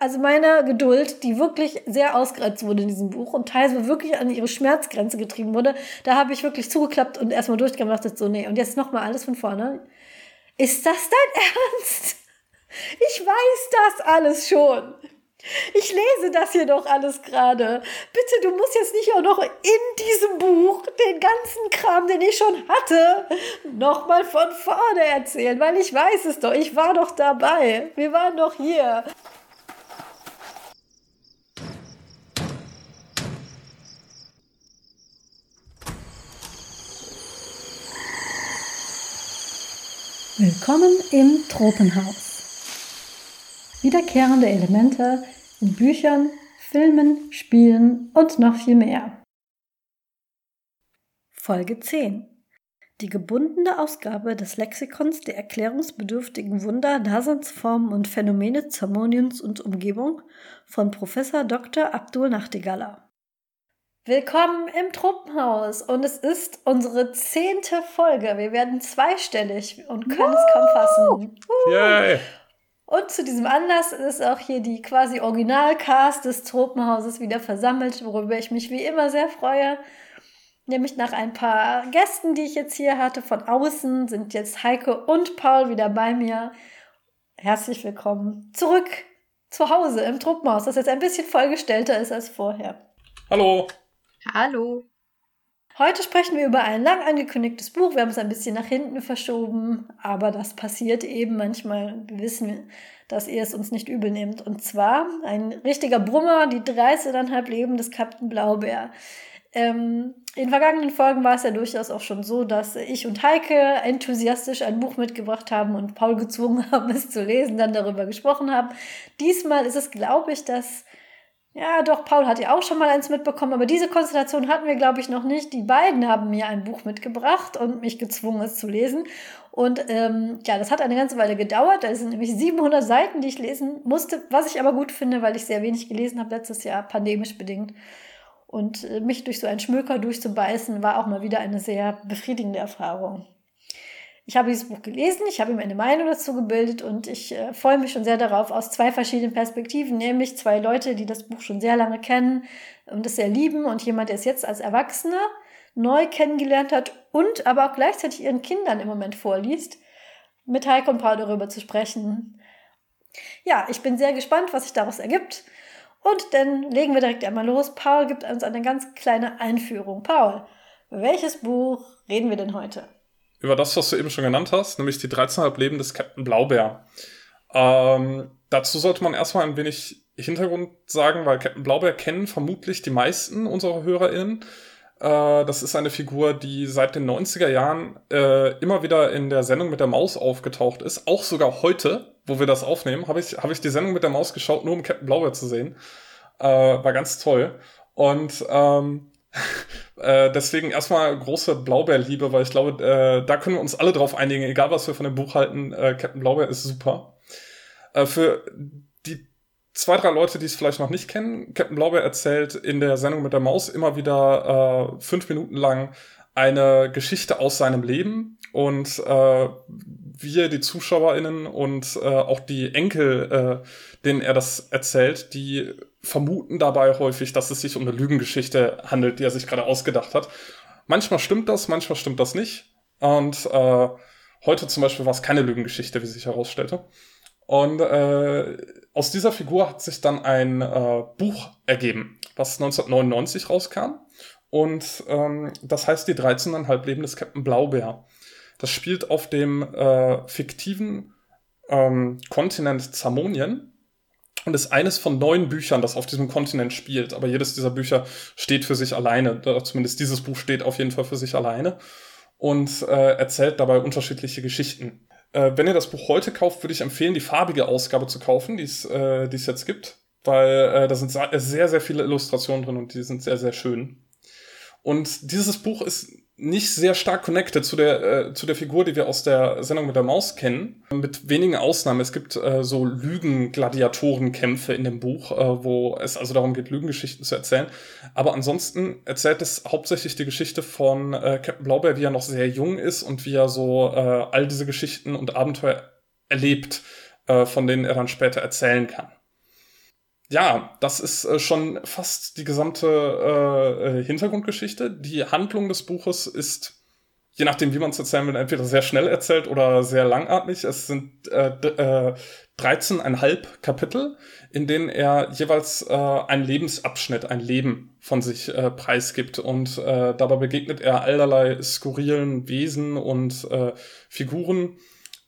also meine Geduld, die wirklich sehr ausgereizt wurde in diesem Buch und teilweise wirklich an ihre Schmerzgrenze getrieben wurde, da habe ich wirklich zugeklappt und erstmal durchgemacht und so, nee, und jetzt nochmal alles von vorne. Ist das dein Ernst? Ich weiß das alles schon. Ich lese das hier doch alles gerade. Bitte, du musst jetzt nicht auch noch in diesem Buch den ganzen Kram, den ich schon hatte, nochmal von vorne erzählen, weil ich weiß es doch. Ich war doch dabei. Wir waren doch hier. Willkommen im Tropenhaus. Wiederkehrende Elemente in Büchern, Filmen, Spielen und noch viel mehr. Folge 10. Die gebundene Ausgabe des Lexikons der erklärungsbedürftigen Wunder, Daseinsformen und Phänomene Zamoniens und Umgebung von Professor Dr. Abdul Nachtigaller. Willkommen im Truppenhaus und es ist unsere zehnte Folge. Wir werden zweistellig und können es kaum fassen. Yay. Und zu diesem Anlass ist auch hier die quasi Originalcast des Tropenhauses wieder versammelt, worüber ich mich wie immer sehr freue. Nämlich nach ein paar Gästen, die ich jetzt hier hatte von außen, sind jetzt Heike und Paul wieder bei mir. Herzlich willkommen zurück zu Hause im Truppenhaus, das jetzt ein bisschen vollgestellter ist als vorher. Hallo. Hallo. Heute sprechen wir über ein lang angekündigtes Buch. Wir haben es ein bisschen nach hinten verschoben, aber das passiert eben manchmal. Wir wissen, dass ihr es uns nicht übel nehmt. Und zwar ein richtiger Brummer, die 13,5 Leben des Captain Blaubeer. Ähm, in vergangenen Folgen war es ja durchaus auch schon so, dass ich und Heike enthusiastisch ein Buch mitgebracht haben und Paul gezwungen haben, es zu lesen, dann darüber gesprochen haben. Diesmal ist es, glaube ich, dass ja, doch, Paul hat ja auch schon mal eins mitbekommen, aber diese Konstellation hatten wir, glaube ich, noch nicht. Die beiden haben mir ein Buch mitgebracht und mich gezwungen, es zu lesen. Und ähm, ja, das hat eine ganze Weile gedauert. Da sind nämlich 700 Seiten, die ich lesen musste, was ich aber gut finde, weil ich sehr wenig gelesen habe letztes Jahr, pandemisch bedingt. Und äh, mich durch so einen Schmöker durchzubeißen, war auch mal wieder eine sehr befriedigende Erfahrung. Ich habe dieses Buch gelesen, ich habe mir eine Meinung dazu gebildet und ich äh, freue mich schon sehr darauf aus zwei verschiedenen Perspektiven, nämlich zwei Leute, die das Buch schon sehr lange kennen und es sehr lieben und jemand, der es jetzt als Erwachsener neu kennengelernt hat und aber auch gleichzeitig ihren Kindern im Moment vorliest, mit Heike und Paul darüber zu sprechen. Ja, ich bin sehr gespannt, was sich daraus ergibt. Und dann legen wir direkt einmal los. Paul gibt uns eine ganz kleine Einführung. Paul, über welches Buch reden wir denn heute? Über das, was du eben schon genannt hast, nämlich die 13,5 Leben des Captain Blaubeer. Ähm, dazu sollte man erstmal ein wenig Hintergrund sagen, weil Captain Blaubeer kennen vermutlich die meisten unserer HörerInnen. Äh, das ist eine Figur, die seit den 90er Jahren äh, immer wieder in der Sendung mit der Maus aufgetaucht ist. Auch sogar heute, wo wir das aufnehmen, habe ich, hab ich die Sendung mit der Maus geschaut, nur um Captain Blaubeer zu sehen. Äh, war ganz toll. Und ähm, äh, deswegen erstmal große Blaubeerliebe, weil ich glaube, äh, da können wir uns alle drauf einigen, egal was wir von dem Buch halten, äh, Captain Blaubeer ist super. Äh, für die zwei, drei Leute, die es vielleicht noch nicht kennen, Captain Blaubeer erzählt in der Sendung mit der Maus immer wieder äh, fünf Minuten lang eine Geschichte aus seinem Leben und wir, die ZuschauerInnen und auch die Enkel, denen er das erzählt, die vermuten dabei häufig, dass es sich um eine Lügengeschichte handelt, die er sich gerade ausgedacht hat. Manchmal stimmt das, manchmal stimmt das nicht. Und äh, heute zum Beispiel war es keine Lügengeschichte, wie sich herausstellte. Und äh, aus dieser Figur hat sich dann ein äh, Buch ergeben, was 1999 rauskam. Und ähm, das heißt die 13,5 Leben des Captain Blaubeer. Das spielt auf dem äh, fiktiven ähm, Kontinent Zamonien und ist eines von neun Büchern, das auf diesem Kontinent spielt. Aber jedes dieser Bücher steht für sich alleine. Zumindest dieses Buch steht auf jeden Fall für sich alleine und äh, erzählt dabei unterschiedliche Geschichten. Äh, wenn ihr das Buch heute kauft, würde ich empfehlen, die farbige Ausgabe zu kaufen, die es äh, jetzt gibt, weil äh, da sind sehr, sehr viele Illustrationen drin und die sind sehr, sehr schön. Und dieses Buch ist nicht sehr stark connected zu der, äh, zu der Figur, die wir aus der Sendung mit der Maus kennen. Mit wenigen Ausnahmen. Es gibt äh, so Lügen-Gladiatorenkämpfe in dem Buch, äh, wo es also darum geht, Lügengeschichten zu erzählen. Aber ansonsten erzählt es hauptsächlich die Geschichte von äh, Captain Blaubeer, wie er noch sehr jung ist und wie er so äh, all diese Geschichten und Abenteuer erlebt, äh, von denen er dann später erzählen kann. Ja, das ist äh, schon fast die gesamte äh, äh, Hintergrundgeschichte. Die Handlung des Buches ist, je nachdem, wie man es erzählen will, entweder sehr schnell erzählt oder sehr langatmig. Es sind äh, äh, 13,5 Kapitel, in denen er jeweils äh, einen Lebensabschnitt, ein Leben von sich äh, preisgibt. Und äh, dabei begegnet er allerlei skurrilen Wesen und äh, Figuren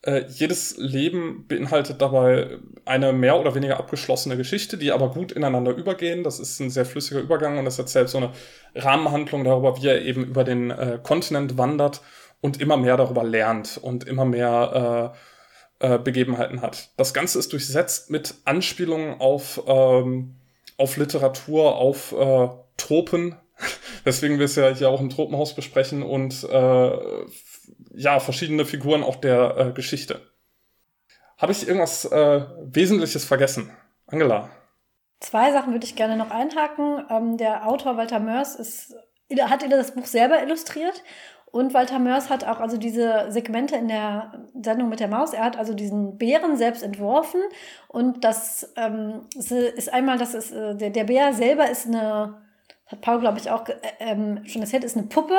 äh, jedes Leben beinhaltet dabei eine mehr oder weniger abgeschlossene Geschichte, die aber gut ineinander übergehen. Das ist ein sehr flüssiger Übergang und das erzählt so eine Rahmenhandlung darüber, wie er eben über den äh, Kontinent wandert und immer mehr darüber lernt und immer mehr äh, äh, Begebenheiten hat. Das Ganze ist durchsetzt mit Anspielungen auf, ähm, auf Literatur, auf äh, Tropen, weswegen wir es ja hier auch im Tropenhaus besprechen und ja, verschiedene Figuren auch der äh, Geschichte. Habe ich irgendwas äh, Wesentliches vergessen? Angela. Zwei Sachen würde ich gerne noch einhaken. Ähm, der Autor Walter Mörs ist, hat das Buch selber illustriert und Walter Mörs hat auch also diese Segmente in der Sendung mit der Maus. Er hat also diesen Bären selbst entworfen. Und das ähm, ist einmal, das ist, äh, der, der Bär selber ist eine, hat Paul, glaube ich, auch äh, ähm, schon erzählt, ist eine Puppe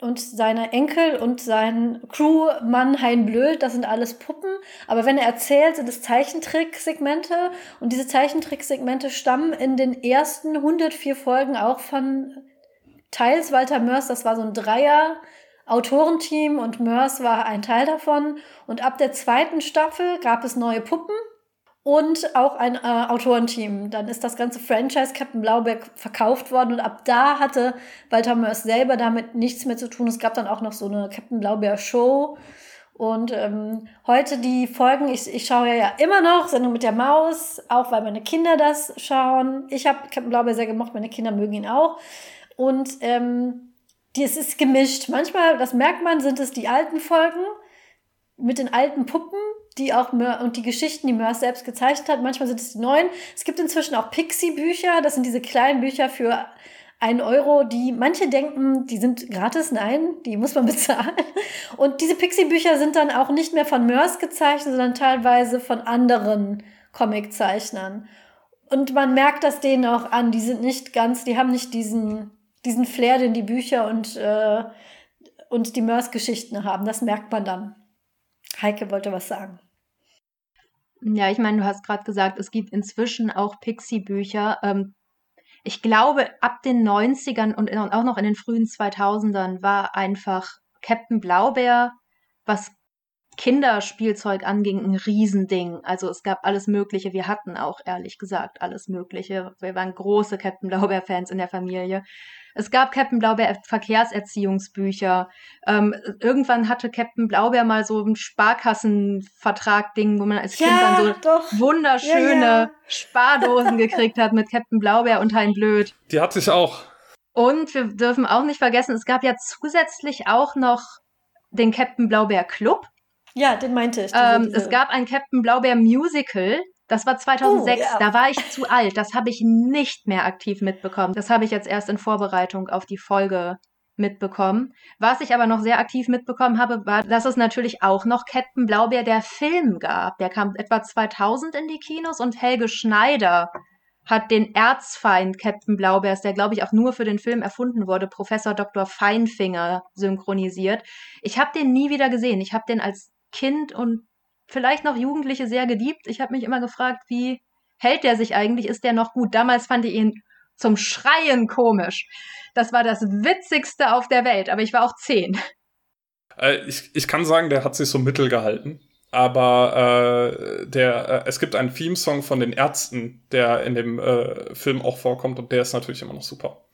und seine Enkel und sein Crewmann Hein Blöd, das sind alles Puppen. Aber wenn er erzählt, sind es Zeichentricksegmente. Und diese Zeichentricksegmente stammen in den ersten 104 Folgen auch von teils Walter Mörs. Das war so ein Dreier. Autorenteam und Mörs war ein Teil davon. Und ab der zweiten Staffel gab es neue Puppen und auch ein äh, Autorenteam. Dann ist das ganze Franchise Captain Blauberg verkauft worden und ab da hatte Walter Mörs selber damit nichts mehr zu tun. Es gab dann auch noch so eine Captain Blaubeer Show. Und ähm, heute die Folgen, ich, ich schaue ja immer noch Sendung mit der Maus, auch weil meine Kinder das schauen. Ich habe Captain Blaubeer sehr gemocht, meine Kinder mögen ihn auch. Und ähm, die, es ist gemischt. Manchmal, das merkt man, sind es die alten Folgen mit den alten Puppen die auch Mör und die Geschichten, die Mörs selbst gezeichnet hat. Manchmal sind es die neuen. Es gibt inzwischen auch Pixie-Bücher. Das sind diese kleinen Bücher für einen Euro, die manche denken, die sind gratis. Nein, die muss man bezahlen. Und diese Pixie-Bücher sind dann auch nicht mehr von Mörs gezeichnet, sondern teilweise von anderen Comiczeichnern. Und man merkt das denen auch an. Die sind nicht ganz, die haben nicht diesen, diesen Flair, den die Bücher und, äh, und die Mörs-Geschichten haben. Das merkt man dann. Heike wollte was sagen. Ja, ich meine, du hast gerade gesagt, es gibt inzwischen auch Pixie-Bücher. Ähm, ich glaube, ab den 90ern und auch noch in den frühen 2000ern war einfach Captain Blaubeer, was Kinderspielzeug anging, ein Riesending. Also es gab alles Mögliche. Wir hatten auch, ehrlich gesagt, alles Mögliche. Wir waren große Captain Blaubeer-Fans in der Familie. Es gab Captain Blaubeer Verkehrserziehungsbücher. Ähm, irgendwann hatte Captain Blaubeer mal so ein Sparkassenvertrag-Ding, wo man als Kind dann so doch. wunderschöne ja, ja. Spardosen gekriegt hat mit Captain Blaubeer und Hein Blöd. Die hatte ich auch. Und wir dürfen auch nicht vergessen, es gab ja zusätzlich auch noch den Captain Blaubeer Club. Ja, den meinte ich. Ähm, es gab ein Captain Blaubeer Musical. Das war 2006, oh, ja. da war ich zu alt. Das habe ich nicht mehr aktiv mitbekommen. Das habe ich jetzt erst in Vorbereitung auf die Folge mitbekommen. Was ich aber noch sehr aktiv mitbekommen habe, war, dass es natürlich auch noch Captain Blaubeer der Film gab. Der kam etwa 2000 in die Kinos und Helge Schneider hat den Erzfeind Captain Blaubeers, der glaube ich auch nur für den Film erfunden wurde, Professor Dr. Feinfinger synchronisiert. Ich habe den nie wieder gesehen. Ich habe den als Kind und vielleicht noch Jugendliche sehr geliebt. Ich habe mich immer gefragt, wie hält der sich eigentlich? Ist der noch gut? Damals fand ich ihn zum Schreien komisch. Das war das Witzigste auf der Welt, aber ich war auch zehn. Äh, ich, ich kann sagen, der hat sich so mittel gehalten. Aber äh, der, äh, es gibt einen Theme-Song von den Ärzten, der in dem äh, Film auch vorkommt und der ist natürlich immer noch super.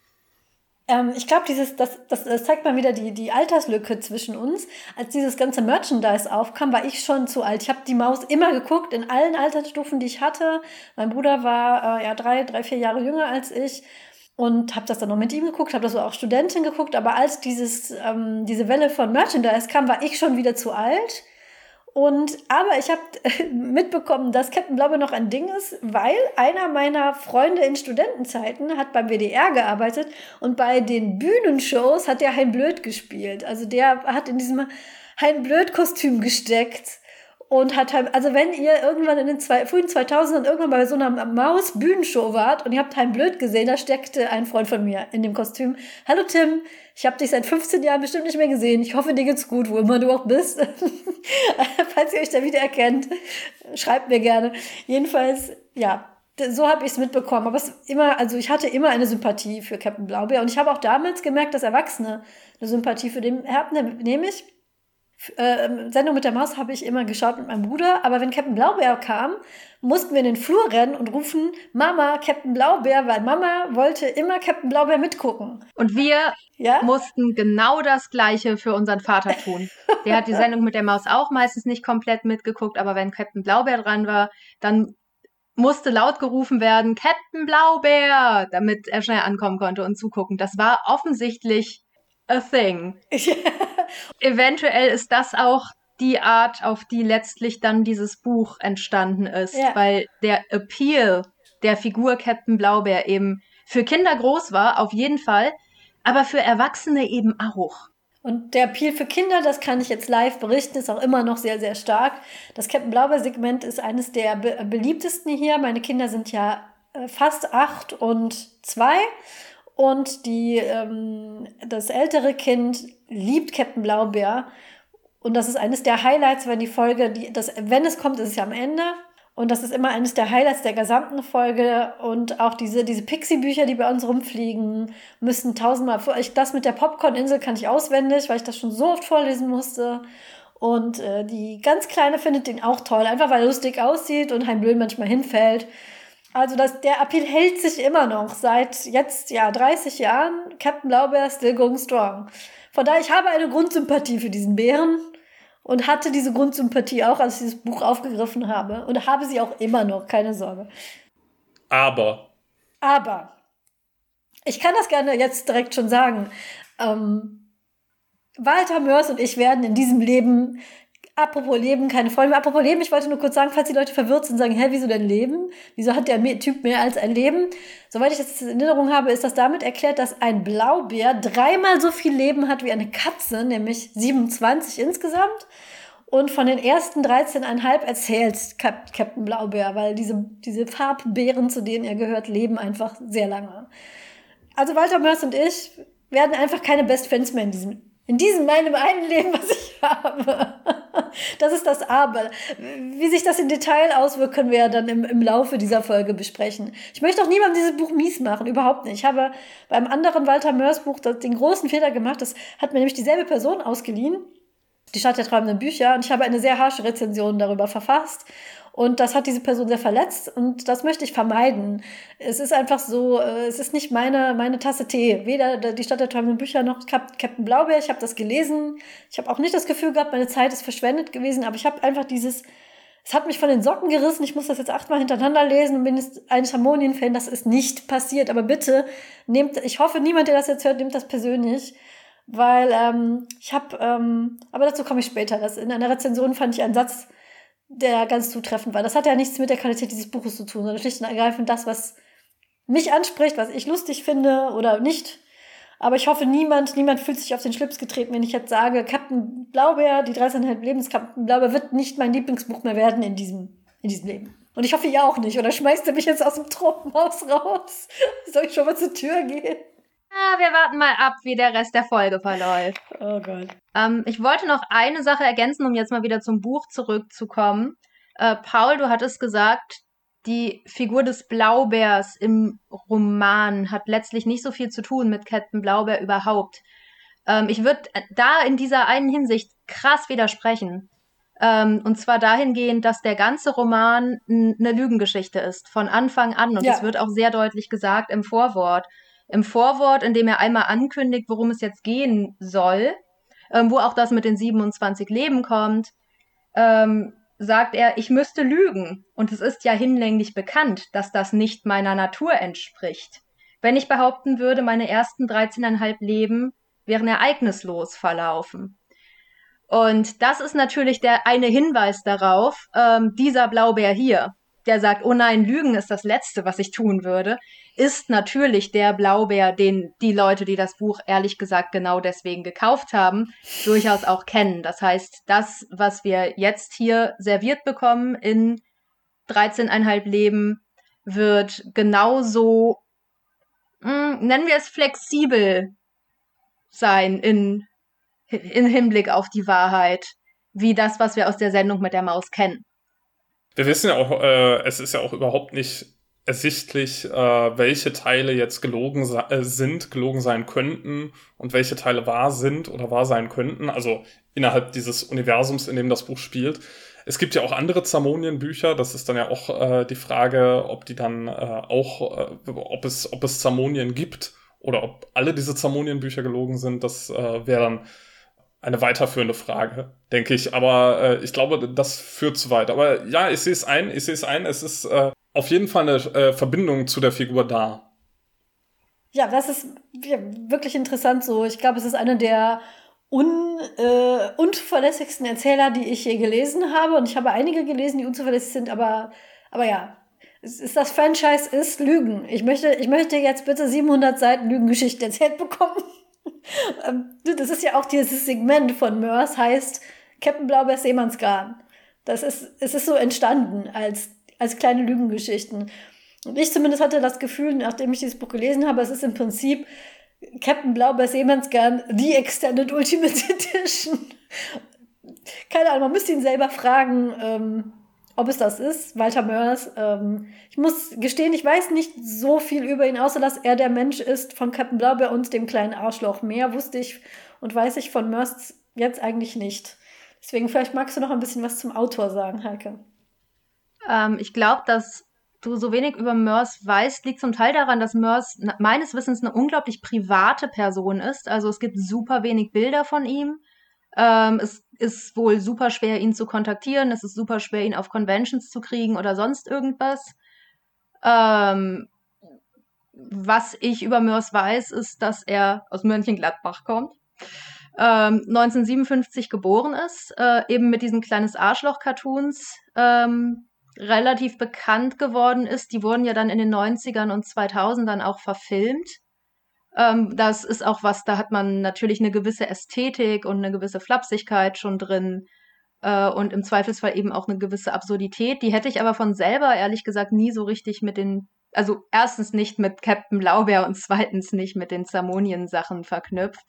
Ähm, ich glaube, dieses, das, das, das zeigt mal wieder die, die Alterslücke zwischen uns. Als dieses ganze Merchandise aufkam, war ich schon zu alt. Ich habe die Maus immer geguckt, in allen Altersstufen, die ich hatte. Mein Bruder war äh, ja drei, drei, vier Jahre jünger als ich und habe das dann noch mit ihm geguckt, habe das auch Studentin geguckt. Aber als dieses, ähm, diese Welle von Merchandise kam, war ich schon wieder zu alt und aber ich habe mitbekommen, dass Captain Blaubeer noch ein Ding ist, weil einer meiner Freunde in Studentenzeiten hat beim WDR gearbeitet und bei den Bühnenshows hat der Hein Blöd gespielt. Also der hat in diesem Hein Blöd Kostüm gesteckt. Und hat halt, also wenn ihr irgendwann in den zwei, frühen 2000ern irgendwann bei so einer Maus-Bühnenshow wart und ihr habt Time Blöd gesehen, da steckte ein Freund von mir in dem Kostüm. Hallo Tim, ich habe dich seit 15 Jahren bestimmt nicht mehr gesehen. Ich hoffe, dir geht's gut, wo immer du auch bist. Falls ihr euch da wieder erkennt, schreibt mir gerne. Jedenfalls, ja, so habe ich es mitbekommen. Aber es immer, also ich hatte immer eine Sympathie für Captain Blaubeer und ich habe auch damals gemerkt, dass Erwachsene eine Sympathie für den haben, nämlich äh, Sendung mit der Maus habe ich immer geschaut mit meinem Bruder, aber wenn Captain Blaubeer kam, mussten wir in den Flur rennen und rufen Mama, Captain Blaubeer, weil Mama wollte immer Captain Blaubeer mitgucken. Und wir ja? mussten genau das Gleiche für unseren Vater tun. Der hat die Sendung mit der Maus auch meistens nicht komplett mitgeguckt, aber wenn Captain Blaubeer dran war, dann musste laut gerufen werden, Captain Blaubeer, damit er schnell ankommen konnte und zugucken. Das war offensichtlich a thing. Eventuell ist das auch die Art, auf die letztlich dann dieses Buch entstanden ist, ja. weil der Appeal der Figur Captain Blaubeer eben für Kinder groß war, auf jeden Fall, aber für Erwachsene eben auch. Und der Appeal für Kinder, das kann ich jetzt live berichten, ist auch immer noch sehr, sehr stark. Das Captain Blaubeer-Segment ist eines der be beliebtesten hier. Meine Kinder sind ja äh, fast acht und zwei. Und die, ähm, das ältere Kind liebt Captain Blaubeer. Und das ist eines der Highlights, wenn die Folge, die, das, wenn es kommt, ist es ja am Ende. Und das ist immer eines der Highlights der gesamten Folge. Und auch diese, diese Pixie-Bücher, die bei uns rumfliegen, müssen tausendmal. Ich, das mit der Popcorn-Insel kann ich auswendig, weil ich das schon so oft vorlesen musste. Und äh, die ganz Kleine findet den auch toll, einfach weil er lustig aussieht und Heimblöd manchmal hinfällt. Also das, der Appeal hält sich immer noch seit jetzt ja 30 Jahren. Captain Blaubeer still going strong. Von daher, ich habe eine Grundsympathie für diesen Bären und hatte diese Grundsympathie auch, als ich dieses Buch aufgegriffen habe und habe sie auch immer noch, keine Sorge. Aber. Aber. Ich kann das gerne jetzt direkt schon sagen. Ähm, Walter Mörs und ich werden in diesem Leben Apropos Leben, keine Freunde mehr. Apropos Leben, ich wollte nur kurz sagen, falls die Leute verwirrt sind und sagen, hä, wieso denn Leben? Wieso hat der Typ mehr als ein Leben? Soweit ich das in Erinnerung habe, ist das damit erklärt, dass ein Blaubeer dreimal so viel Leben hat wie eine Katze, nämlich 27 insgesamt. Und von den ersten 13,5 erzählt Cap Captain Blaubeer, weil diese, diese Farbbeeren, zu denen er gehört, leben einfach sehr lange. Also Walter Mörs und ich werden einfach keine Best Friends mehr in diesem in diesem meinem einen Leben, was ich habe. Das ist das Aber. Wie sich das in Detail auswirkt, können wir ja dann im, im Laufe dieser Folge besprechen. Ich möchte auch niemandem dieses Buch mies machen, überhaupt nicht. Ich habe beim anderen Walter Mörs Buch den großen Fehler gemacht. Das hat mir nämlich dieselbe Person ausgeliehen. Die Stadt der träumenden Bücher. Und ich habe eine sehr harsche Rezension darüber verfasst. Und das hat diese Person sehr verletzt und das möchte ich vermeiden. Es ist einfach so, äh, es ist nicht meine, meine Tasse Tee. Weder die Stadt der träumenden Bücher noch Captain Blaubeer. Ich habe das gelesen. Ich habe auch nicht das Gefühl gehabt, meine Zeit ist verschwendet gewesen, aber ich habe einfach dieses, es hat mich von den Socken gerissen. Ich muss das jetzt achtmal hintereinander lesen und bin jetzt ein Harmonien-Fan. Das ist nicht passiert. Aber bitte nehmt, ich hoffe, niemand, der das jetzt hört, nimmt das persönlich. Weil ähm, ich habe, ähm, aber dazu komme ich später. Das, in einer Rezension fand ich einen Satz, der ganz zutreffend war. Das hat ja nichts mit der Qualität dieses Buches zu tun, sondern schlicht und ergreifend das, was mich anspricht, was ich lustig finde oder nicht. Aber ich hoffe, niemand, niemand fühlt sich auf den Schlips getreten, wenn ich jetzt sage, Captain Blaubeer, die 13,5 Lebens Captain Blaubeer wird nicht mein Lieblingsbuch mehr werden in diesem, in diesem Leben. Und ich hoffe, ihr auch nicht. Oder schmeißt ihr mich jetzt aus dem Truppenhaus raus? Soll ich schon mal zur Tür gehen? Ja, wir warten mal ab, wie der Rest der Folge verläuft. Oh Gott. Ähm, ich wollte noch eine Sache ergänzen, um jetzt mal wieder zum Buch zurückzukommen. Äh, Paul, du hattest gesagt, die Figur des Blaubeers im Roman hat letztlich nicht so viel zu tun mit Captain Blaubeer überhaupt. Ähm, ich würde da in dieser einen Hinsicht krass widersprechen. Ähm, und zwar dahingehend, dass der ganze Roman eine Lügengeschichte ist, von Anfang an. Und ja. das wird auch sehr deutlich gesagt im Vorwort im Vorwort, in dem er einmal ankündigt, worum es jetzt gehen soll, ähm, wo auch das mit den 27 Leben kommt, ähm, sagt er, ich müsste lügen. Und es ist ja hinlänglich bekannt, dass das nicht meiner Natur entspricht. Wenn ich behaupten würde, meine ersten 13,5 Leben wären ereignislos verlaufen. Und das ist natürlich der eine Hinweis darauf, ähm, dieser Blaubeer hier, der sagt, oh nein, Lügen ist das Letzte, was ich tun würde, ist natürlich der Blaubeer, den die Leute, die das Buch ehrlich gesagt genau deswegen gekauft haben, durchaus auch kennen. Das heißt, das, was wir jetzt hier serviert bekommen in 13,5 Leben, wird genauso, mh, hm, nennen wir es flexibel sein in, in Hinblick auf die Wahrheit, wie das, was wir aus der Sendung mit der Maus kennen. Wir wissen ja auch, äh, es ist ja auch überhaupt nicht ersichtlich, äh, welche Teile jetzt gelogen äh, sind, gelogen sein könnten und welche Teile wahr sind oder wahr sein könnten. Also innerhalb dieses Universums, in dem das Buch spielt. Es gibt ja auch andere Zamonien-Bücher. Das ist dann ja auch äh, die Frage, ob die dann äh, auch, äh, ob es, ob es Zamonien gibt oder ob alle diese Zamonien-Bücher gelogen sind. Das äh, wäre dann eine weiterführende Frage, denke ich. Aber äh, ich glaube, das führt zu weit. Aber ja, ich sehe es ein, ich sehe es ein. Es ist äh, auf jeden Fall eine äh, Verbindung zu der Figur da. Ja, das ist wirklich interessant so. Ich glaube, es ist eine der un, äh, unzuverlässigsten Erzähler, die ich je gelesen habe. Und ich habe einige gelesen, die unzuverlässig sind, aber, aber ja, ist das Franchise ist Lügen. Ich möchte, ich möchte jetzt bitte 700 Seiten Lügengeschichten erzählt bekommen. Ähm, das ist ja auch dieses Segment von Mörs, heißt Captain Blaubeer Seemannsgarn. Das ist, es ist so entstanden als als kleine Lügengeschichten. Und ich zumindest hatte das Gefühl, nachdem ich dieses Buch gelesen habe, es ist im Prinzip Captain Blaubeer Seemannsgarn, The Extended Ultimate Edition. Keine Ahnung, man müsste ihn selber fragen, ähm, ob es das ist, Walter Mörs. Ähm, ich muss gestehen, ich weiß nicht so viel über ihn, außer dass er der Mensch ist von Captain Blaubeer und dem kleinen Arschloch. Mehr wusste ich und weiß ich von Mörs jetzt eigentlich nicht. Deswegen vielleicht magst du noch ein bisschen was zum Autor sagen, Heike. Ähm, ich glaube, dass du so wenig über Mörs weißt, liegt zum Teil daran, dass Mörs meines Wissens eine unglaublich private Person ist. Also es gibt super wenig Bilder von ihm. Ähm, es ist wohl super schwer, ihn zu kontaktieren. Es ist super schwer, ihn auf Conventions zu kriegen oder sonst irgendwas. Ähm, was ich über Mörs weiß, ist, dass er aus Mönchengladbach kommt. Ähm, 1957 geboren ist, äh, eben mit diesen kleines Arschloch-Cartoons, ähm, relativ bekannt geworden ist. Die wurden ja dann in den 90ern und 2000ern auch verfilmt. Ähm, das ist auch was, da hat man natürlich eine gewisse Ästhetik und eine gewisse Flapsigkeit schon drin. Äh, und im Zweifelsfall eben auch eine gewisse Absurdität. Die hätte ich aber von selber, ehrlich gesagt, nie so richtig mit den, also erstens nicht mit Captain Blaubeer und zweitens nicht mit den Zamonien-Sachen verknüpft.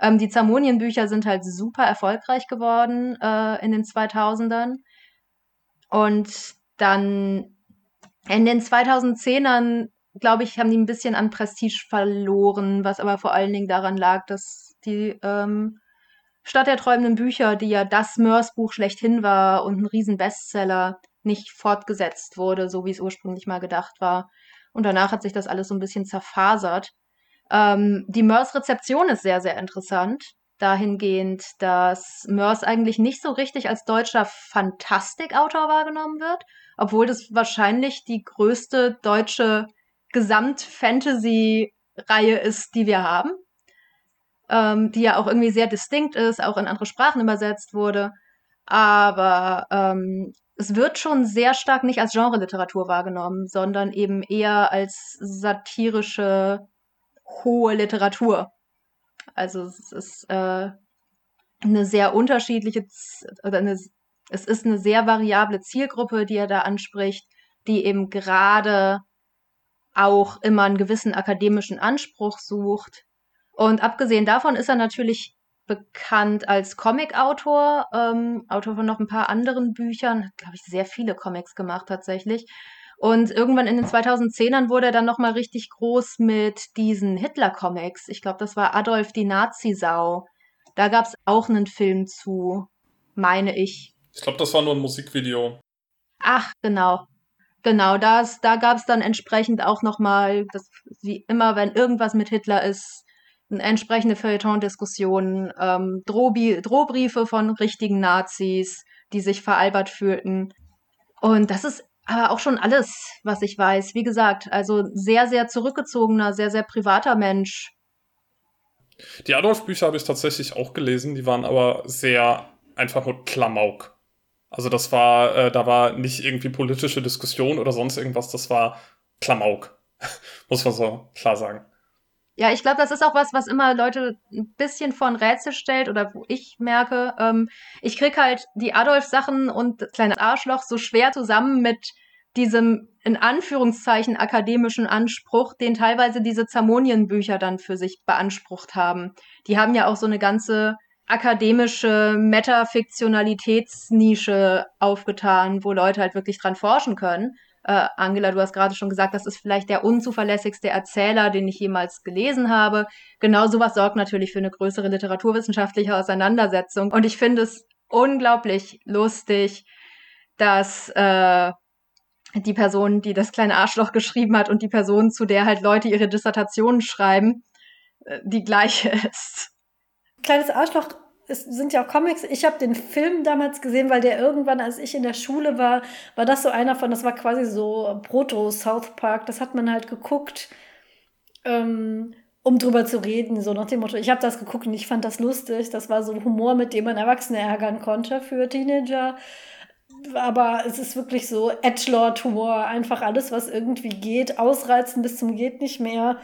Ähm, die Zamonien-Bücher sind halt super erfolgreich geworden äh, in den 2000ern. Und dann in den 2010ern, glaube ich, haben die ein bisschen an Prestige verloren, was aber vor allen Dingen daran lag, dass die ähm, Stadt der träumenden Bücher, die ja das Mörs-Buch schlechthin war und ein Riesen-Bestseller, nicht fortgesetzt wurde, so wie es ursprünglich mal gedacht war. Und danach hat sich das alles so ein bisschen zerfasert. Ähm, die Mörs-Rezeption ist sehr, sehr interessant dahingehend, dass Mörs eigentlich nicht so richtig als deutscher Fantastikautor wahrgenommen wird, obwohl das wahrscheinlich die größte deutsche Gesamt-Fantasy-Reihe ist, die wir haben, ähm, die ja auch irgendwie sehr distinkt ist, auch in andere Sprachen übersetzt wurde. Aber ähm, es wird schon sehr stark nicht als Genre-Literatur wahrgenommen, sondern eben eher als satirische hohe Literatur. Also es ist äh, eine sehr unterschiedliche oder eine, es ist eine sehr variable Zielgruppe, die er da anspricht, die eben gerade auch immer einen gewissen akademischen Anspruch sucht. Und abgesehen davon ist er natürlich bekannt als Comicautor, ähm, Autor von noch ein paar anderen Büchern, hat, glaube ich, sehr viele Comics gemacht tatsächlich. Und irgendwann in den 2010ern wurde er dann nochmal richtig groß mit diesen Hitler-Comics. Ich glaube, das war Adolf die Nazi-Sau. Da gab es auch einen Film zu, meine ich. Ich glaube, das war nur ein Musikvideo. Ach, genau. Genau, das, da gab es dann entsprechend auch nochmal, wie immer, wenn irgendwas mit Hitler ist, eine entsprechende Feuilleton-Diskussion, ähm, Drohbriefe von richtigen Nazis, die sich veralbert fühlten. Und das ist aber auch schon alles, was ich weiß. Wie gesagt, also sehr, sehr zurückgezogener, sehr, sehr privater Mensch. Die Adolf-Bücher habe ich tatsächlich auch gelesen, die waren aber sehr einfach nur Klamauk. Also das war, äh, da war nicht irgendwie politische Diskussion oder sonst irgendwas, das war Klamauk. Muss man so klar sagen. Ja, ich glaube, das ist auch was, was immer Leute ein bisschen vor ein Rätsel stellt oder wo ich merke, ähm, ich krieg halt die Adolf-Sachen und das kleine Arschloch so schwer zusammen mit diesem in Anführungszeichen akademischen Anspruch, den teilweise diese Zamonien-Bücher dann für sich beansprucht haben. Die haben ja auch so eine ganze akademische Metafiktionalitätsnische aufgetan, wo Leute halt wirklich dran forschen können. Äh, Angela, du hast gerade schon gesagt, das ist vielleicht der unzuverlässigste Erzähler, den ich jemals gelesen habe. Genau sowas sorgt natürlich für eine größere literaturwissenschaftliche Auseinandersetzung. Und ich finde es unglaublich lustig, dass äh, die Person, die das kleine Arschloch geschrieben hat und die Person, zu der halt Leute ihre Dissertationen schreiben, äh, die gleiche ist. Kleines Arschloch es sind ja auch Comics. Ich habe den Film damals gesehen, weil der irgendwann, als ich in der Schule war, war das so einer von, das war quasi so Proto-South Park. Das hat man halt geguckt, ähm, um drüber zu reden, so nach dem Motto. Ich habe das geguckt und ich fand das lustig. Das war so Humor, mit dem man Erwachsene ärgern konnte für Teenager. Aber es ist wirklich so Edgelord-Humor. Einfach alles, was irgendwie geht, ausreizen bis zum geht nicht mehr.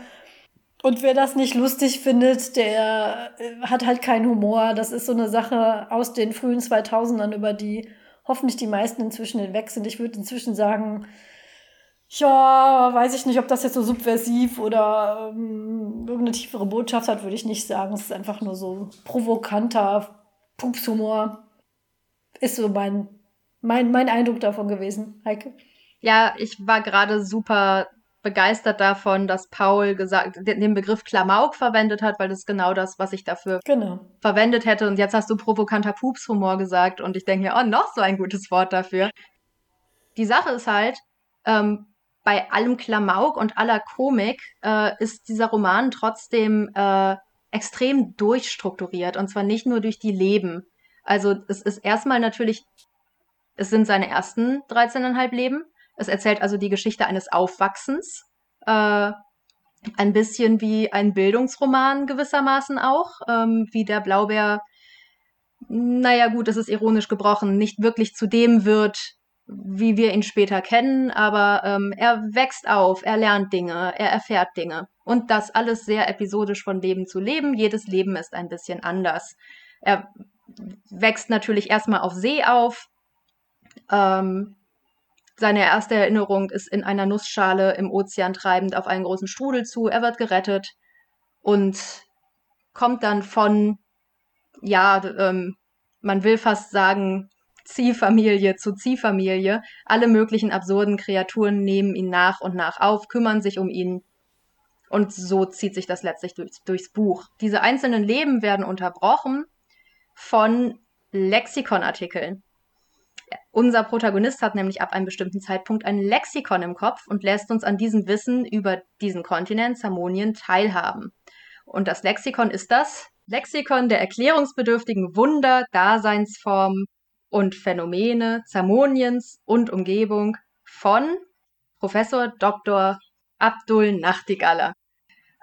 Und wer das nicht lustig findet, der äh, hat halt keinen Humor. Das ist so eine Sache aus den frühen 2000ern, über die hoffentlich die meisten inzwischen hinweg sind. Ich würde inzwischen sagen, ja, weiß ich nicht, ob das jetzt so subversiv oder ähm, irgendeine tiefere Botschaft hat, würde ich nicht sagen. Es ist einfach nur so provokanter Pupshumor. Ist so mein, mein, mein Eindruck davon gewesen, Heike. Ja, ich war gerade super begeistert davon, dass Paul gesagt, den Begriff Klamauk verwendet hat, weil das ist genau das, was ich dafür genau. verwendet hätte. Und jetzt hast du provokanter Pupshumor gesagt und ich denke mir, oh, noch so ein gutes Wort dafür. Die Sache ist halt, ähm, bei allem Klamauk und aller Komik äh, ist dieser Roman trotzdem äh, extrem durchstrukturiert und zwar nicht nur durch die Leben. Also es ist erstmal natürlich, es sind seine ersten 13,5 Leben, es erzählt also die Geschichte eines Aufwachsens. Äh, ein bisschen wie ein Bildungsroman gewissermaßen auch, ähm, wie der Blaubeer, naja gut, es ist ironisch gebrochen, nicht wirklich zu dem wird, wie wir ihn später kennen, aber ähm, er wächst auf, er lernt Dinge, er erfährt Dinge. Und das alles sehr episodisch von Leben zu Leben. Jedes Leben ist ein bisschen anders. Er wächst natürlich erstmal auf See auf, ähm, seine erste Erinnerung ist in einer Nussschale im Ozean treibend auf einen großen Strudel zu. Er wird gerettet und kommt dann von, ja, ähm, man will fast sagen, Ziehfamilie zu Ziehfamilie. Alle möglichen absurden Kreaturen nehmen ihn nach und nach auf, kümmern sich um ihn. Und so zieht sich das letztlich durch, durchs Buch. Diese einzelnen Leben werden unterbrochen von Lexikonartikeln. Unser Protagonist hat nämlich ab einem bestimmten Zeitpunkt ein Lexikon im Kopf und lässt uns an diesem Wissen über diesen Kontinent Zamonien teilhaben. Und das Lexikon ist das Lexikon der erklärungsbedürftigen Wunder, Daseinsformen und Phänomene Zamoniens und Umgebung von Professor Dr. Abdul Nachtigaller.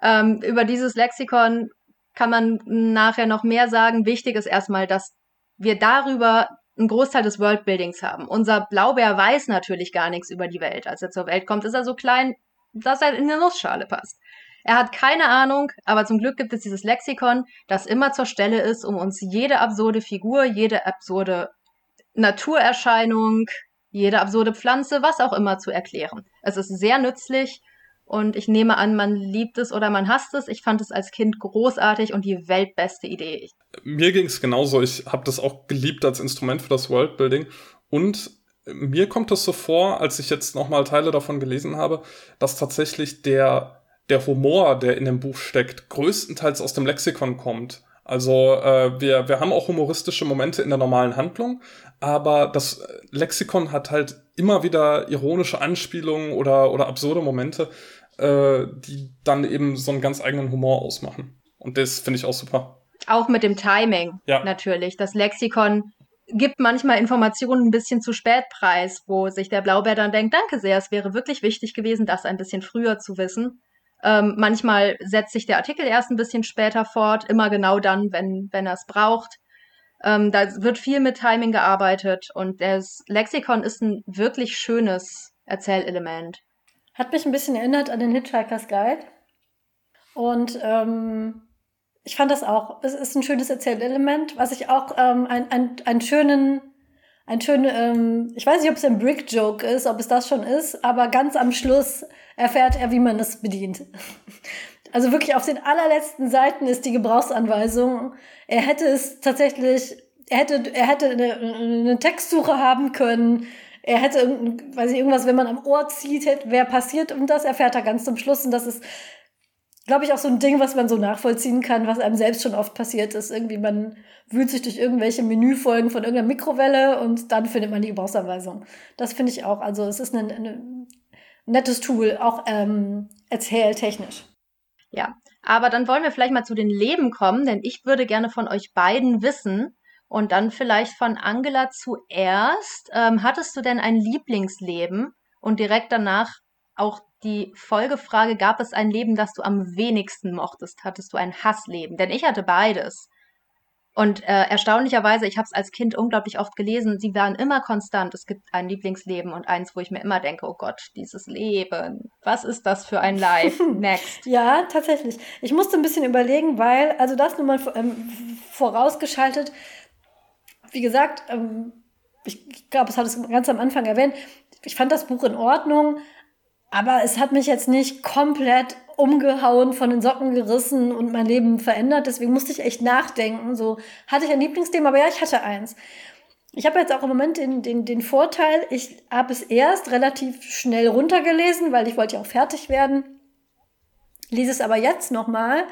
Ähm, über dieses Lexikon kann man nachher noch mehr sagen. Wichtig ist erstmal, dass wir darüber einen Großteil des Worldbuildings haben. Unser Blaubär weiß natürlich gar nichts über die Welt. Als er zur Welt kommt, ist er so klein, dass er in eine Nussschale passt. Er hat keine Ahnung, aber zum Glück gibt es dieses Lexikon, das immer zur Stelle ist, um uns jede absurde Figur, jede absurde Naturerscheinung, jede absurde Pflanze, was auch immer zu erklären. Es ist sehr nützlich und ich nehme an, man liebt es oder man hasst es. Ich fand es als Kind großartig und die weltbeste Idee. Mir ging es genauso. Ich habe das auch geliebt als Instrument für das Worldbuilding. Und mir kommt es so vor, als ich jetzt nochmal Teile davon gelesen habe, dass tatsächlich der, der Humor, der in dem Buch steckt, größtenteils aus dem Lexikon kommt. Also äh, wir, wir haben auch humoristische Momente in der normalen Handlung, aber das Lexikon hat halt immer wieder ironische Anspielungen oder, oder absurde Momente, äh, die dann eben so einen ganz eigenen Humor ausmachen. Und das finde ich auch super. Auch mit dem Timing ja. natürlich. Das Lexikon gibt manchmal Informationen ein bisschen zu spät preis, wo sich der Blaubär dann denkt, danke sehr, es wäre wirklich wichtig gewesen, das ein bisschen früher zu wissen. Ähm, manchmal setzt sich der Artikel erst ein bisschen später fort, immer genau dann, wenn, wenn er es braucht. Ähm, da wird viel mit Timing gearbeitet und das Lexikon ist ein wirklich schönes Erzählelement. Hat mich ein bisschen erinnert an den Hitchhiker's Guide. Und ähm, ich fand das auch. Es ist ein schönes Erzählelement, was ich auch ähm, ein, ein, einen schönen, ein schönen, ähm, ich weiß nicht, ob es ein Brick-Joke ist, ob es das schon ist, aber ganz am Schluss erfährt er, wie man es bedient. Also wirklich auf den allerletzten Seiten ist die Gebrauchsanweisung. Er hätte es tatsächlich, er hätte, er hätte eine, eine Textsuche haben können. Er hätte weiß ich, irgendwas, wenn man am Ohr zieht, hätte, wer passiert und das erfährt er ganz zum Schluss und das ist glaube ich, auch so ein Ding, was man so nachvollziehen kann, was einem selbst schon oft passiert ist. Irgendwie, man wühlt sich durch irgendwelche Menüfolgen von irgendeiner Mikrowelle und dann findet man die Gebrauchsanweisung. Das finde ich auch. Also es ist ein, ein nettes Tool, auch ähm, erzähltechnisch. Ja, aber dann wollen wir vielleicht mal zu den Leben kommen, denn ich würde gerne von euch beiden wissen und dann vielleicht von Angela zuerst. Ähm, hattest du denn ein Lieblingsleben und direkt danach auch die Folgefrage, gab es ein Leben, das du am wenigsten mochtest? Hattest du ein Hassleben? Denn ich hatte beides. Und äh, erstaunlicherweise, ich habe es als Kind unglaublich oft gelesen, sie waren immer konstant. Es gibt ein Lieblingsleben und eins, wo ich mir immer denke, oh Gott, dieses Leben, was ist das für ein Life? Next. ja, tatsächlich. Ich musste ein bisschen überlegen, weil, also das nur mal ähm, vorausgeschaltet, wie gesagt, ähm, ich glaube, es hat es ganz am Anfang erwähnt, ich fand das Buch in Ordnung, aber es hat mich jetzt nicht komplett umgehauen, von den Socken gerissen und mein Leben verändert. Deswegen musste ich echt nachdenken. So hatte ich ein Lieblingsthema, aber ja, ich hatte eins. Ich habe jetzt auch im Moment den, den, den Vorteil, ich habe es erst relativ schnell runtergelesen, weil ich wollte ja auch fertig werden. Lese es aber jetzt nochmal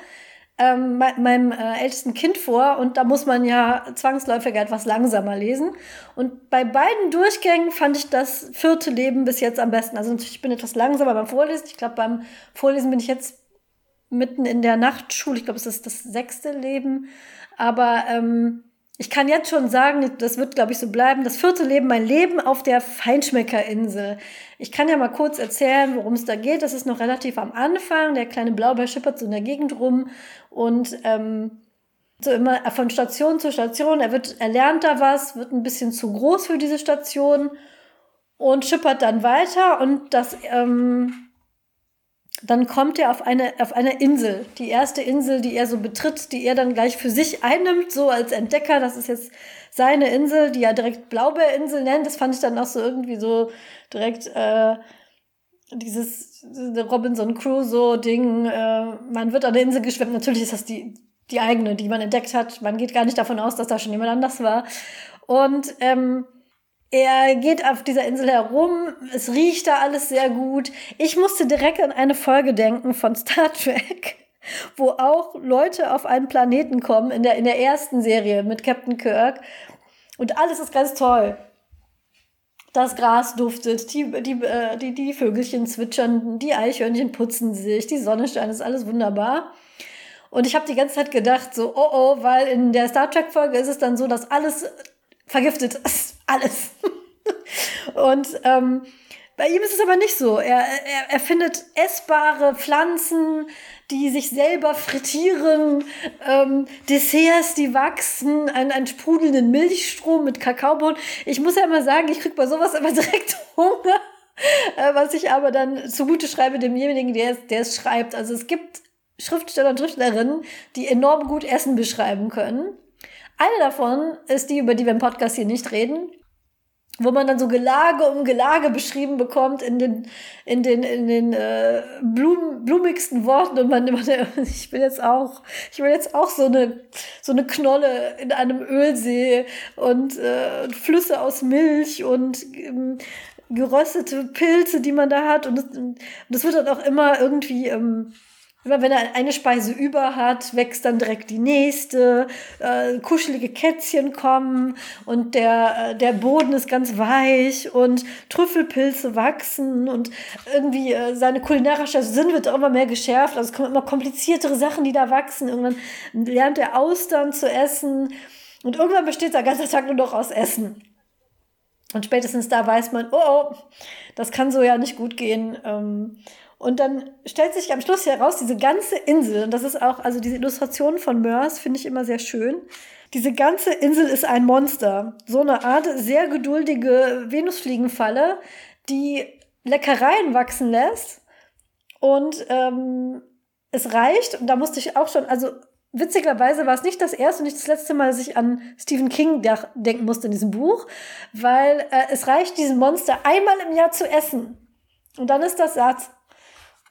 ähm, meinem äh, ältesten Kind vor und da muss man ja zwangsläufig etwas langsamer lesen. Und bei beiden Durchgängen fand ich das vierte Leben bis jetzt am besten. Also natürlich, ich bin etwas langsamer beim Vorlesen. Ich glaube, beim Vorlesen bin ich jetzt mitten in der Nachtschule. Ich glaube, es ist das sechste Leben. Aber ähm, ich kann jetzt schon sagen, das wird, glaube ich, so bleiben. Das vierte Leben, mein Leben auf der Feinschmeckerinsel. Ich kann ja mal kurz erzählen, worum es da geht. Das ist noch relativ am Anfang. Der kleine Blaubeer schippert so in der Gegend rum und ähm, so immer von Station zu Station. Er wird, er lernt da was, wird ein bisschen zu groß für diese Station und schippert dann weiter und das ähm, dann kommt er auf eine, auf eine Insel. Die erste Insel, die er so betritt, die er dann gleich für sich einnimmt, so als Entdecker. Das ist jetzt seine Insel, die er direkt Blaubeerinsel nennt. Das fand ich dann auch so irgendwie so direkt äh, dieses Robinson Crusoe-Ding. Äh, man wird an der Insel geschwemmt. Natürlich ist das die, die eigene, die man entdeckt hat. Man geht gar nicht davon aus, dass da schon jemand anders war. Und ähm, er geht auf dieser Insel herum, es riecht da alles sehr gut. Ich musste direkt an eine Folge denken von Star Trek, wo auch Leute auf einen Planeten kommen, in der, in der ersten Serie mit Captain Kirk. Und alles ist ganz toll. Das Gras duftet, die, die, äh, die, die Vögelchen zwitschern, die Eichhörnchen putzen sich, die Sonne scheint, ist alles wunderbar. Und ich habe die ganze Zeit gedacht, so, oh oh, weil in der Star Trek-Folge ist es dann so, dass alles vergiftet ist. Alles. Und ähm, bei ihm ist es aber nicht so. Er, er, er findet essbare Pflanzen, die sich selber frittieren, ähm, Desserts, die wachsen, einen, einen sprudelnden Milchstrom mit Kakaobohnen. Ich muss ja immer sagen, ich krieg bei sowas immer direkt Hunger, äh, was ich aber dann zugute schreibe demjenigen, der es, der es schreibt. Also es gibt Schriftsteller und Schriftstellerinnen, die enorm gut Essen beschreiben können. Eine davon ist die, über die wir im Podcast hier nicht reden, wo man dann so Gelage um Gelage beschrieben bekommt in den, in den, in den äh, blum, blumigsten Worten und man immer, ich will jetzt auch, ich will jetzt auch so eine, so eine Knolle in einem Ölsee und äh, Flüsse aus Milch und ähm, geröstete Pilze, die man da hat und das, und das wird dann auch immer irgendwie ähm, Immer wenn er eine Speise über hat, wächst dann direkt die nächste, äh, kuschelige Kätzchen kommen und der, äh, der Boden ist ganz weich und Trüffelpilze wachsen und irgendwie äh, seine kulinarische Sinn wird auch immer mehr geschärft. Also es kommen immer kompliziertere Sachen, die da wachsen. Irgendwann lernt er Austern zu essen und irgendwann besteht der ganze Tag nur noch aus Essen. Und spätestens da weiß man, oh, oh das kann so ja nicht gut gehen. Ähm, und dann stellt sich am Schluss heraus, diese ganze Insel, und das ist auch, also diese Illustration von Mörs finde ich immer sehr schön. diese ganze Insel ist ein Monster. So eine Art sehr geduldige Venusfliegenfalle, die Leckereien wachsen lässt. Und ähm, es reicht, und da musste ich auch schon, also witzigerweise war es nicht das erste und nicht das letzte Mal, dass ich an Stephen King denken musste in diesem Buch, weil äh, es reicht, diesen Monster einmal im Jahr zu essen. Und dann ist das Satz.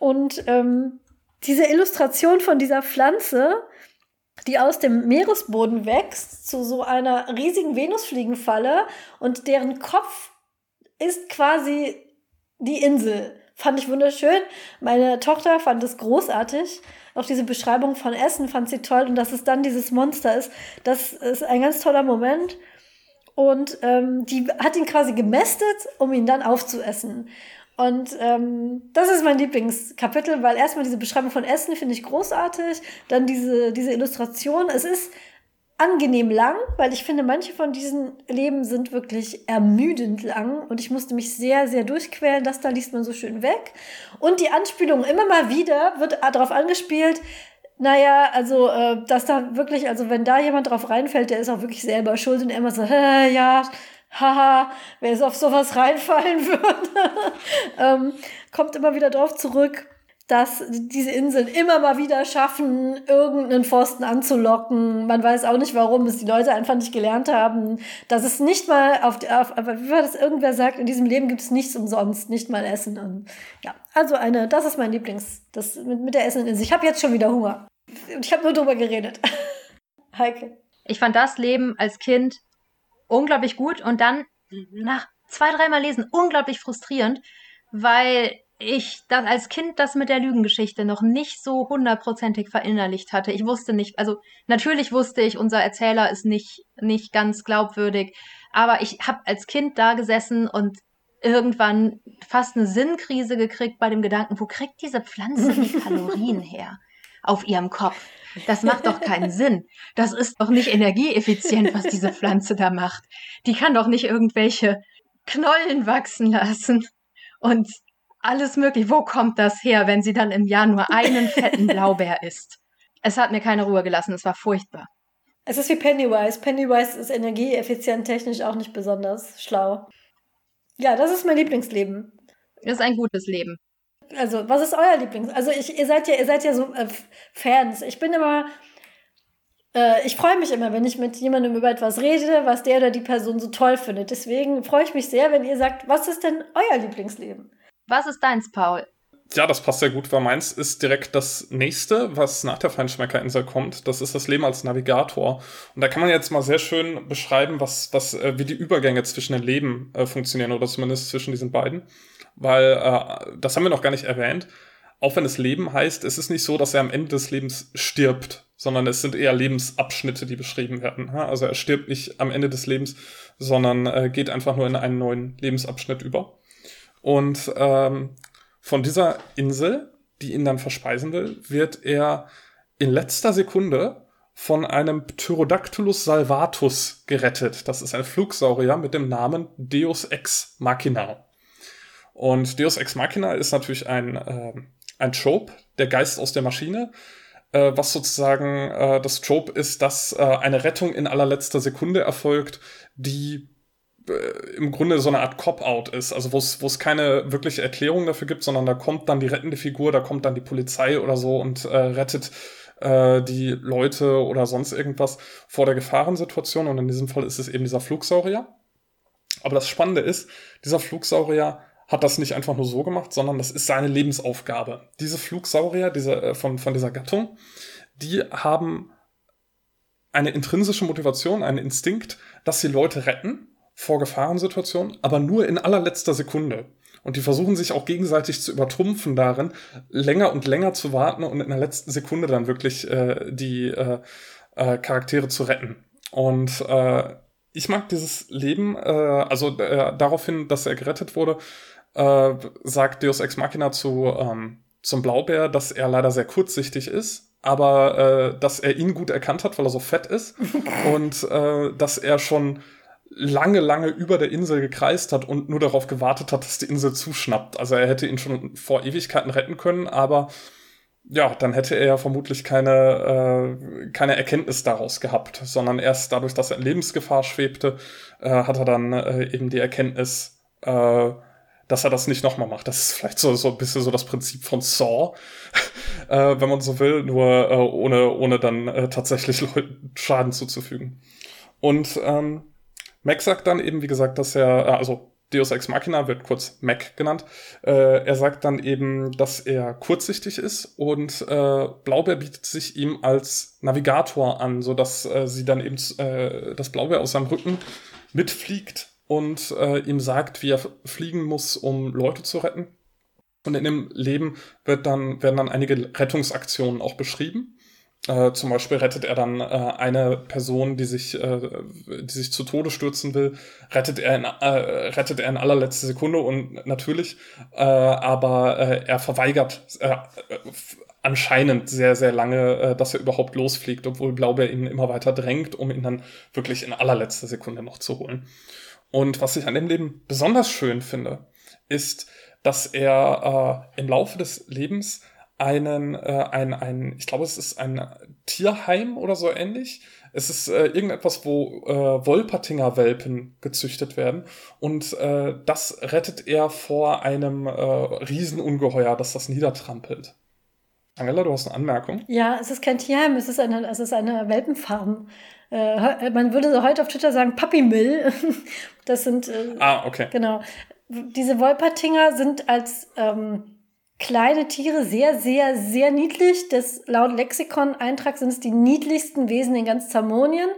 Und ähm, diese Illustration von dieser Pflanze, die aus dem Meeresboden wächst, zu so einer riesigen Venusfliegenfalle und deren Kopf ist quasi die Insel. Fand ich wunderschön. Meine Tochter fand es großartig. Auch diese Beschreibung von Essen fand sie toll. Und dass es dann dieses Monster ist, das ist ein ganz toller Moment. Und ähm, die hat ihn quasi gemästet, um ihn dann aufzuessen. Und ähm, das ist mein Lieblingskapitel, weil erstmal diese Beschreibung von Essen finde ich großartig, dann diese, diese Illustration. Es ist angenehm lang, weil ich finde, manche von diesen Leben sind wirklich ermüdend lang und ich musste mich sehr, sehr durchquälen. Das da liest man so schön weg. Und die Anspielung immer mal wieder wird darauf angespielt, naja, also, äh, dass da wirklich, also wenn da jemand drauf reinfällt, der ist auch wirklich selber schuld und immer so, ja, haha, wer es auf sowas reinfallen würde, ähm, kommt immer wieder drauf zurück, dass diese Inseln immer mal wieder schaffen, irgendeinen Pfosten anzulocken. Man weiß auch nicht, warum es die Leute einfach nicht gelernt haben, dass es nicht mal auf, auf aber wie war das irgendwer sagt, in diesem Leben gibt es nichts umsonst, nicht mal Essen. Und ja, also eine, das ist mein Lieblings, das mit, mit der Essen-Insel. Ich habe jetzt schon wieder Hunger. Und ich habe nur drüber geredet. Heike. Ich fand das Leben als Kind unglaublich gut und dann nach zwei, dreimal lesen unglaublich frustrierend, weil ich das als Kind das mit der Lügengeschichte noch nicht so hundertprozentig verinnerlicht hatte. Ich wusste nicht, also natürlich wusste ich, unser Erzähler ist nicht, nicht ganz glaubwürdig, aber ich habe als Kind da gesessen und irgendwann fast eine Sinnkrise gekriegt bei dem Gedanken, wo kriegt diese Pflanze die Kalorien her auf ihrem Kopf? Das macht doch keinen Sinn. Das ist doch nicht energieeffizient, was diese Pflanze da macht. Die kann doch nicht irgendwelche Knollen wachsen lassen. Und alles möglich. Wo kommt das her, wenn sie dann im Jahr nur einen fetten Blaubeer isst? Es hat mir keine Ruhe gelassen, es war furchtbar. Es ist wie Pennywise. Pennywise ist energieeffizient technisch auch nicht besonders schlau. Ja, das ist mein Lieblingsleben. Das ist ein gutes Leben. Also, was ist euer Lieblings? Also, ich, ihr seid ja, ihr seid ja so äh, Fans. Ich bin immer, äh, ich freue mich immer, wenn ich mit jemandem über etwas rede, was der oder die Person so toll findet. Deswegen freue ich mich sehr, wenn ihr sagt, was ist denn euer Lieblingsleben? Was ist deins, Paul? Ja, das passt sehr gut, weil meins ist direkt das nächste, was nach der Feinschmeckerinsel kommt. Das ist das Leben als Navigator. Und da kann man jetzt mal sehr schön beschreiben, was, was, äh, wie die Übergänge zwischen den Leben äh, funktionieren oder zumindest zwischen diesen beiden. Weil, äh, das haben wir noch gar nicht erwähnt. Auch wenn es Leben heißt, es ist nicht so, dass er am Ende des Lebens stirbt, sondern es sind eher Lebensabschnitte, die beschrieben werden. Also er stirbt nicht am Ende des Lebens, sondern äh, geht einfach nur in einen neuen Lebensabschnitt über. Und ähm, von dieser Insel, die ihn dann verspeisen will, wird er in letzter Sekunde von einem Pterodactylus salvatus gerettet. Das ist ein Flugsaurier mit dem Namen Deus Ex Machina. Und Deus Ex Machina ist natürlich ein, äh, ein Trope, der Geist aus der Maschine, äh, was sozusagen äh, das Trope ist, dass äh, eine Rettung in allerletzter Sekunde erfolgt, die äh, im Grunde so eine Art Cop-out ist, also wo es keine wirkliche Erklärung dafür gibt, sondern da kommt dann die rettende Figur, da kommt dann die Polizei oder so und äh, rettet äh, die Leute oder sonst irgendwas vor der Gefahrensituation und in diesem Fall ist es eben dieser Flugsaurier. Aber das Spannende ist, dieser Flugsaurier hat das nicht einfach nur so gemacht, sondern das ist seine Lebensaufgabe. Diese Flugsaurier diese, äh, von, von dieser Gattung, die haben eine intrinsische Motivation, einen Instinkt, dass sie Leute retten vor Gefahrensituationen, aber nur in allerletzter Sekunde. Und die versuchen sich auch gegenseitig zu übertrumpfen darin, länger und länger zu warten und in der letzten Sekunde dann wirklich äh, die äh, äh, Charaktere zu retten. Und äh, ich mag dieses Leben, äh, also äh, daraufhin, dass er gerettet wurde, äh, sagt Deus Ex Machina zu, ähm, zum Blaubär, dass er leider sehr kurzsichtig ist, aber äh, dass er ihn gut erkannt hat, weil er so fett ist und äh, dass er schon lange, lange über der Insel gekreist hat und nur darauf gewartet hat, dass die Insel zuschnappt. Also er hätte ihn schon vor Ewigkeiten retten können, aber ja, dann hätte er ja vermutlich keine, äh, keine Erkenntnis daraus gehabt, sondern erst dadurch, dass er in Lebensgefahr schwebte, äh, hat er dann äh, eben die Erkenntnis, äh, dass er das nicht nochmal macht. Das ist vielleicht so, so ein bisschen so das Prinzip von Saw, äh, wenn man so will, nur äh, ohne, ohne dann äh, tatsächlich Leuten Schaden zuzufügen. Und ähm, Mac sagt dann eben, wie gesagt, dass er, äh, also Deus Ex Machina wird kurz Mac genannt. Äh, er sagt dann eben, dass er kurzsichtig ist und äh, Blaubeer bietet sich ihm als Navigator an, so dass äh, sie dann eben äh, das Blaubeer aus seinem Rücken mitfliegt und äh, ihm sagt, wie er fliegen muss, um Leute zu retten. Und in dem Leben wird dann, werden dann einige Rettungsaktionen auch beschrieben. Äh, zum Beispiel rettet er dann äh, eine Person, die sich, äh, die sich zu Tode stürzen will, rettet er in, äh, rettet er in allerletzter Sekunde und natürlich, äh, aber er verweigert anscheinend sehr, sehr lange, dass er überhaupt losfliegt, obwohl Blaubeer ihn immer weiter drängt, um ihn dann wirklich in allerletzter Sekunde noch zu holen. Und was ich an dem Leben besonders schön finde, ist, dass er äh, im Laufe des Lebens einen, äh, ein, ein, ich glaube, es ist ein Tierheim oder so ähnlich. Es ist äh, irgendetwas, wo äh, Wolpertinger Welpen gezüchtet werden. Und äh, das rettet er vor einem äh, Riesenungeheuer, das das niedertrampelt. Angela, du hast eine Anmerkung? Ja, es ist kein Tierheim, es ist eine, es ist eine Welpenfarm. Äh, man würde so heute auf Twitter sagen Puppy Mill. das sind. Äh, ah, okay. Genau. Diese Wolpertinger sind als ähm, kleine Tiere sehr, sehr, sehr niedlich. Das, laut Lexikon-Eintrag sind es die niedlichsten Wesen in ganz Zamonien.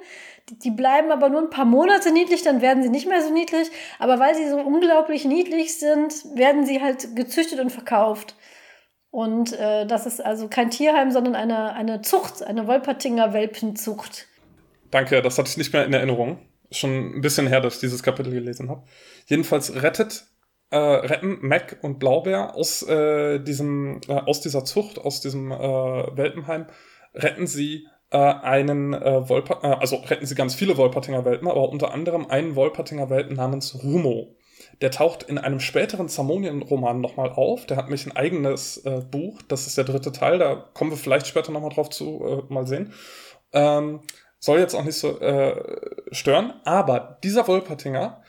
Die, die, bleiben aber nur ein paar Monate niedlich, dann werden sie nicht mehr so niedlich. Aber weil sie so unglaublich niedlich sind, werden sie halt gezüchtet und verkauft. Und äh, das ist also kein Tierheim, sondern eine, eine Zucht, eine Wolpertinger Welpenzucht. Danke, das hatte ich nicht mehr in Erinnerung. Schon ein bisschen her, dass ich dieses Kapitel gelesen habe. Jedenfalls rettet äh, retten Mac und Blaubeer aus äh, diesem, äh, aus dieser Zucht, aus diesem äh, Welpenheim, retten sie äh, einen äh, Wolper, äh, also retten sie ganz viele Wolpertinger Welpen, aber unter anderem einen Wolpertinger Welpen namens Rumo. Der taucht in einem späteren Zamonien-Roman nochmal auf. Der hat nämlich ein eigenes äh, Buch. Das ist der dritte Teil. Da kommen wir vielleicht später nochmal drauf zu, äh, mal sehen. Ähm, soll jetzt auch nicht so äh, stören. Aber dieser Wolpertinger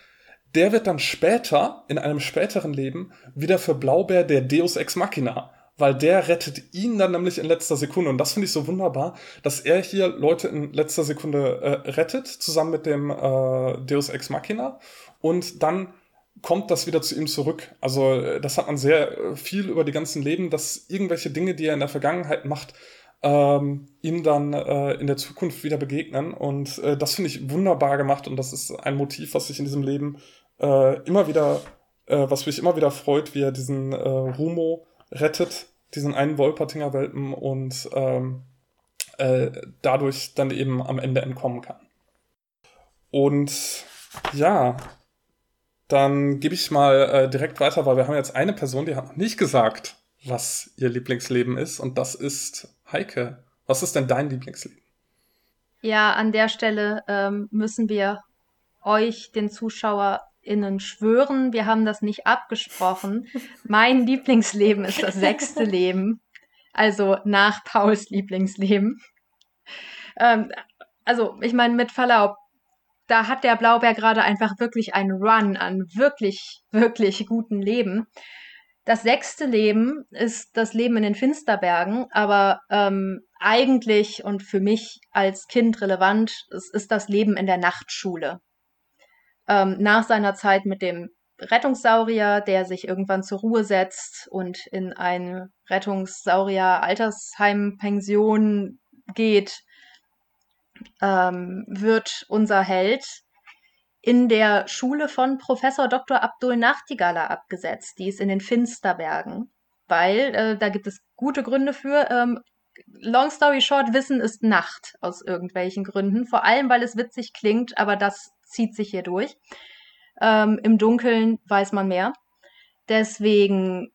der wird dann später, in einem späteren Leben, wieder für Blaubeer der Deus Ex Machina. Weil der rettet ihn dann nämlich in letzter Sekunde. Und das finde ich so wunderbar, dass er hier Leute in letzter Sekunde äh, rettet, zusammen mit dem äh, Deus Ex Machina. Und dann kommt das wieder zu ihm zurück. Also äh, das hat man sehr äh, viel über die ganzen Leben, dass irgendwelche Dinge, die er in der Vergangenheit macht, ähm, ihm dann äh, in der Zukunft wieder begegnen. Und äh, das finde ich wunderbar gemacht und das ist ein Motiv, was sich in diesem Leben äh, immer wieder, äh, was mich immer wieder freut, wie er diesen äh, Rumo rettet, diesen einen Wolpertinger Welpen und ähm, äh, dadurch dann eben am Ende entkommen kann. Und ja, dann gebe ich mal direkt weiter, weil wir haben jetzt eine Person, die hat noch nicht gesagt, was ihr Lieblingsleben ist, und das ist Heike. Was ist denn dein Lieblingsleben? Ja, an der Stelle ähm, müssen wir euch, den Zuschauer, innen schwören, wir haben das nicht abgesprochen. Mein Lieblingsleben ist das sechste Leben, also nach Pauls Lieblingsleben. Ähm, also, ich meine, mit Verlaub, da hat der Blaubeer gerade einfach wirklich einen Run an wirklich, wirklich guten Leben. Das sechste Leben ist das Leben in den Finsterbergen, aber ähm, eigentlich und für mich als Kind relevant, es ist das Leben in der Nachtschule. Ähm, nach seiner Zeit mit dem Rettungssaurier, der sich irgendwann zur Ruhe setzt und in eine Rettungssaurier-Altersheim-Pension geht, ähm, wird unser Held in der Schule von Professor Dr. Abdul Nachtigaller abgesetzt. Die ist in den Finsterbergen, weil äh, da gibt es gute Gründe für. Ähm, long story short, Wissen ist Nacht aus irgendwelchen Gründen. Vor allem, weil es witzig klingt, aber das zieht sich hier durch. Ähm, Im Dunkeln weiß man mehr. Deswegen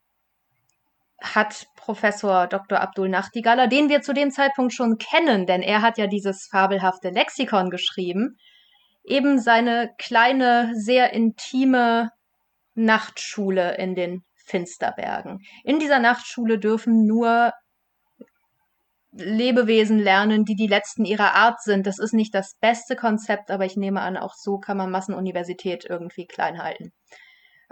hat Professor Dr. Abdul Nachtigaller, den wir zu dem Zeitpunkt schon kennen, denn er hat ja dieses fabelhafte Lexikon geschrieben, eben seine kleine, sehr intime Nachtschule in den Finsterbergen. In dieser Nachtschule dürfen nur Lebewesen lernen, die die letzten ihrer Art sind. Das ist nicht das beste Konzept, aber ich nehme an, auch so kann man Massenuniversität irgendwie klein halten.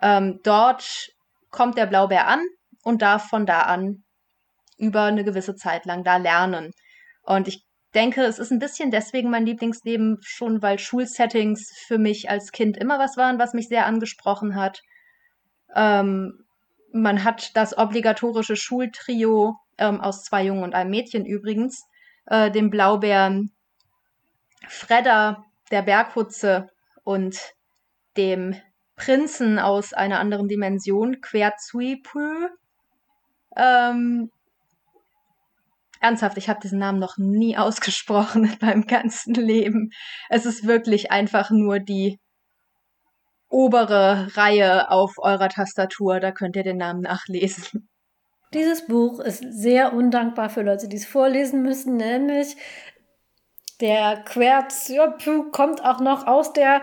Ähm, dort kommt der Blaubär an und darf von da an über eine gewisse Zeit lang da lernen. Und ich denke, es ist ein bisschen deswegen mein Lieblingsleben, schon weil Schulsettings für mich als Kind immer was waren, was mich sehr angesprochen hat. Ähm, man hat das obligatorische Schultrio ähm, aus zwei Jungen und einem Mädchen übrigens, äh, den Blaubeeren Fredda, der Berghutze und dem Prinzen aus einer anderen Dimension, Querzuipü. Ähm, ernsthaft, ich habe diesen Namen noch nie ausgesprochen in meinem ganzen Leben. Es ist wirklich einfach nur die obere Reihe auf eurer Tastatur, da könnt ihr den Namen nachlesen. Dieses Buch ist sehr undankbar für Leute, die es vorlesen müssen, nämlich der Querzirpü kommt auch noch aus der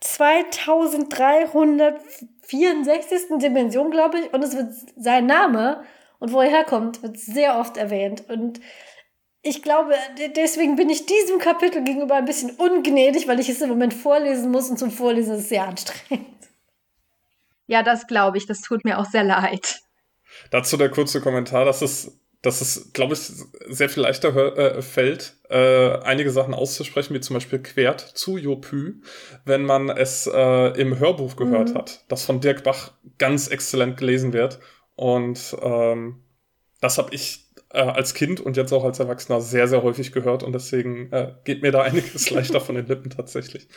2364. Dimension, glaube ich, und es wird sein Name und wo er herkommt, wird sehr oft erwähnt. Und ich glaube, deswegen bin ich diesem Kapitel gegenüber ein bisschen ungnädig, weil ich es im Moment vorlesen muss und zum Vorlesen ist es sehr anstrengend. Ja, das glaube ich. Das tut mir auch sehr leid. Dazu der kurze Kommentar, dass es, dass es, glaube ich, sehr viel leichter äh, fällt, äh, einige Sachen auszusprechen, wie zum Beispiel quert zu Jopü, wenn man es äh, im Hörbuch gehört mhm. hat, das von Dirk Bach ganz exzellent gelesen wird. Und ähm, das habe ich äh, als Kind und jetzt auch als Erwachsener sehr, sehr häufig gehört und deswegen äh, geht mir da einiges leichter von den Lippen tatsächlich.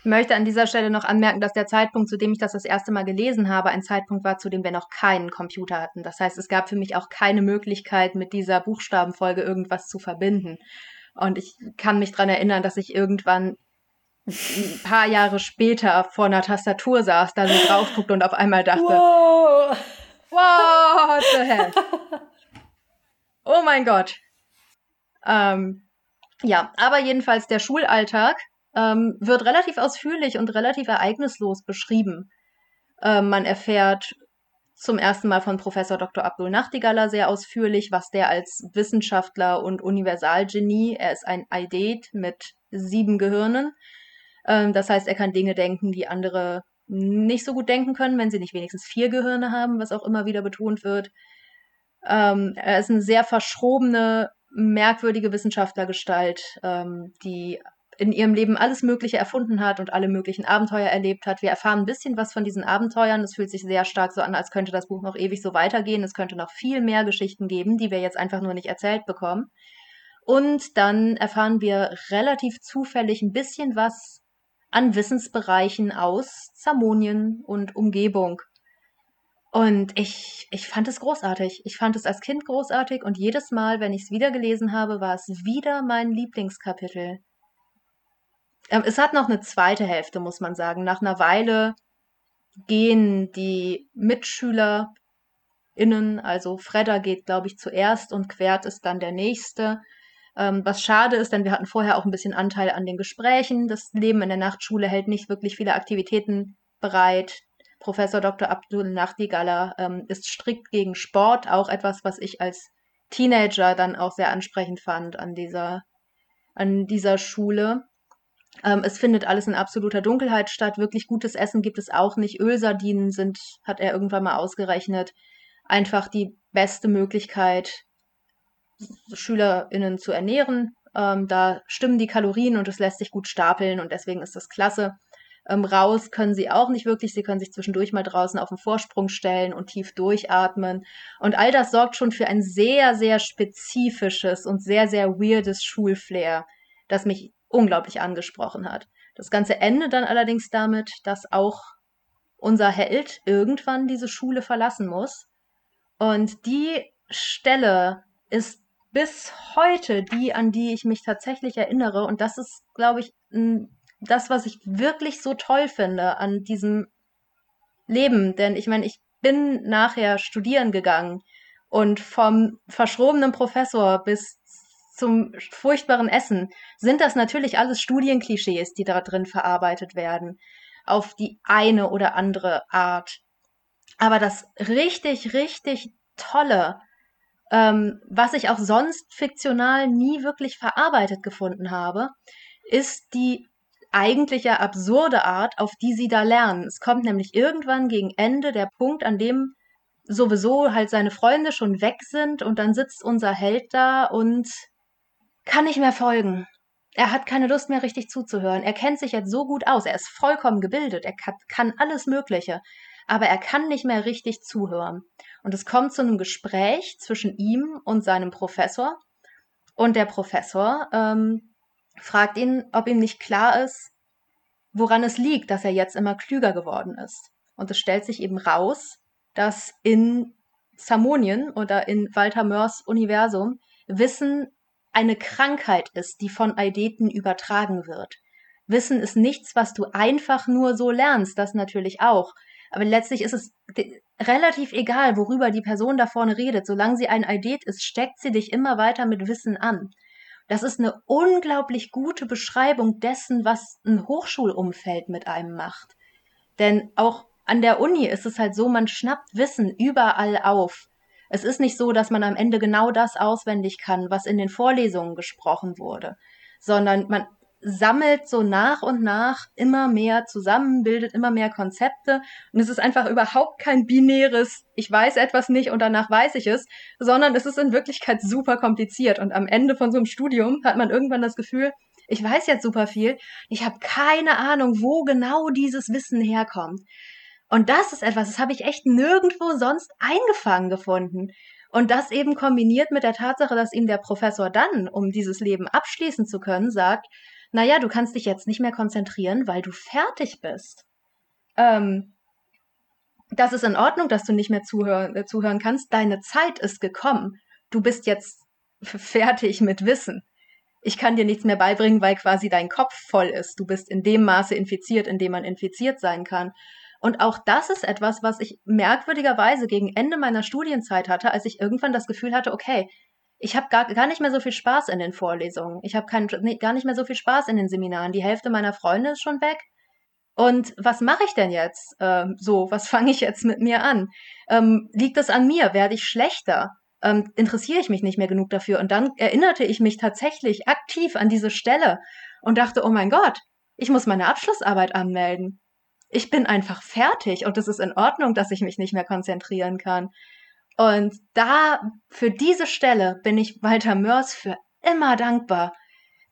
Ich möchte an dieser Stelle noch anmerken, dass der Zeitpunkt, zu dem ich das das erste Mal gelesen habe, ein Zeitpunkt war, zu dem wir noch keinen Computer hatten. Das heißt, es gab für mich auch keine Möglichkeit, mit dieser Buchstabenfolge irgendwas zu verbinden. Und ich kann mich dran erinnern, dass ich irgendwann ein paar Jahre später vor einer Tastatur saß, da so drauf guckte und auf einmal dachte, wow, wow what the hell? Oh mein Gott. Ähm, ja, aber jedenfalls der Schulalltag ähm, wird relativ ausführlich und relativ ereignislos beschrieben. Ähm, man erfährt zum ersten Mal von Professor Dr. Abdul Nachtigaller sehr ausführlich, was der als Wissenschaftler und Universalgenie, er ist ein Eidet mit sieben Gehirnen. Ähm, das heißt, er kann Dinge denken, die andere nicht so gut denken können, wenn sie nicht wenigstens vier Gehirne haben, was auch immer wieder betont wird. Ähm, er ist eine sehr verschrobene, merkwürdige Wissenschaftlergestalt, ähm, die in ihrem Leben alles Mögliche erfunden hat und alle möglichen Abenteuer erlebt hat. Wir erfahren ein bisschen was von diesen Abenteuern. Es fühlt sich sehr stark so an, als könnte das Buch noch ewig so weitergehen. Es könnte noch viel mehr Geschichten geben, die wir jetzt einfach nur nicht erzählt bekommen. Und dann erfahren wir relativ zufällig ein bisschen was an Wissensbereichen aus Zamonien und Umgebung. Und ich, ich fand es großartig. Ich fand es als Kind großartig und jedes Mal, wenn ich es wieder gelesen habe, war es wieder mein Lieblingskapitel. Ähm, es hat noch eine zweite Hälfte, muss man sagen. Nach einer Weile gehen die MitschülerInnen, also Fredda geht, glaube ich, zuerst und Quert ist dann der nächste. Ähm, was schade ist, denn wir hatten vorher auch ein bisschen Anteil an den Gesprächen. Das Leben in der Nachtschule hält nicht wirklich viele Aktivitäten bereit. Professor Dr. Abdul Nachtigalla ähm, ist strikt gegen Sport, auch etwas, was ich als Teenager dann auch sehr ansprechend fand an dieser, an dieser Schule. Ähm, es findet alles in absoluter Dunkelheit statt. Wirklich gutes Essen gibt es auch nicht. Ölsardinen sind, hat er irgendwann mal ausgerechnet, einfach die beste Möglichkeit, SchülerInnen zu ernähren. Ähm, da stimmen die Kalorien und es lässt sich gut stapeln und deswegen ist das klasse. Ähm, raus können sie auch nicht wirklich. Sie können sich zwischendurch mal draußen auf den Vorsprung stellen und tief durchatmen. Und all das sorgt schon für ein sehr, sehr spezifisches und sehr, sehr weirdes Schulflair, das mich unglaublich angesprochen hat. Das Ganze endet dann allerdings damit, dass auch unser Held irgendwann diese Schule verlassen muss. Und die Stelle ist bis heute die, an die ich mich tatsächlich erinnere. Und das ist, glaube ich, das, was ich wirklich so toll finde an diesem Leben. Denn ich meine, ich bin nachher studieren gegangen und vom verschrobenen Professor bis zum furchtbaren Essen sind das natürlich alles Studienklischees, die da drin verarbeitet werden. Auf die eine oder andere Art. Aber das richtig, richtig Tolle ähm, was ich auch sonst fiktional nie wirklich verarbeitet gefunden habe, ist die eigentliche absurde Art, auf die sie da lernen. Es kommt nämlich irgendwann gegen Ende der Punkt, an dem sowieso halt seine Freunde schon weg sind und dann sitzt unser Held da und kann nicht mehr folgen. Er hat keine Lust mehr richtig zuzuhören. Er kennt sich jetzt so gut aus. Er ist vollkommen gebildet. Er kann, alles Mögliche. Aber er kann nicht mehr richtig zuhören. Und es kommt zu einem Gespräch zwischen ihm und seinem Professor. Und der Professor ähm, fragt ihn, ob ihm nicht klar ist, woran es liegt, dass er jetzt immer klüger geworden ist. Und es stellt sich eben raus, dass in Zamonien oder in Walter Mörs Universum Wissen eine Krankheit ist, die von Eideten übertragen wird. Wissen ist nichts, was du einfach nur so lernst, das natürlich auch. Aber letztlich ist es relativ egal, worüber die Person da vorne redet. Solange sie ein Eidet ist, steckt sie dich immer weiter mit Wissen an. Das ist eine unglaublich gute Beschreibung dessen, was ein Hochschulumfeld mit einem macht. Denn auch an der Uni ist es halt so, man schnappt Wissen überall auf. Es ist nicht so, dass man am Ende genau das auswendig kann, was in den Vorlesungen gesprochen wurde, sondern man sammelt so nach und nach immer mehr zusammen, bildet immer mehr Konzepte und es ist einfach überhaupt kein binäres, ich weiß etwas nicht und danach weiß ich es, sondern es ist in Wirklichkeit super kompliziert und am Ende von so einem Studium hat man irgendwann das Gefühl, ich weiß jetzt super viel, ich habe keine Ahnung, wo genau dieses Wissen herkommt. Und das ist etwas, das habe ich echt nirgendwo sonst eingefangen gefunden. Und das eben kombiniert mit der Tatsache, dass ihm der Professor dann, um dieses Leben abschließen zu können, sagt, naja, du kannst dich jetzt nicht mehr konzentrieren, weil du fertig bist. Ähm, das ist in Ordnung, dass du nicht mehr zuhören, äh, zuhören kannst. Deine Zeit ist gekommen. Du bist jetzt fertig mit Wissen. Ich kann dir nichts mehr beibringen, weil quasi dein Kopf voll ist. Du bist in dem Maße infiziert, in dem man infiziert sein kann. Und auch das ist etwas, was ich merkwürdigerweise gegen Ende meiner Studienzeit hatte, als ich irgendwann das Gefühl hatte, okay, ich habe gar, gar nicht mehr so viel Spaß in den Vorlesungen. Ich habe gar nicht mehr so viel Spaß in den Seminaren. Die Hälfte meiner Freunde ist schon weg. Und was mache ich denn jetzt? Ähm, so, was fange ich jetzt mit mir an? Ähm, liegt es an mir? Werde ich schlechter? Ähm, interessiere ich mich nicht mehr genug dafür? Und dann erinnerte ich mich tatsächlich aktiv an diese Stelle und dachte, oh mein Gott, ich muss meine Abschlussarbeit anmelden ich bin einfach fertig und es ist in Ordnung, dass ich mich nicht mehr konzentrieren kann. Und da, für diese Stelle bin ich Walter Mörs für immer dankbar.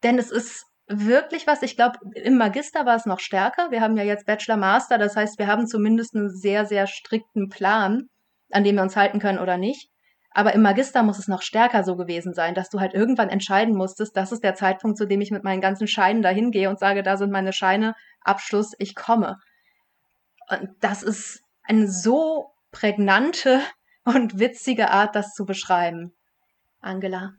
Denn es ist wirklich was, ich glaube, im Magister war es noch stärker. Wir haben ja jetzt Bachelor Master, das heißt, wir haben zumindest einen sehr, sehr strikten Plan, an dem wir uns halten können oder nicht. Aber im Magister muss es noch stärker so gewesen sein, dass du halt irgendwann entscheiden musstest, das ist der Zeitpunkt, zu dem ich mit meinen ganzen Scheinen dahin gehe und sage, da sind meine Scheine, Abschluss, ich komme. Und das ist eine so prägnante und witzige Art, das zu beschreiben. Angela.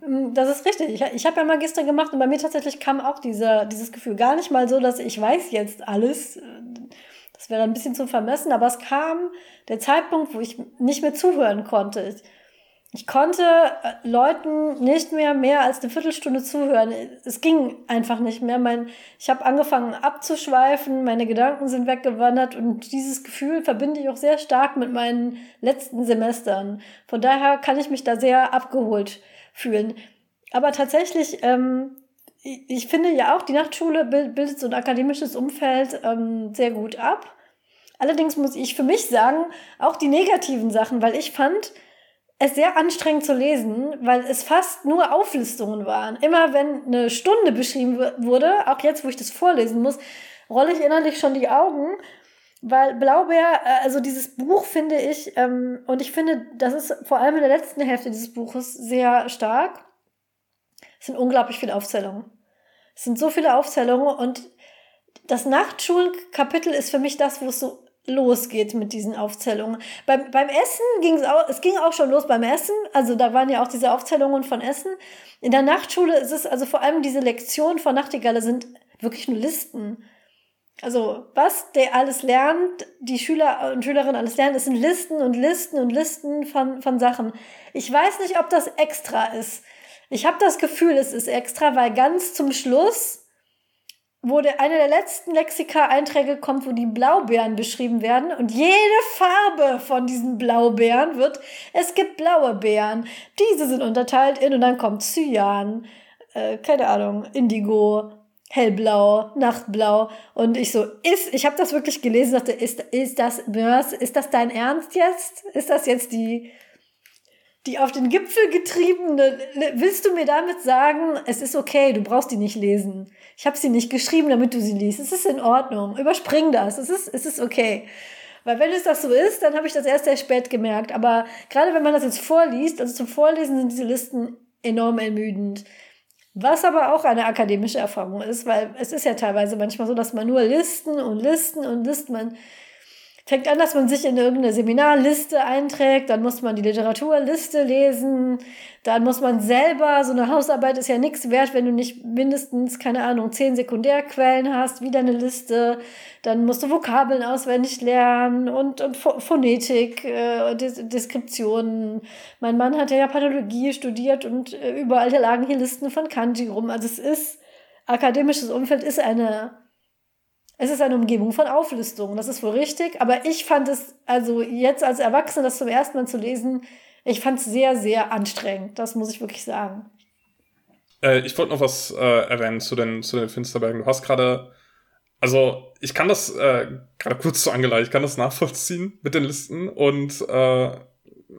Mm, das ist richtig. Ich, ich habe ja Magister gemacht und bei mir tatsächlich kam auch dieser, dieses Gefühl gar nicht mal so, dass ich weiß jetzt alles. Das wäre ein bisschen zu vermessen, aber es kam der Zeitpunkt, wo ich nicht mehr zuhören konnte. Ich konnte äh, Leuten nicht mehr mehr als eine Viertelstunde zuhören. Es ging einfach nicht mehr. Mein, ich habe angefangen abzuschweifen, meine Gedanken sind weggewandert und dieses Gefühl verbinde ich auch sehr stark mit meinen letzten Semestern. Von daher kann ich mich da sehr abgeholt fühlen. Aber tatsächlich, ähm, ich finde ja auch, die Nachtschule bildet so ein akademisches Umfeld ähm, sehr gut ab. Allerdings muss ich für mich sagen, auch die negativen Sachen, weil ich fand, es sehr anstrengend zu lesen, weil es fast nur Auflistungen waren. Immer wenn eine Stunde beschrieben wurde, auch jetzt, wo ich das vorlesen muss, rolle ich innerlich schon die Augen, weil Blaubeer, äh, also dieses Buch finde ich, ähm, und ich finde, das ist vor allem in der letzten Hälfte dieses Buches sehr stark. Es sind unglaublich viele Aufzählungen. Es sind so viele Aufzählungen und das Nachtschulkapitel ist für mich das, wo es so losgeht mit diesen Aufzählungen. Beim, beim Essen ging es auch, es ging auch schon los beim Essen, also da waren ja auch diese Aufzählungen von Essen. In der Nachtschule ist es, also vor allem diese Lektionen von Nachtigalle sind wirklich nur Listen. Also was der alles lernt, die Schüler und Schülerinnen alles lernen, das sind Listen und Listen und Listen von, von Sachen. Ich weiß nicht, ob das extra ist. Ich habe das Gefühl, es ist extra, weil ganz zum Schluss wo der, eine der letzten Lexika-Einträge kommt, wo die Blaubeeren beschrieben werden. Und jede Farbe von diesen Blaubeeren wird, es gibt blaue Beeren. Diese sind unterteilt in, und dann kommt Cyan, äh, keine Ahnung, Indigo, hellblau, nachtblau. Und ich so, ist, ich habe das wirklich gelesen, dachte, ist, ist das, ist das dein Ernst jetzt? Ist das jetzt die die auf den Gipfel getriebene, willst du mir damit sagen, es ist okay, du brauchst die nicht lesen. Ich habe sie nicht geschrieben, damit du sie liest. Es ist in Ordnung. Überspring das. Es ist, es ist okay. Weil wenn es das so ist, dann habe ich das erst sehr spät gemerkt. Aber gerade wenn man das jetzt vorliest, also zum Vorlesen sind diese Listen enorm ermüdend. Was aber auch eine akademische Erfahrung ist, weil es ist ja teilweise manchmal so, dass man nur Listen und Listen und Listen, man fängt an, dass man sich in irgendeine Seminarliste einträgt, dann muss man die Literaturliste lesen, dann muss man selber, so eine Hausarbeit ist ja nichts wert, wenn du nicht mindestens, keine Ahnung, zehn Sekundärquellen hast, wieder eine Liste, dann musst du Vokabeln auswendig lernen und, und Phonetik, äh, Des Deskriptionen. Mein Mann hat ja Pathologie studiert und äh, überall lagen hier Listen von Kanji rum. Also es ist, akademisches Umfeld ist eine es ist eine Umgebung von Auflistungen, das ist wohl richtig. Aber ich fand es, also jetzt als Erwachsene das zum ersten Mal zu lesen, ich fand es sehr, sehr anstrengend. Das muss ich wirklich sagen. Äh, ich wollte noch was äh, erwähnen zu den, zu den Finsterbergen. Du hast gerade, also ich kann das äh, gerade kurz zu Angela, ich kann das nachvollziehen mit den Listen und äh,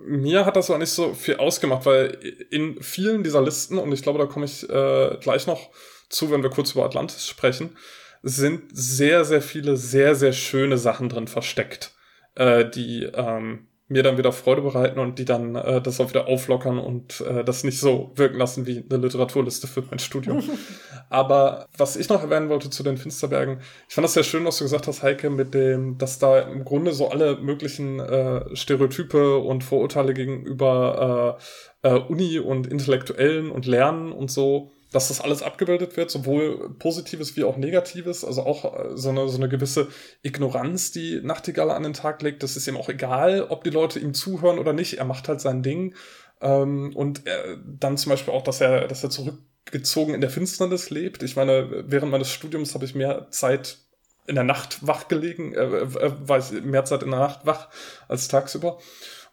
mir hat das auch nicht so viel ausgemacht, weil in vielen dieser Listen, und ich glaube, da komme ich äh, gleich noch zu, wenn wir kurz über Atlantis sprechen, sind sehr, sehr viele sehr, sehr schöne Sachen drin versteckt, äh, die ähm, mir dann wieder Freude bereiten und die dann äh, das auch wieder auflockern und äh, das nicht so wirken lassen wie eine Literaturliste für mein Studium. Aber was ich noch erwähnen wollte zu den Finsterbergen, ich fand das sehr schön, was du gesagt hast, Heike, mit dem, dass da im Grunde so alle möglichen äh, Stereotype und Vorurteile gegenüber äh, äh, Uni und Intellektuellen und Lernen und so dass das alles abgebildet wird, sowohl Positives wie auch Negatives, also auch äh, so eine, so eine gewisse Ignoranz, die Nachtigall an den Tag legt. Das ist ihm auch egal, ob die Leute ihm zuhören oder nicht. Er macht halt sein Ding. Ähm, und er, dann zum Beispiel auch, dass er, dass er zurückgezogen in der Finsternis lebt. Ich meine, während meines Studiums habe ich mehr Zeit in der Nacht wach gelegen, äh, äh, war ich mehr Zeit in der Nacht wach als tagsüber.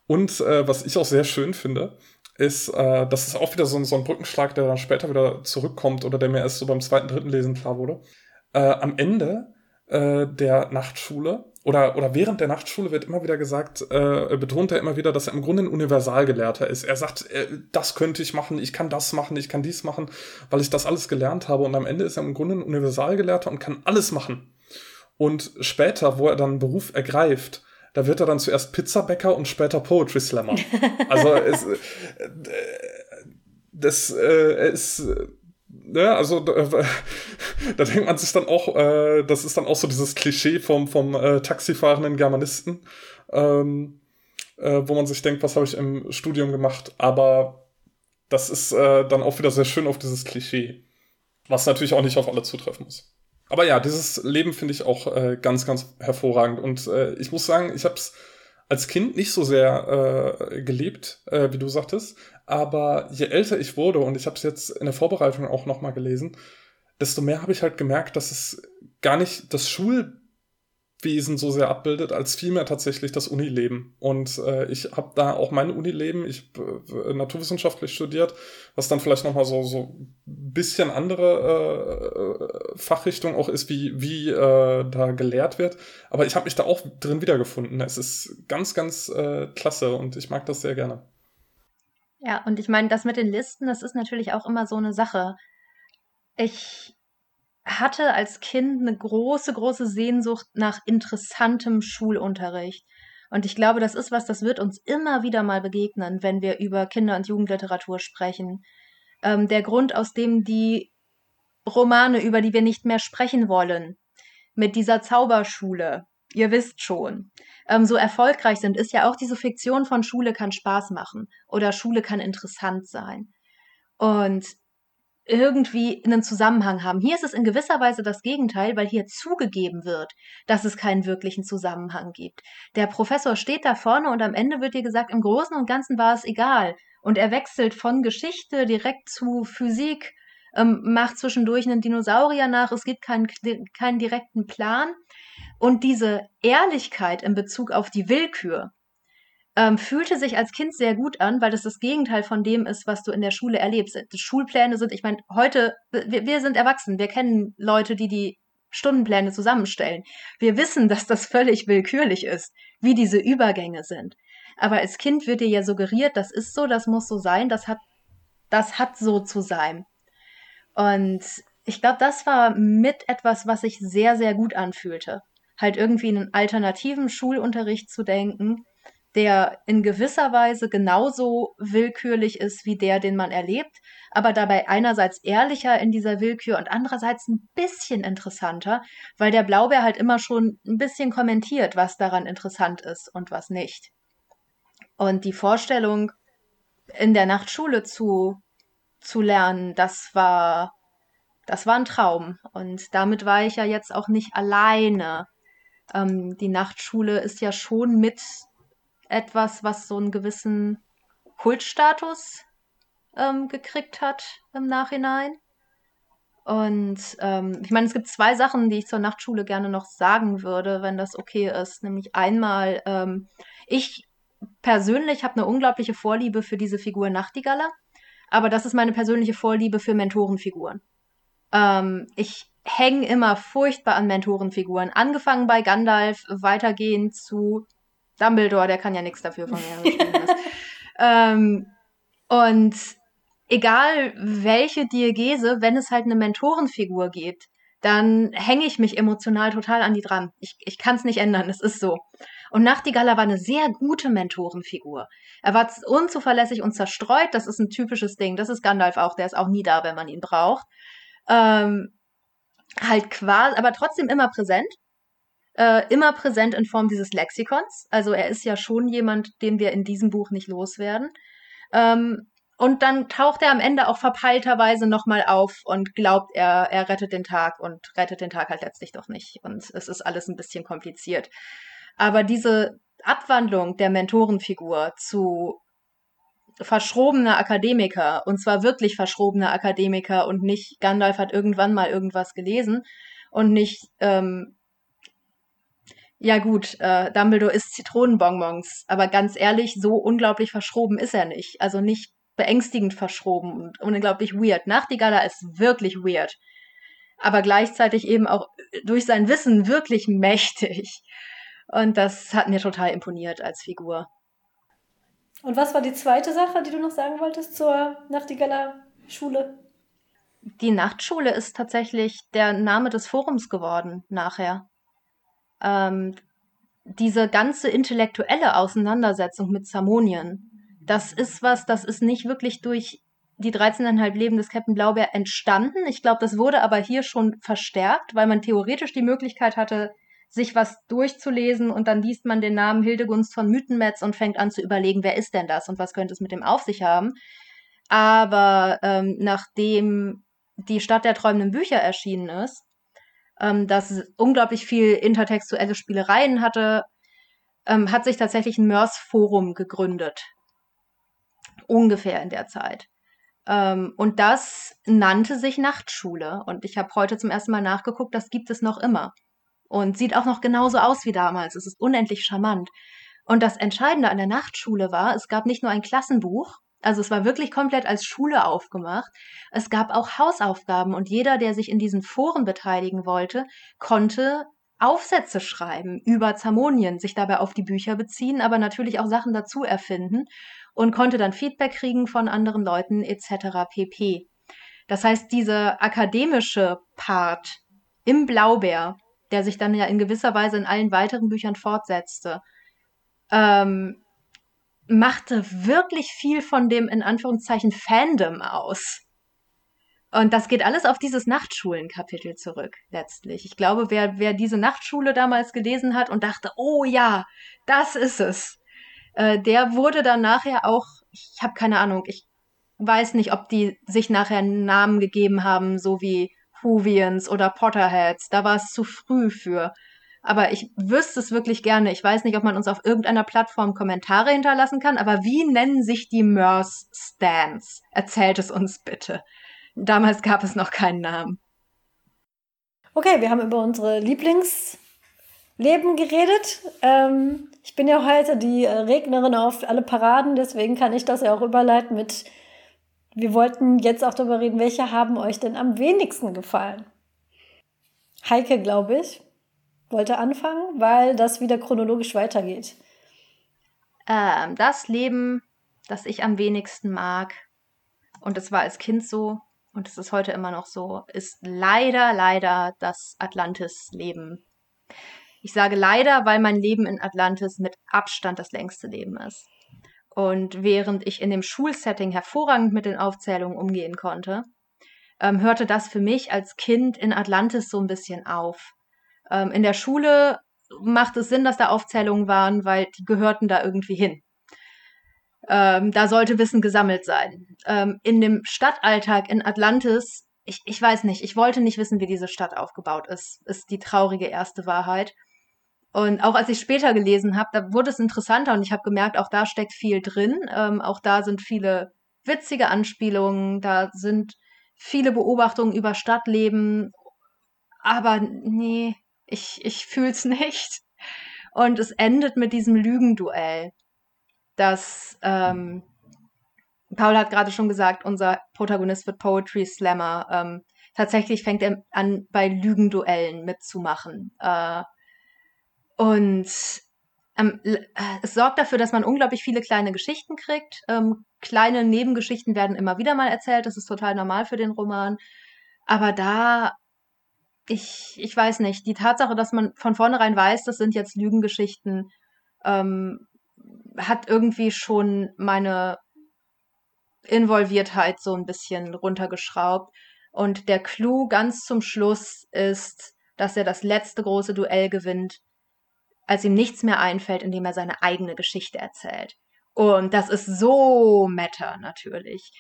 Und äh, was ich auch sehr schön finde, ist, äh, das ist auch wieder so, so ein Brückenschlag, der dann später wieder zurückkommt oder der mir erst so beim zweiten, dritten Lesen klar wurde. Äh, am Ende äh, der Nachtschule oder, oder während der Nachtschule wird immer wieder gesagt, äh, betont er immer wieder, dass er im Grunde ein Universalgelehrter ist. Er sagt, äh, das könnte ich machen, ich kann das machen, ich kann dies machen, weil ich das alles gelernt habe. Und am Ende ist er im Grunde ein Universalgelehrter und kann alles machen. Und später, wo er dann einen Beruf ergreift, da wird er dann zuerst Pizzabäcker und später Poetry Slammer. Also es, äh, das äh, ist ne, also da, da denkt man sich dann auch, äh, das ist dann auch so dieses Klischee vom vom äh, taxifahrenden Germanisten, ähm, äh, wo man sich denkt, was habe ich im Studium gemacht, aber das ist äh, dann auch wieder sehr schön auf dieses Klischee, was natürlich auch nicht auf alle zutreffen muss. Aber ja, dieses Leben finde ich auch äh, ganz, ganz hervorragend. Und äh, ich muss sagen, ich habe es als Kind nicht so sehr äh, gelebt, äh, wie du sagtest. Aber je älter ich wurde, und ich habe es jetzt in der Vorbereitung auch nochmal gelesen, desto mehr habe ich halt gemerkt, dass es gar nicht das Schul Wesen so sehr abbildet, als vielmehr tatsächlich das Unileben. Und äh, ich habe da auch mein Unileben, ich äh, naturwissenschaftlich studiert, was dann vielleicht nochmal so so bisschen andere äh, Fachrichtung auch ist, wie, wie äh, da gelehrt wird. Aber ich habe mich da auch drin wiedergefunden. Es ist ganz, ganz äh, klasse und ich mag das sehr gerne. Ja, und ich meine, das mit den Listen, das ist natürlich auch immer so eine Sache. Ich hatte als Kind eine große, große Sehnsucht nach interessantem Schulunterricht. Und ich glaube, das ist was, das wird uns immer wieder mal begegnen, wenn wir über Kinder- und Jugendliteratur sprechen. Ähm, der Grund, aus dem die Romane, über die wir nicht mehr sprechen wollen, mit dieser Zauberschule, ihr wisst schon, ähm, so erfolgreich sind, ist ja auch diese Fiktion von Schule kann Spaß machen oder Schule kann interessant sein. Und irgendwie einen Zusammenhang haben. Hier ist es in gewisser Weise das Gegenteil, weil hier zugegeben wird, dass es keinen wirklichen Zusammenhang gibt. Der Professor steht da vorne und am Ende wird dir gesagt, im Großen und Ganzen war es egal. Und er wechselt von Geschichte direkt zu Physik, ähm, macht zwischendurch einen Dinosaurier nach, es gibt keinen, keinen direkten Plan. Und diese Ehrlichkeit in Bezug auf die Willkür ähm, fühlte sich als Kind sehr gut an, weil das das Gegenteil von dem ist, was du in der Schule erlebst. Die Schulpläne sind, ich meine, heute, wir, wir sind erwachsen, wir kennen Leute, die die Stundenpläne zusammenstellen. Wir wissen, dass das völlig willkürlich ist, wie diese Übergänge sind. Aber als Kind wird dir ja suggeriert, das ist so, das muss so sein, das hat, das hat so zu sein. Und ich glaube, das war mit etwas, was sich sehr, sehr gut anfühlte. Halt irgendwie einen alternativen Schulunterricht zu denken, der in gewisser Weise genauso willkürlich ist wie der, den man erlebt, aber dabei einerseits ehrlicher in dieser Willkür und andererseits ein bisschen interessanter, weil der Blaubeer halt immer schon ein bisschen kommentiert, was daran interessant ist und was nicht. Und die Vorstellung, in der Nachtschule zu, zu lernen, das war, das war ein Traum. Und damit war ich ja jetzt auch nicht alleine. Ähm, die Nachtschule ist ja schon mit etwas, was so einen gewissen Kultstatus ähm, gekriegt hat im Nachhinein. Und ähm, ich meine, es gibt zwei Sachen, die ich zur Nachtschule gerne noch sagen würde, wenn das okay ist. Nämlich einmal, ähm, ich persönlich habe eine unglaubliche Vorliebe für diese Figur Nachtigaller, aber das ist meine persönliche Vorliebe für Mentorenfiguren. Ähm, ich hänge immer furchtbar an Mentorenfiguren. Angefangen bei Gandalf, weitergehend zu Dumbledore, der kann ja nichts dafür von mir. ähm, und egal welche Diegese, wenn es halt eine Mentorenfigur gibt, dann hänge ich mich emotional total an die dran. Ich, ich kann es nicht ändern, es ist so. Und Nachtigaller war eine sehr gute Mentorenfigur. Er war unzuverlässig und zerstreut, das ist ein typisches Ding. Das ist Gandalf auch, der ist auch nie da, wenn man ihn braucht. Ähm, halt quasi, aber trotzdem immer präsent äh, immer präsent in Form dieses Lexikons. Also er ist ja schon jemand, den wir in diesem Buch nicht loswerden. Ähm, und dann taucht er am Ende auch verpeilterweise nochmal auf und glaubt, er, er rettet den Tag und rettet den Tag halt letztlich doch nicht. Und es ist alles ein bisschen kompliziert. Aber diese Abwandlung der Mentorenfigur zu verschrobener Akademiker, und zwar wirklich verschrobener Akademiker und nicht Gandalf hat irgendwann mal irgendwas gelesen und nicht ähm, ja gut, äh, Dumbledore isst Zitronenbonbons, aber ganz ehrlich, so unglaublich verschroben ist er nicht. Also nicht beängstigend verschroben und unglaublich weird. Nachtigaller ist wirklich weird, aber gleichzeitig eben auch durch sein Wissen wirklich mächtig. Und das hat mir total imponiert als Figur. Und was war die zweite Sache, die du noch sagen wolltest zur Nachtigaller Schule? Die Nachtschule ist tatsächlich der Name des Forums geworden nachher ähm, diese ganze intellektuelle Auseinandersetzung mit Zamonien, das ist was, das ist nicht wirklich durch die 13,5 Leben des Captain Blaubeer entstanden. Ich glaube, das wurde aber hier schon verstärkt, weil man theoretisch die Möglichkeit hatte, sich was durchzulesen und dann liest man den Namen Hildegunst von Mythenmetz und fängt an zu überlegen, wer ist denn das und was könnte es mit dem auf sich haben. Aber ähm, nachdem die Stadt der träumenden Bücher erschienen ist, ähm, das unglaublich viel intertextuelle Spielereien hatte, ähm, hat sich tatsächlich ein MERS-Forum gegründet. Ungefähr in der Zeit. Ähm, und das nannte sich Nachtschule. Und ich habe heute zum ersten Mal nachgeguckt, das gibt es noch immer. Und sieht auch noch genauso aus wie damals. Es ist unendlich charmant. Und das Entscheidende an der Nachtschule war, es gab nicht nur ein Klassenbuch, also es war wirklich komplett als Schule aufgemacht. Es gab auch Hausaufgaben und jeder, der sich in diesen Foren beteiligen wollte, konnte Aufsätze schreiben über Zamonien, sich dabei auf die Bücher beziehen, aber natürlich auch Sachen dazu erfinden und konnte dann Feedback kriegen von anderen Leuten etc. pp. Das heißt, dieser akademische Part im Blaubeer, der sich dann ja in gewisser Weise in allen weiteren Büchern fortsetzte, ähm, machte wirklich viel von dem in Anführungszeichen Fandom aus. Und das geht alles auf dieses Nachtschulen-Kapitel zurück, letztlich. Ich glaube, wer, wer diese Nachtschule damals gelesen hat und dachte, oh ja, das ist es, äh, der wurde dann nachher auch, ich habe keine Ahnung, ich weiß nicht, ob die sich nachher einen Namen gegeben haben, so wie Huvians oder Potterheads. Da war es zu früh für. Aber ich wüsste es wirklich gerne. Ich weiß nicht, ob man uns auf irgendeiner Plattform Kommentare hinterlassen kann, aber wie nennen sich die Mörs Stands? Erzählt es uns bitte. Damals gab es noch keinen Namen. Okay, wir haben über unsere Lieblingsleben geredet. Ähm, ich bin ja heute die äh, Regnerin auf alle Paraden, deswegen kann ich das ja auch überleiten mit, wir wollten jetzt auch darüber reden, welche haben euch denn am wenigsten gefallen? Heike, glaube ich, wollte anfangen, weil das wieder chronologisch weitergeht. Ähm, das Leben, das ich am wenigsten mag, und es war als Kind so, und es ist heute immer noch so, ist leider, leider das Atlantis-Leben. Ich sage leider, weil mein Leben in Atlantis mit Abstand das längste Leben ist. Und während ich in dem Schulsetting hervorragend mit den Aufzählungen umgehen konnte, ähm, hörte das für mich als Kind in Atlantis so ein bisschen auf. Ähm, in der Schule macht es Sinn, dass da Aufzählungen waren, weil die gehörten da irgendwie hin. Ähm, da sollte Wissen gesammelt sein. Ähm, in dem Stadtalltag in Atlantis, ich, ich weiß nicht, ich wollte nicht wissen, wie diese Stadt aufgebaut ist, ist die traurige erste Wahrheit. Und auch als ich später gelesen habe, da wurde es interessanter und ich habe gemerkt, auch da steckt viel drin. Ähm, auch da sind viele witzige Anspielungen, da sind viele Beobachtungen über Stadtleben. Aber nee, ich, ich fühl's nicht. Und es endet mit diesem Lügenduell dass ähm, Paul hat gerade schon gesagt, unser Protagonist wird Poetry Slammer. Ähm, tatsächlich fängt er an, bei Lügenduellen mitzumachen. Äh, und ähm, es sorgt dafür, dass man unglaublich viele kleine Geschichten kriegt. Ähm, kleine Nebengeschichten werden immer wieder mal erzählt. Das ist total normal für den Roman. Aber da, ich, ich weiß nicht, die Tatsache, dass man von vornherein weiß, das sind jetzt Lügengeschichten, ähm, hat irgendwie schon meine Involviertheit so ein bisschen runtergeschraubt. Und der Clou ganz zum Schluss ist, dass er das letzte große Duell gewinnt, als ihm nichts mehr einfällt, indem er seine eigene Geschichte erzählt. Und das ist so meta natürlich.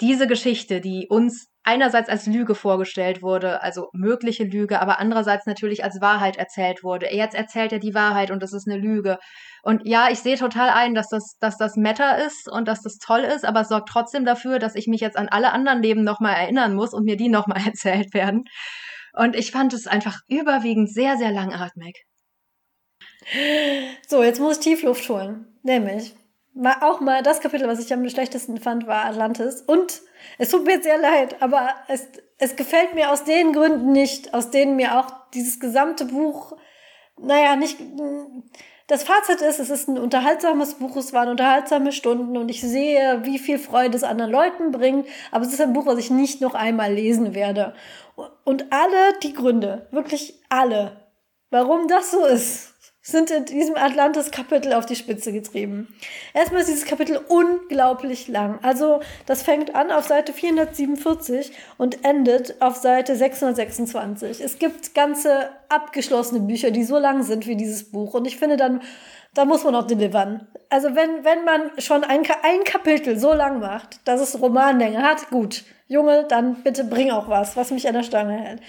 Diese Geschichte, die uns einerseits als Lüge vorgestellt wurde, also mögliche Lüge, aber andererseits natürlich als Wahrheit erzählt wurde. Jetzt erzählt er die Wahrheit und das ist eine Lüge. Und ja, ich sehe total ein, dass das, dass das Meta ist und dass das toll ist, aber es sorgt trotzdem dafür, dass ich mich jetzt an alle anderen Leben nochmal erinnern muss und mir die nochmal erzählt werden. Und ich fand es einfach überwiegend sehr, sehr langatmig. So, jetzt muss ich Tiefluft holen. Nämlich, mal, auch mal das Kapitel, was ich am schlechtesten fand, war Atlantis. Und es tut mir sehr leid, aber es, es gefällt mir aus den Gründen nicht, aus denen mir auch dieses gesamte Buch, naja, nicht. Das Fazit ist, es ist ein unterhaltsames Buch, es waren unterhaltsame Stunden und ich sehe, wie viel Freude es anderen Leuten bringt, aber es ist ein Buch, was ich nicht noch einmal lesen werde. Und alle die Gründe, wirklich alle, warum das so ist, sind in diesem Atlantis-Kapitel auf die Spitze getrieben. Erstmal ist dieses Kapitel unglaublich lang. Also, das fängt an auf Seite 447 und endet auf Seite 626. Es gibt ganze abgeschlossene Bücher, die so lang sind wie dieses Buch. Und ich finde, dann, da muss man auch delivern. Also, wenn, wenn man schon ein, ein Kapitel so lang macht, dass es Romanlänge hat, gut. Junge, dann bitte bring auch was, was mich an der Stange hält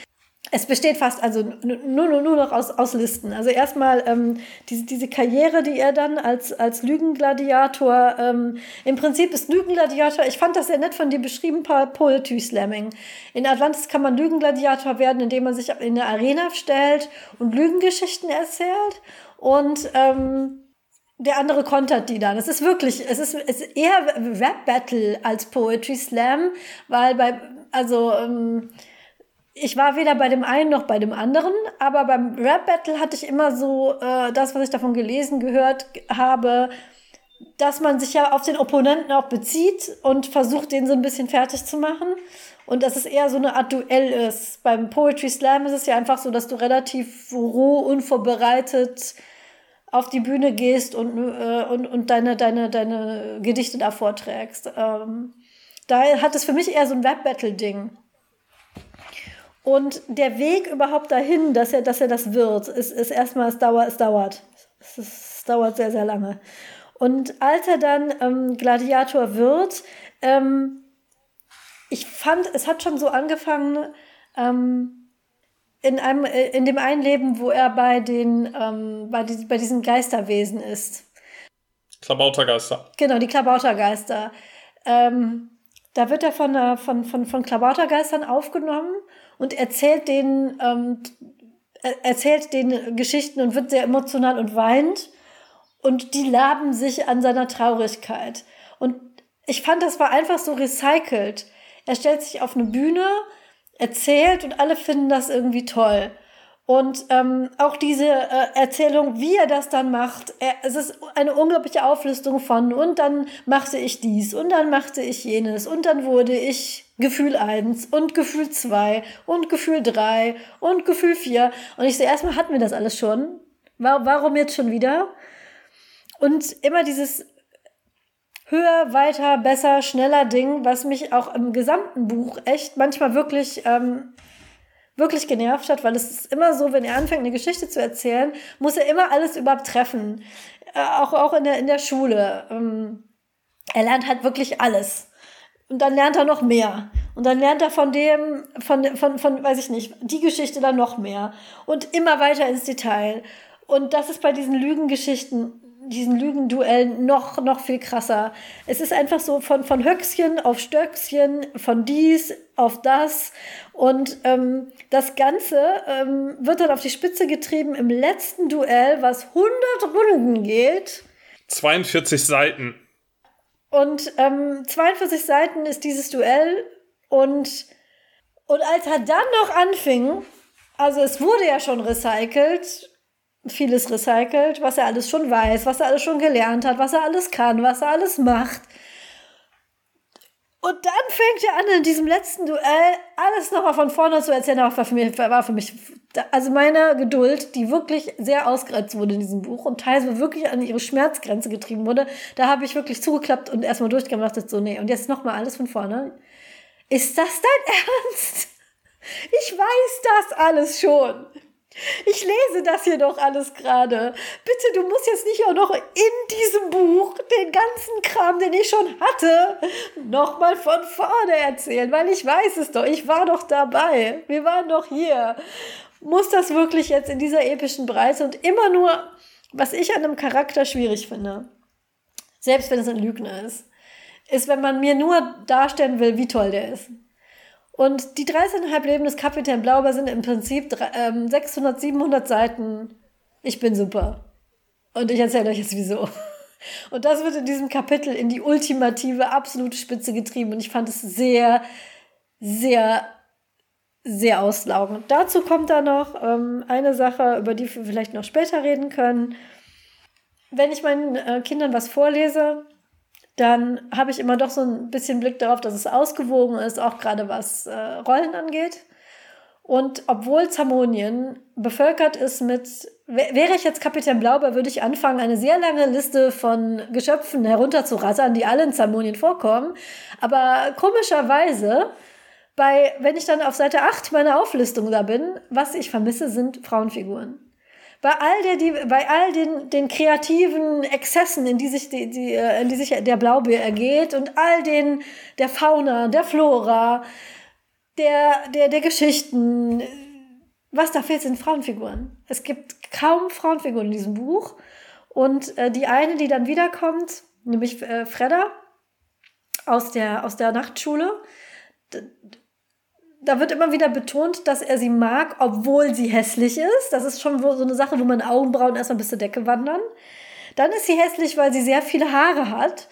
es besteht fast also nur, nur, nur noch aus, aus Listen. Also erstmal ähm, diese, diese Karriere, die er dann als, als Lügengladiator, ähm, im Prinzip ist Lügengladiator, ich fand das sehr nett von dir beschrieben, Paul Poetry Slamming. In Atlantis kann man Lügengladiator werden, indem man sich in eine Arena stellt und Lügengeschichten erzählt. Und ähm, der andere kontert die dann. Es ist wirklich, es ist, es ist eher Rap Battle als Poetry Slam, weil bei, also ähm, ich war weder bei dem einen noch bei dem anderen, aber beim Rap Battle hatte ich immer so äh, das, was ich davon gelesen, gehört habe, dass man sich ja auf den Opponenten auch bezieht und versucht, den so ein bisschen fertig zu machen. Und dass es eher so eine Art Duell ist. Beim Poetry Slam ist es ja einfach so, dass du relativ roh, unvorbereitet auf die Bühne gehst und, äh, und, und deine, deine, deine Gedichte da vorträgst. Ähm, daher hat es für mich eher so ein Rap-Battle-Ding. Und der Weg überhaupt dahin, dass er, dass er das wird, ist, ist erstmal, es dauert, es dauert. Es, es dauert sehr, sehr lange. Und als er dann ähm, Gladiator wird, ähm, ich fand, es hat schon so angefangen, ähm, in, einem, äh, in dem einen Leben, wo er bei, den, ähm, bei, die, bei diesen Geisterwesen ist. Klabautergeister. Genau, die Klabautergeister. Ähm, Da wird er von, äh, von, von, von Klabautergeistern aufgenommen und erzählt denen, ähm, erzählt denen Geschichten und wird sehr emotional und weint. Und die laben sich an seiner Traurigkeit. Und ich fand, das war einfach so recycelt. Er stellt sich auf eine Bühne, erzählt und alle finden das irgendwie toll. Und ähm, auch diese äh, Erzählung, wie er das dann macht, er, es ist eine unglaubliche Auflistung von und dann machte ich dies und dann machte ich jenes und dann wurde ich Gefühl 1 und Gefühl 2 und Gefühl 3 und Gefühl 4. Und ich so, erstmal hatten wir das alles schon. Warum jetzt schon wieder? Und immer dieses höher, weiter, besser, schneller Ding, was mich auch im gesamten Buch echt manchmal wirklich ähm, wirklich genervt hat, weil es ist immer so, wenn er anfängt, eine Geschichte zu erzählen, muss er immer alles überhaupt treffen. Äh, auch, auch in der, in der Schule. Ähm, er lernt halt wirklich alles. Und dann lernt er noch mehr. Und dann lernt er von dem, von, von, von, weiß ich nicht, die Geschichte dann noch mehr. Und immer weiter ins Detail. Und das ist bei diesen Lügengeschichten diesen Lügenduellen noch, noch viel krasser. Es ist einfach so von, von Höchstchen auf Stöckchen, von dies auf das. Und ähm, das Ganze ähm, wird dann auf die Spitze getrieben im letzten Duell, was 100 Runden geht. 42 Seiten. Und ähm, 42 Seiten ist dieses Duell. Und, und als er dann noch anfing, also es wurde ja schon recycelt, vieles recycelt, was er alles schon weiß, was er alles schon gelernt hat, was er alles kann, was er alles macht. Und dann fängt er an, in diesem letzten Duell alles nochmal von vorne zu erzählen. Das war für mich, war für mich, also meine Geduld, die wirklich sehr ausgereizt wurde in diesem Buch und teilweise wirklich an ihre Schmerzgrenze getrieben wurde, da habe ich wirklich zugeklappt und erstmal durchgemacht, so, nee, und jetzt nochmal alles von vorne. Ist das dein Ernst? Ich weiß das alles schon. Ich lese das hier doch alles gerade. Bitte, du musst jetzt nicht auch noch in diesem Buch den ganzen Kram, den ich schon hatte, nochmal von vorne erzählen, weil ich weiß es doch. Ich war doch dabei. Wir waren doch hier. Muss das wirklich jetzt in dieser epischen Breite und immer nur, was ich an einem Charakter schwierig finde, selbst wenn es ein Lügner ist, ist, wenn man mir nur darstellen will, wie toll der ist. Und die 13,5 Leben des Kapitän Blauber sind im Prinzip 600, ähm, 700 Seiten. Ich bin super. Und ich erzähle euch jetzt wieso. Und das wird in diesem Kapitel in die ultimative, absolute Spitze getrieben. Und ich fand es sehr, sehr, sehr auslaugend. Dazu kommt da noch ähm, eine Sache, über die wir vielleicht noch später reden können. Wenn ich meinen äh, Kindern was vorlese, dann habe ich immer doch so ein bisschen Blick darauf, dass es ausgewogen ist, auch gerade was äh, Rollen angeht. Und obwohl Zamonien bevölkert ist mit, wäre ich jetzt Kapitän Blauber, würde ich anfangen, eine sehr lange Liste von Geschöpfen herunterzurattern, die alle in Zamonien vorkommen. Aber komischerweise, bei, wenn ich dann auf Seite 8 meiner Auflistung da bin, was ich vermisse, sind Frauenfiguren bei all der, die, bei all den, den kreativen Exzessen, in die sich die, die, äh, in die sich der Blaubeer ergeht und all den, der Fauna, der Flora, der, der, der Geschichten, was da fehlt, sind Frauenfiguren. Es gibt kaum Frauenfiguren in diesem Buch. Und äh, die eine, die dann wiederkommt, nämlich äh, Fredda aus der, aus der Nachtschule, da wird immer wieder betont, dass er sie mag, obwohl sie hässlich ist. Das ist schon so eine Sache, wo man Augenbrauen erstmal bis zur Decke wandern. Dann ist sie hässlich, weil sie sehr viele Haare hat.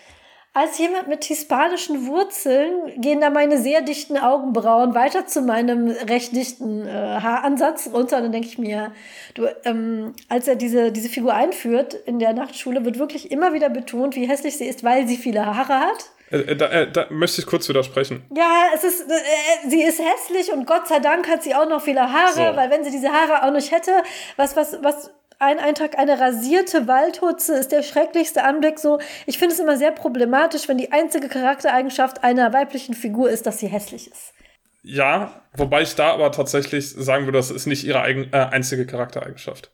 Als jemand mit hispanischen Wurzeln gehen da meine sehr dichten Augenbrauen weiter zu meinem recht dichten äh, Haaransatz runter. Und dann denke ich mir, du, ähm, als er diese, diese Figur einführt in der Nachtschule, wird wirklich immer wieder betont, wie hässlich sie ist, weil sie viele Haare hat. Äh, äh, da, äh, da, möchte ich kurz widersprechen. Ja, es ist, äh, sie ist hässlich und Gott sei Dank hat sie auch noch viele Haare, so. weil wenn sie diese Haare auch nicht hätte, was, was, was, ein Eintrag, eine rasierte Waldhutze ist der schrecklichste Anblick. So, ich finde es immer sehr problematisch, wenn die einzige Charaktereigenschaft einer weiblichen Figur ist, dass sie hässlich ist. Ja, wobei ich da aber tatsächlich sagen würde, das ist nicht ihre eigen, äh, einzige Charaktereigenschaft.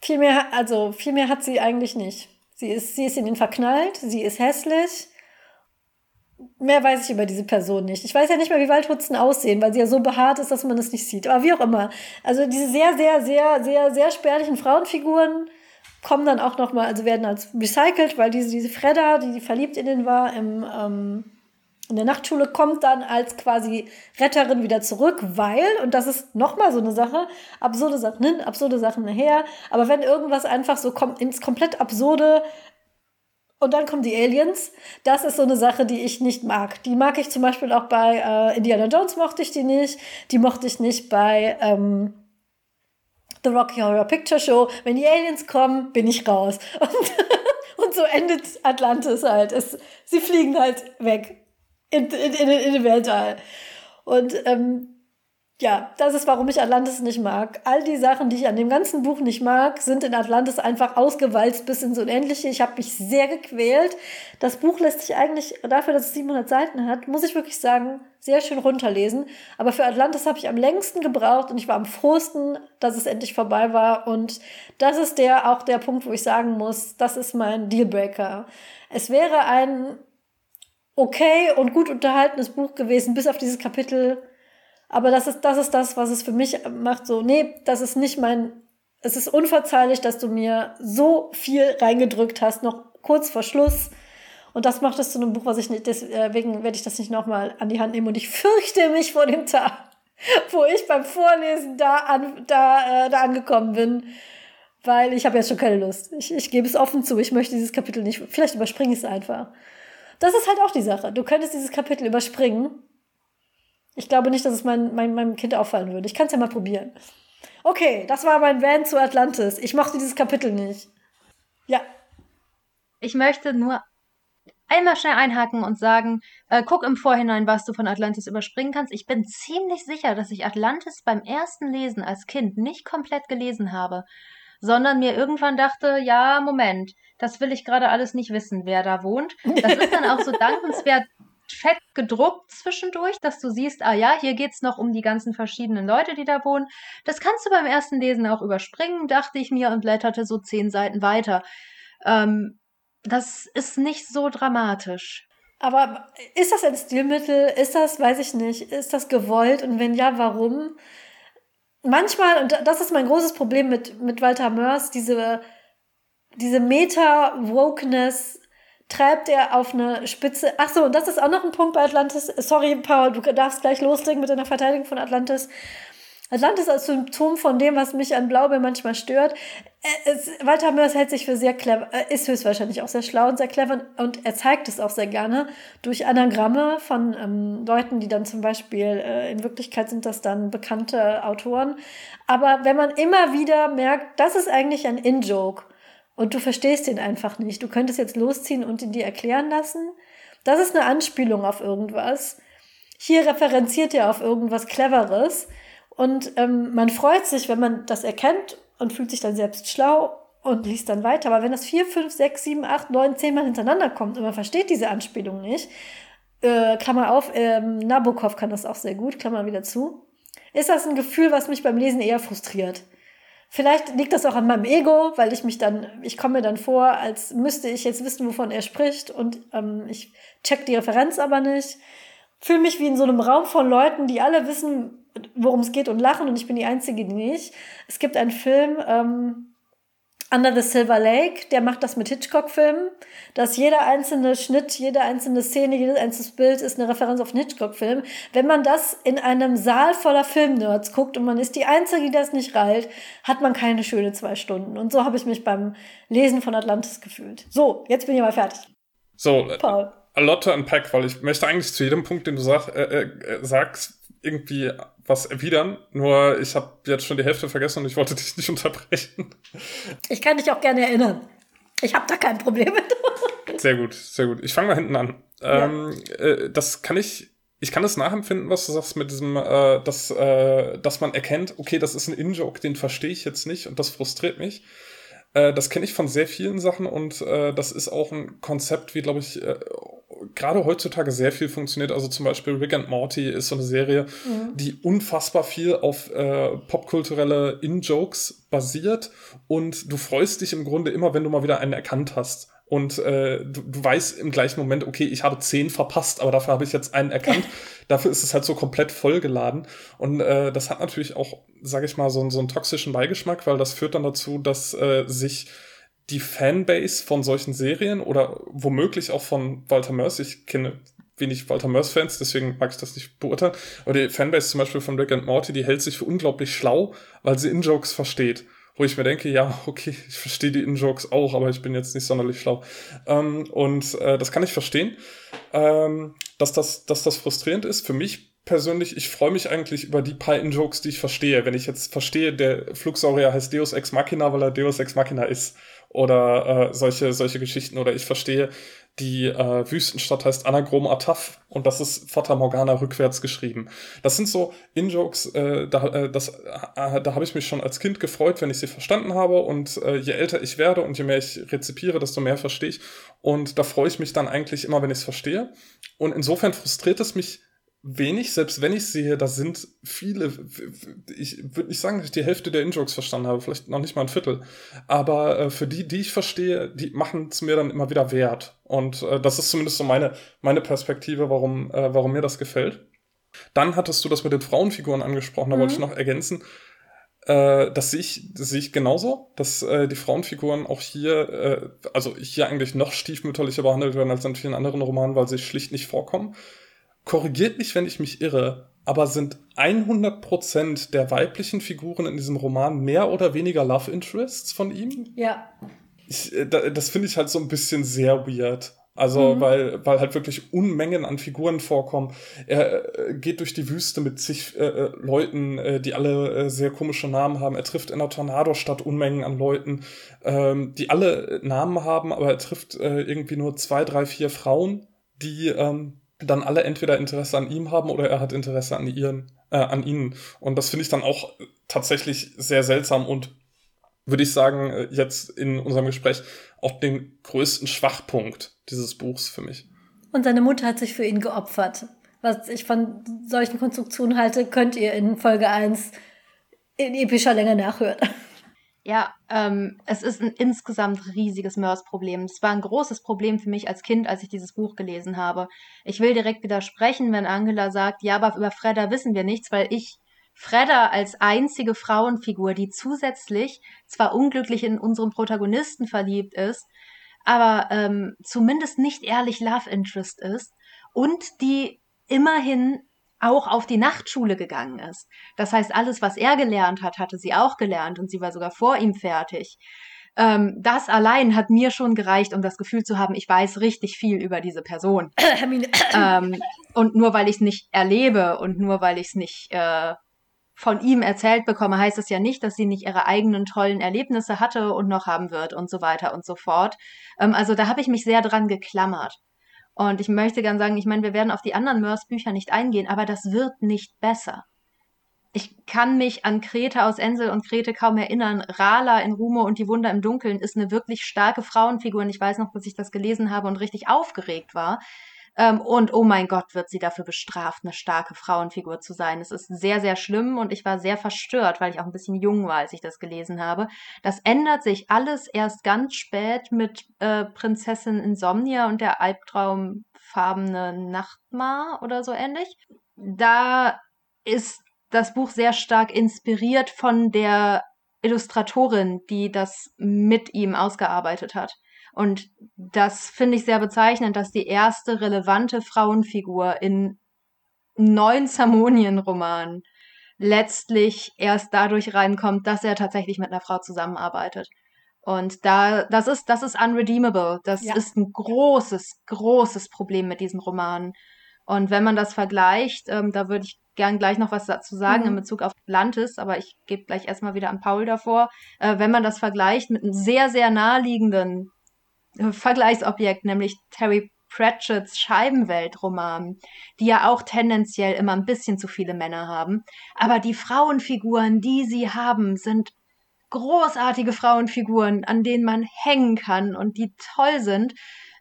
Viel mehr, also viel mehr hat sie eigentlich nicht. Sie ist, sie ist in ihn verknallt, sie ist hässlich Mehr weiß ich über diese Person nicht. Ich weiß ja nicht mehr, wie Waldhutzen aussehen, weil sie ja so behaart ist, dass man es nicht sieht. Aber wie auch immer. Also diese sehr, sehr, sehr, sehr, sehr spärlichen Frauenfiguren kommen dann auch nochmal, also werden als recycelt, weil diese, diese Fredda, die, verliebt in den war, im, ähm, in der Nachtschule, kommt dann als quasi Retterin wieder zurück, weil, und das ist nochmal so eine Sache, absurde Sachen hin, absurde Sachen her, aber wenn irgendwas einfach so kommt, ins komplett absurde und dann kommen die Aliens. Das ist so eine Sache, die ich nicht mag. Die mag ich zum Beispiel auch bei äh, Indiana Jones mochte ich die nicht. Die mochte ich nicht bei ähm, The Rocky Horror Picture Show. Wenn die Aliens kommen, bin ich raus. Und, und so endet Atlantis halt. Es, sie fliegen halt weg in, in, in, in den Weltall. Und ähm, ja, das ist, warum ich Atlantis nicht mag. All die Sachen, die ich an dem ganzen Buch nicht mag, sind in Atlantis einfach ausgewalzt bis ins Unendliche. Ich habe mich sehr gequält. Das Buch lässt sich eigentlich, dafür, dass es 700 Seiten hat, muss ich wirklich sagen, sehr schön runterlesen. Aber für Atlantis habe ich am längsten gebraucht und ich war am frohsten, dass es endlich vorbei war. Und das ist der auch der Punkt, wo ich sagen muss, das ist mein Dealbreaker. Es wäre ein okay und gut unterhaltenes Buch gewesen, bis auf dieses Kapitel aber das ist, das ist das, was es für mich macht. So, nee, das ist nicht mein. Es ist unverzeihlich, dass du mir so viel reingedrückt hast, noch kurz vor Schluss. Und das macht es zu einem Buch, was ich nicht, deswegen werde ich das nicht nochmal an die Hand nehmen. Und ich fürchte mich vor dem Tag, wo ich beim Vorlesen da, an, da, äh, da angekommen bin. Weil ich habe jetzt schon keine Lust. Ich, ich gebe es offen zu. Ich möchte dieses Kapitel nicht. Vielleicht überspringe ich es einfach. Das ist halt auch die Sache. Du könntest dieses Kapitel überspringen ich glaube nicht, dass es mein, mein, meinem Kind auffallen würde. Ich kann es ja mal probieren. Okay, das war mein Van zu Atlantis. Ich mochte dieses Kapitel nicht. Ja. Ich möchte nur einmal schnell einhaken und sagen, äh, guck im Vorhinein, was du von Atlantis überspringen kannst. Ich bin ziemlich sicher, dass ich Atlantis beim ersten Lesen als Kind nicht komplett gelesen habe, sondern mir irgendwann dachte, ja, Moment, das will ich gerade alles nicht wissen, wer da wohnt. Das ist dann auch so dankenswert fett gedruckt zwischendurch, dass du siehst, ah ja, hier geht's noch um die ganzen verschiedenen Leute, die da wohnen. Das kannst du beim ersten Lesen auch überspringen, dachte ich mir und blätterte so zehn Seiten weiter. Ähm, das ist nicht so dramatisch. Aber ist das ein Stilmittel? Ist das, weiß ich nicht, ist das gewollt? Und wenn ja, warum? Manchmal, und das ist mein großes Problem mit, mit Walter Mörs, diese, diese Meta-Wokeness treibt er auf eine Spitze. Ach so, und das ist auch noch ein Punkt bei Atlantis. Sorry, Paul, du darfst gleich loslegen mit deiner Verteidigung von Atlantis. Atlantis als Symptom von dem, was mich an Blaubeer manchmal stört. Es, Walter Mörs hält sich für sehr clever, ist höchstwahrscheinlich auch sehr schlau und sehr clever und er zeigt es auch sehr gerne durch Anagramme von ähm, Leuten, die dann zum Beispiel, äh, in Wirklichkeit sind das dann bekannte Autoren. Aber wenn man immer wieder merkt, das ist eigentlich ein In-Joke und du verstehst ihn einfach nicht. Du könntest jetzt losziehen und ihn dir erklären lassen. Das ist eine Anspielung auf irgendwas. Hier referenziert er auf irgendwas Cleveres. Und ähm, man freut sich, wenn man das erkennt und fühlt sich dann selbst schlau und liest dann weiter. Aber wenn das vier, fünf, sechs, sieben, acht, neun, zehn Mal hintereinander kommt und man versteht diese Anspielung nicht, äh, Klammer auf, ähm, Nabokov kann das auch sehr gut, Klammer wieder zu, ist das ein Gefühl, was mich beim Lesen eher frustriert. Vielleicht liegt das auch an meinem Ego, weil ich mich dann, ich komme mir dann vor, als müsste ich jetzt wissen, wovon er spricht und ähm, ich check die Referenz aber nicht. Fühle mich wie in so einem Raum von Leuten, die alle wissen, worum es geht und lachen und ich bin die Einzige, die nicht. Es gibt einen Film, ähm, Under the Silver Lake, der macht das mit Hitchcock-Filmen, dass jeder einzelne Schnitt, jede einzelne Szene, jedes einzelne Bild ist eine Referenz auf einen Hitchcock-Film. Wenn man das in einem Saal voller Filmnerds guckt und man ist die Einzige, die das nicht reilt, hat man keine schöne zwei Stunden. Und so habe ich mich beim Lesen von Atlantis gefühlt. So, jetzt bin ich mal fertig. So, Paul. a lot to unpack, weil ich möchte eigentlich zu jedem Punkt, den du sag, äh, äh, sagst, irgendwie was erwidern, nur ich habe jetzt schon die Hälfte vergessen und ich wollte dich nicht unterbrechen. Ich kann dich auch gerne erinnern. Ich habe da kein Problem mit. sehr gut, sehr gut. Ich fange mal hinten an. Ja. Ähm, äh, das kann ich, ich kann das nachempfinden, was du sagst mit diesem, äh, dass, äh, dass man erkennt, okay, das ist ein In-Joke, den verstehe ich jetzt nicht und das frustriert mich. Äh, das kenne ich von sehr vielen Sachen und äh, das ist auch ein Konzept, wie, glaube ich, äh, gerade heutzutage sehr viel funktioniert. Also zum Beispiel Rick and Morty ist so eine Serie, mhm. die unfassbar viel auf äh, popkulturelle In-Jokes basiert und du freust dich im Grunde immer, wenn du mal wieder einen erkannt hast. Und äh, du, du weißt im gleichen Moment, okay, ich habe zehn verpasst, aber dafür habe ich jetzt einen erkannt. dafür ist es halt so komplett vollgeladen. Und äh, das hat natürlich auch, sage ich mal, so, so einen toxischen Beigeschmack, weil das führt dann dazu, dass äh, sich die Fanbase von solchen Serien oder womöglich auch von Walter Mörs, ich kenne wenig Walter Mörs-Fans, deswegen mag ich das nicht beurteilen. Aber die Fanbase zum Beispiel von Rick and Morty, die hält sich für unglaublich schlau, weil sie In-Jokes versteht. Wo ich mir denke, ja, okay, ich verstehe die In-Jokes auch, aber ich bin jetzt nicht sonderlich schlau. Ähm, und äh, das kann ich verstehen, ähm, dass, das, dass das frustrierend ist. Für mich persönlich, ich freue mich eigentlich über die paar In-Jokes, die ich verstehe. Wenn ich jetzt verstehe, der Flugsaurier heißt Deus Ex Machina, weil er Deus Ex Machina ist. Oder äh, solche, solche Geschichten. Oder ich verstehe, die äh, Wüstenstadt heißt Anagrom Ataf und das ist Fata Morgana rückwärts geschrieben. Das sind so In-Jokes, äh, da, äh, äh, da habe ich mich schon als Kind gefreut, wenn ich sie verstanden habe und äh, je älter ich werde und je mehr ich rezipiere, desto mehr verstehe ich und da freue ich mich dann eigentlich immer, wenn ich es verstehe und insofern frustriert es mich wenig, selbst wenn ich sehe, da sind viele, ich würde nicht sagen, dass ich die Hälfte der In-Jokes verstanden habe, vielleicht noch nicht mal ein Viertel, aber äh, für die, die ich verstehe, die machen es mir dann immer wieder wert und äh, das ist zumindest so meine, meine Perspektive, warum, äh, warum mir das gefällt. Dann hattest du das mit den Frauenfiguren angesprochen, da mhm. wollte ich noch ergänzen, äh, das sehe ich, das sehe ich genauso, dass äh, die Frauenfiguren auch hier, äh, also hier eigentlich noch stiefmütterlicher behandelt werden als in vielen anderen Romanen, weil sie schlicht nicht vorkommen korrigiert mich, wenn ich mich irre, aber sind 100% der weiblichen Figuren in diesem Roman mehr oder weniger Love Interests von ihm? Ja. Ich, äh, das finde ich halt so ein bisschen sehr weird. Also, mhm. weil, weil halt wirklich Unmengen an Figuren vorkommen. Er äh, geht durch die Wüste mit zig äh, äh, Leuten, äh, die alle sehr komische Namen haben. Er trifft in der Tornadostadt Unmengen an Leuten, ähm, die alle Namen haben, aber er trifft irgendwie nur zwei, drei, vier Frauen, die ähm, dann alle entweder Interesse an ihm haben oder er hat Interesse an ihren, äh, an ihnen. Und das finde ich dann auch tatsächlich sehr seltsam und würde ich sagen, äh, jetzt in unserem Gespräch auch den größten Schwachpunkt dieses Buchs für mich. Und seine Mutter hat sich für ihn geopfert. Was ich von solchen Konstruktionen halte, könnt ihr in Folge 1 in epischer Länge nachhören. Ja, ähm, es ist ein insgesamt riesiges Mörs-Problem. Es war ein großes Problem für mich als Kind, als ich dieses Buch gelesen habe. Ich will direkt widersprechen, wenn Angela sagt, ja, aber über Fredda wissen wir nichts, weil ich Fredda als einzige Frauenfigur, die zusätzlich zwar unglücklich in unseren Protagonisten verliebt ist, aber ähm, zumindest nicht ehrlich Love Interest ist und die immerhin auch auf die Nachtschule gegangen ist. Das heißt, alles, was er gelernt hat, hatte sie auch gelernt und sie war sogar vor ihm fertig. Ähm, das allein hat mir schon gereicht, um das Gefühl zu haben, ich weiß richtig viel über diese Person. ähm, und nur weil ich es nicht erlebe und nur weil ich es nicht äh, von ihm erzählt bekomme, heißt es ja nicht, dass sie nicht ihre eigenen tollen Erlebnisse hatte und noch haben wird und so weiter und so fort. Ähm, also da habe ich mich sehr dran geklammert. Und ich möchte gern sagen, ich meine, wir werden auf die anderen Mörs-Bücher nicht eingehen, aber das wird nicht besser. Ich kann mich an Kreta aus Ensel und Krete kaum erinnern. Rala in Rumo und die Wunder im Dunkeln ist eine wirklich starke Frauenfigur und ich weiß noch, dass ich das gelesen habe und richtig aufgeregt war. Ähm, und oh mein Gott, wird sie dafür bestraft, eine starke Frauenfigur zu sein. Es ist sehr, sehr schlimm und ich war sehr verstört, weil ich auch ein bisschen jung war, als ich das gelesen habe. Das ändert sich alles erst ganz spät mit äh, Prinzessin Insomnia und der albtraumfarbene Nachtmar oder so ähnlich. Da ist das Buch sehr stark inspiriert von der Illustratorin, die das mit ihm ausgearbeitet hat. Und das finde ich sehr bezeichnend, dass die erste relevante Frauenfigur in neun Zamonien-Romanen letztlich erst dadurch reinkommt, dass er tatsächlich mit einer Frau zusammenarbeitet. Und da, das ist, das ist unredeemable. Das ja. ist ein großes, großes Problem mit diesen Romanen. Und wenn man das vergleicht, ähm, da würde ich gern gleich noch was dazu sagen mhm. in Bezug auf Atlantis, aber ich gebe gleich erstmal wieder an Paul davor. Äh, wenn man das vergleicht mit einem sehr, sehr naheliegenden Vergleichsobjekt, nämlich Terry Pratchett's Scheibenweltroman, die ja auch tendenziell immer ein bisschen zu viele Männer haben. Aber die Frauenfiguren, die sie haben, sind großartige Frauenfiguren, an denen man hängen kann und die toll sind.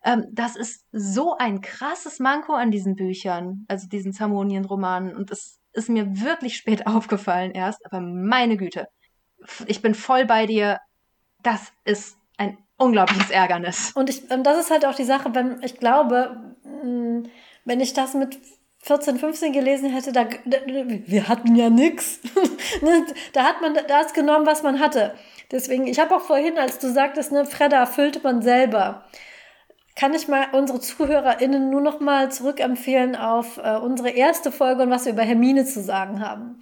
Ähm, das ist so ein krasses Manko an diesen Büchern, also diesen Zamonien-Romanen. Und es ist mir wirklich spät aufgefallen erst, aber meine Güte. Ich bin voll bei dir. Das ist ein unglaubliches Ärgernis. Und ich, das ist halt auch die Sache, wenn ich glaube, mm, wenn ich das mit 14, 15 gelesen hätte, da, wir hatten ja nix. Ne, da hat man das genommen, was man hatte. Deswegen, ich habe auch vorhin, als du sagtest, ne, Fredda füllte man selber. kann ich mal unsere ZuhörerInnen nur noch mal zurückempfehlen auf äh, unsere erste Folge und was wir über Hermine zu sagen haben.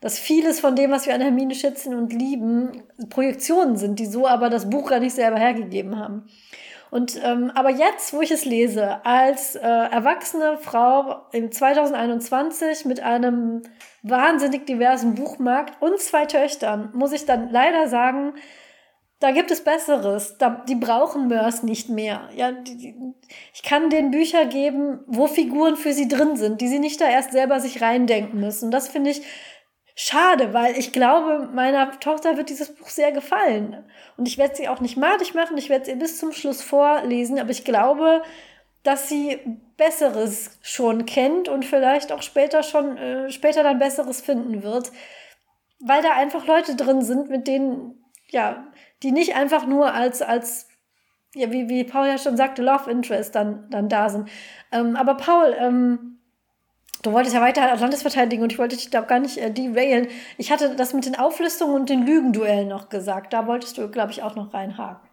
Dass vieles von dem, was wir an Hermine schätzen und lieben, Projektionen sind, die so aber das Buch gar nicht selber hergegeben haben. Und ähm, aber jetzt, wo ich es lese, als äh, erwachsene Frau im 2021 mit einem wahnsinnig diversen Buchmarkt und zwei Töchtern, muss ich dann leider sagen, da gibt es Besseres. Da, die brauchen Mörs nicht mehr. Ja, die, die, ich kann den Bücher geben, wo Figuren für sie drin sind, die sie nicht da erst selber sich reindenken müssen. Das finde ich schade, weil ich glaube, meiner Tochter wird dieses Buch sehr gefallen. Und ich werde sie auch nicht madig machen, ich werde sie bis zum Schluss vorlesen, aber ich glaube, dass sie Besseres schon kennt und vielleicht auch später schon, äh, später dann Besseres finden wird. Weil da einfach Leute drin sind, mit denen, ja, die nicht einfach nur als, als ja, wie, wie Paul ja schon sagte, Love Interest dann, dann da sind. Ähm, aber Paul, ähm, du wolltest ja weiter Atlantis verteidigen und ich wollte dich da gar nicht äh, derailen. Ich hatte das mit den Auflistungen und den Lügenduellen noch gesagt. Da wolltest du, glaube ich, auch noch reinhaken.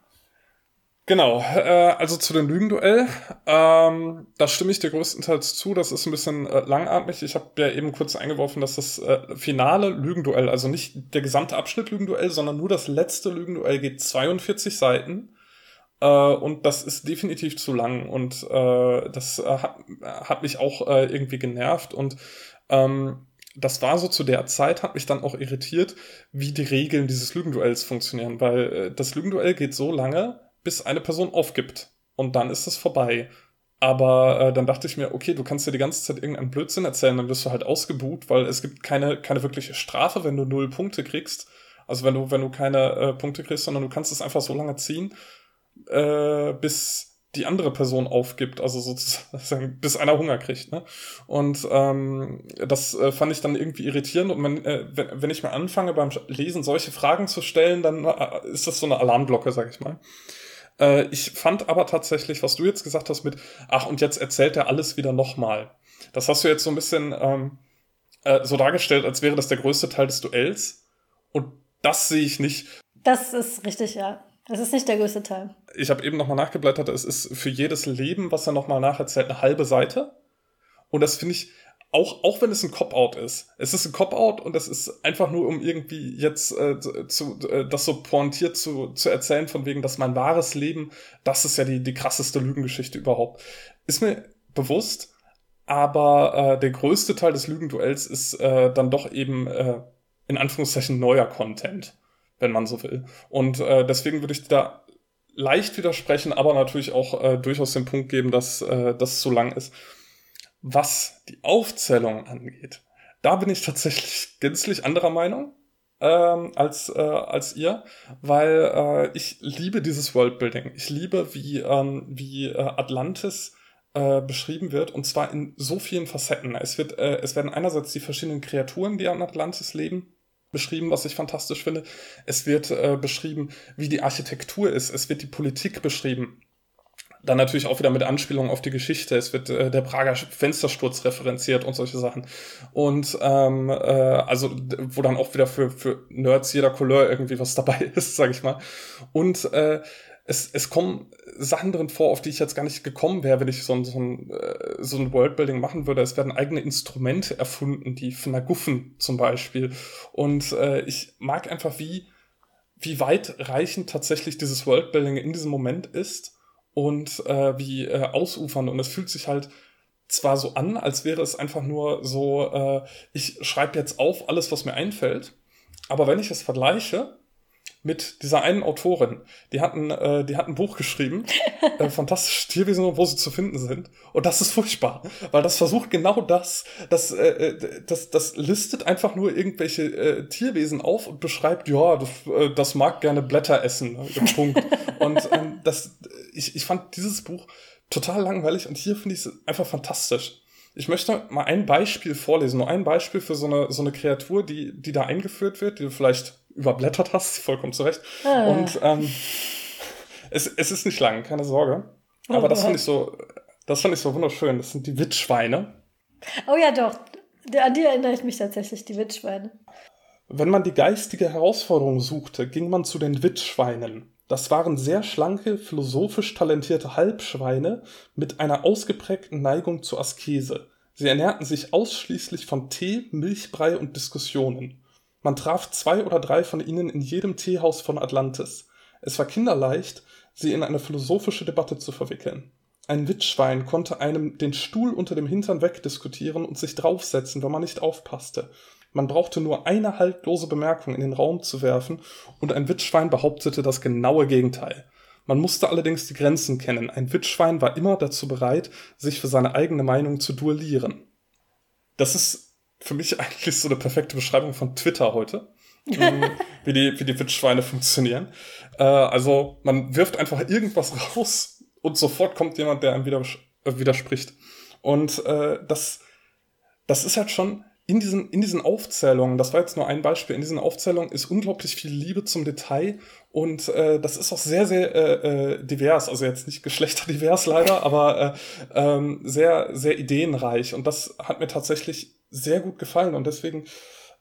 Genau, äh, also zu dem Lügenduell, ähm, da stimme ich dir größtenteils zu, das ist ein bisschen äh, langatmig. Ich habe ja eben kurz eingeworfen, dass das äh, finale Lügenduell, also nicht der gesamte Abschnitt Lügenduell, sondern nur das letzte Lügenduell geht 42 Seiten. Äh, und das ist definitiv zu lang und äh, das äh, hat, hat mich auch äh, irgendwie genervt und ähm, das war so zu der Zeit, hat mich dann auch irritiert, wie die Regeln dieses Lügenduells funktionieren, weil das Lügenduell geht so lange, bis eine Person aufgibt. Und dann ist es vorbei. Aber äh, dann dachte ich mir, okay, du kannst dir die ganze Zeit irgendeinen Blödsinn erzählen, dann wirst du halt ausgebuht, weil es gibt keine, keine wirkliche Strafe, wenn du null Punkte kriegst. Also wenn du, wenn du keine äh, Punkte kriegst, sondern du kannst es einfach so lange ziehen, äh, bis die andere Person aufgibt, also sozusagen, bis einer Hunger kriegt. Ne? Und ähm, das äh, fand ich dann irgendwie irritierend. Und man, äh, wenn, wenn ich mal anfange beim Lesen solche Fragen zu stellen, dann äh, ist das so eine Alarmglocke, sag ich mal. Äh, ich fand aber tatsächlich, was du jetzt gesagt hast mit, ach, und jetzt erzählt er alles wieder nochmal. Das hast du jetzt so ein bisschen ähm, äh, so dargestellt, als wäre das der größte Teil des Duells. Und das sehe ich nicht. Das ist richtig, ja. Das ist nicht der größte Teil. Ich habe eben nochmal nachgeblättert, es ist für jedes Leben, was er nochmal nacherzählt, eine halbe Seite. Und das finde ich, auch, auch wenn es ein Cop-Out ist. Es ist ein Cop-Out und es ist einfach nur, um irgendwie jetzt äh, zu, äh, das so pointiert zu, zu erzählen, von wegen, dass mein wahres Leben, das ist ja die, die krasseste Lügengeschichte überhaupt. Ist mir bewusst, aber äh, der größte Teil des Lügenduells ist äh, dann doch eben äh, in Anführungszeichen neuer Content, wenn man so will. Und äh, deswegen würde ich da leicht widersprechen, aber natürlich auch äh, durchaus den Punkt geben, dass äh, das zu lang ist. Was die Aufzählung angeht, da bin ich tatsächlich gänzlich anderer Meinung ähm, als, äh, als ihr, weil äh, ich liebe dieses Worldbuilding. Ich liebe, wie, ähm, wie äh, Atlantis äh, beschrieben wird und zwar in so vielen Facetten. Es, wird, äh, es werden einerseits die verschiedenen Kreaturen, die an Atlantis leben, beschrieben, was ich fantastisch finde. Es wird äh, beschrieben, wie die Architektur ist. Es wird die Politik beschrieben. Dann natürlich auch wieder mit Anspielungen auf die Geschichte. Es wird äh, der Prager Fenstersturz referenziert und solche Sachen. Und ähm, äh, also, wo dann auch wieder für, für Nerds jeder Couleur irgendwie was dabei ist, sag ich mal. Und äh, es, es kommen Sachen drin vor, auf die ich jetzt gar nicht gekommen wäre, wenn ich so ein, so ein, äh, so ein Worldbuilding machen würde. Es werden eigene Instrumente erfunden, die Fnaguffen zum Beispiel. Und äh, ich mag einfach, wie, wie weitreichend tatsächlich dieses Worldbuilding in diesem Moment ist und äh, wie äh, ausufern. Und es fühlt sich halt zwar so an, als wäre es einfach nur so, äh, ich schreibe jetzt auf alles, was mir einfällt, aber wenn ich es vergleiche mit dieser einen Autorin, die hat ein, äh, die hat ein Buch geschrieben, äh, fantastische Tierwesen, wo sie zu finden sind. Und das ist furchtbar, weil das versucht genau das, das, äh, äh das, das listet einfach nur irgendwelche äh, Tierwesen auf und beschreibt, ja, das, äh, das mag gerne Blätter essen. Ne? Punkt. und ähm, das, ich, ich fand dieses Buch total langweilig und hier finde ich es einfach fantastisch. Ich möchte mal ein Beispiel vorlesen, nur ein Beispiel für so eine, so eine Kreatur, die, die da eingeführt wird, die du vielleicht überblättert hast, vollkommen zurecht. Ah. Und ähm, es, es ist nicht lang, keine Sorge. Aber oh, das fand ich so, das fand ich so wunderschön. Das sind die Witschweine. Oh ja, doch. An die erinnere ich mich tatsächlich, die Witschweine. Wenn man die geistige Herausforderung suchte, ging man zu den Witschweinen. Das waren sehr schlanke, philosophisch talentierte Halbschweine mit einer ausgeprägten Neigung zur Askese. Sie ernährten sich ausschließlich von Tee, Milchbrei und Diskussionen. Man traf zwei oder drei von ihnen in jedem Teehaus von Atlantis. Es war kinderleicht, sie in eine philosophische Debatte zu verwickeln. Ein Witschwein konnte einem den Stuhl unter dem Hintern wegdiskutieren und sich draufsetzen, wenn man nicht aufpasste. Man brauchte nur eine haltlose Bemerkung in den Raum zu werfen, und ein Witschwein behauptete das genaue Gegenteil. Man musste allerdings die Grenzen kennen. Ein Witschwein war immer dazu bereit, sich für seine eigene Meinung zu duellieren. Das ist für mich eigentlich so eine perfekte Beschreibung von Twitter heute. Mm, wie, die, wie die Witschweine funktionieren. Äh, also man wirft einfach irgendwas raus und sofort kommt jemand, der einem wieder, äh, widerspricht. Und äh, das, das ist halt schon in diesen, in diesen Aufzählungen, das war jetzt nur ein Beispiel, in diesen Aufzählungen ist unglaublich viel Liebe zum Detail und äh, das ist auch sehr, sehr äh, äh, divers, also jetzt nicht geschlechterdivers leider, aber äh, ähm, sehr, sehr ideenreich und das hat mir tatsächlich sehr gut gefallen und deswegen,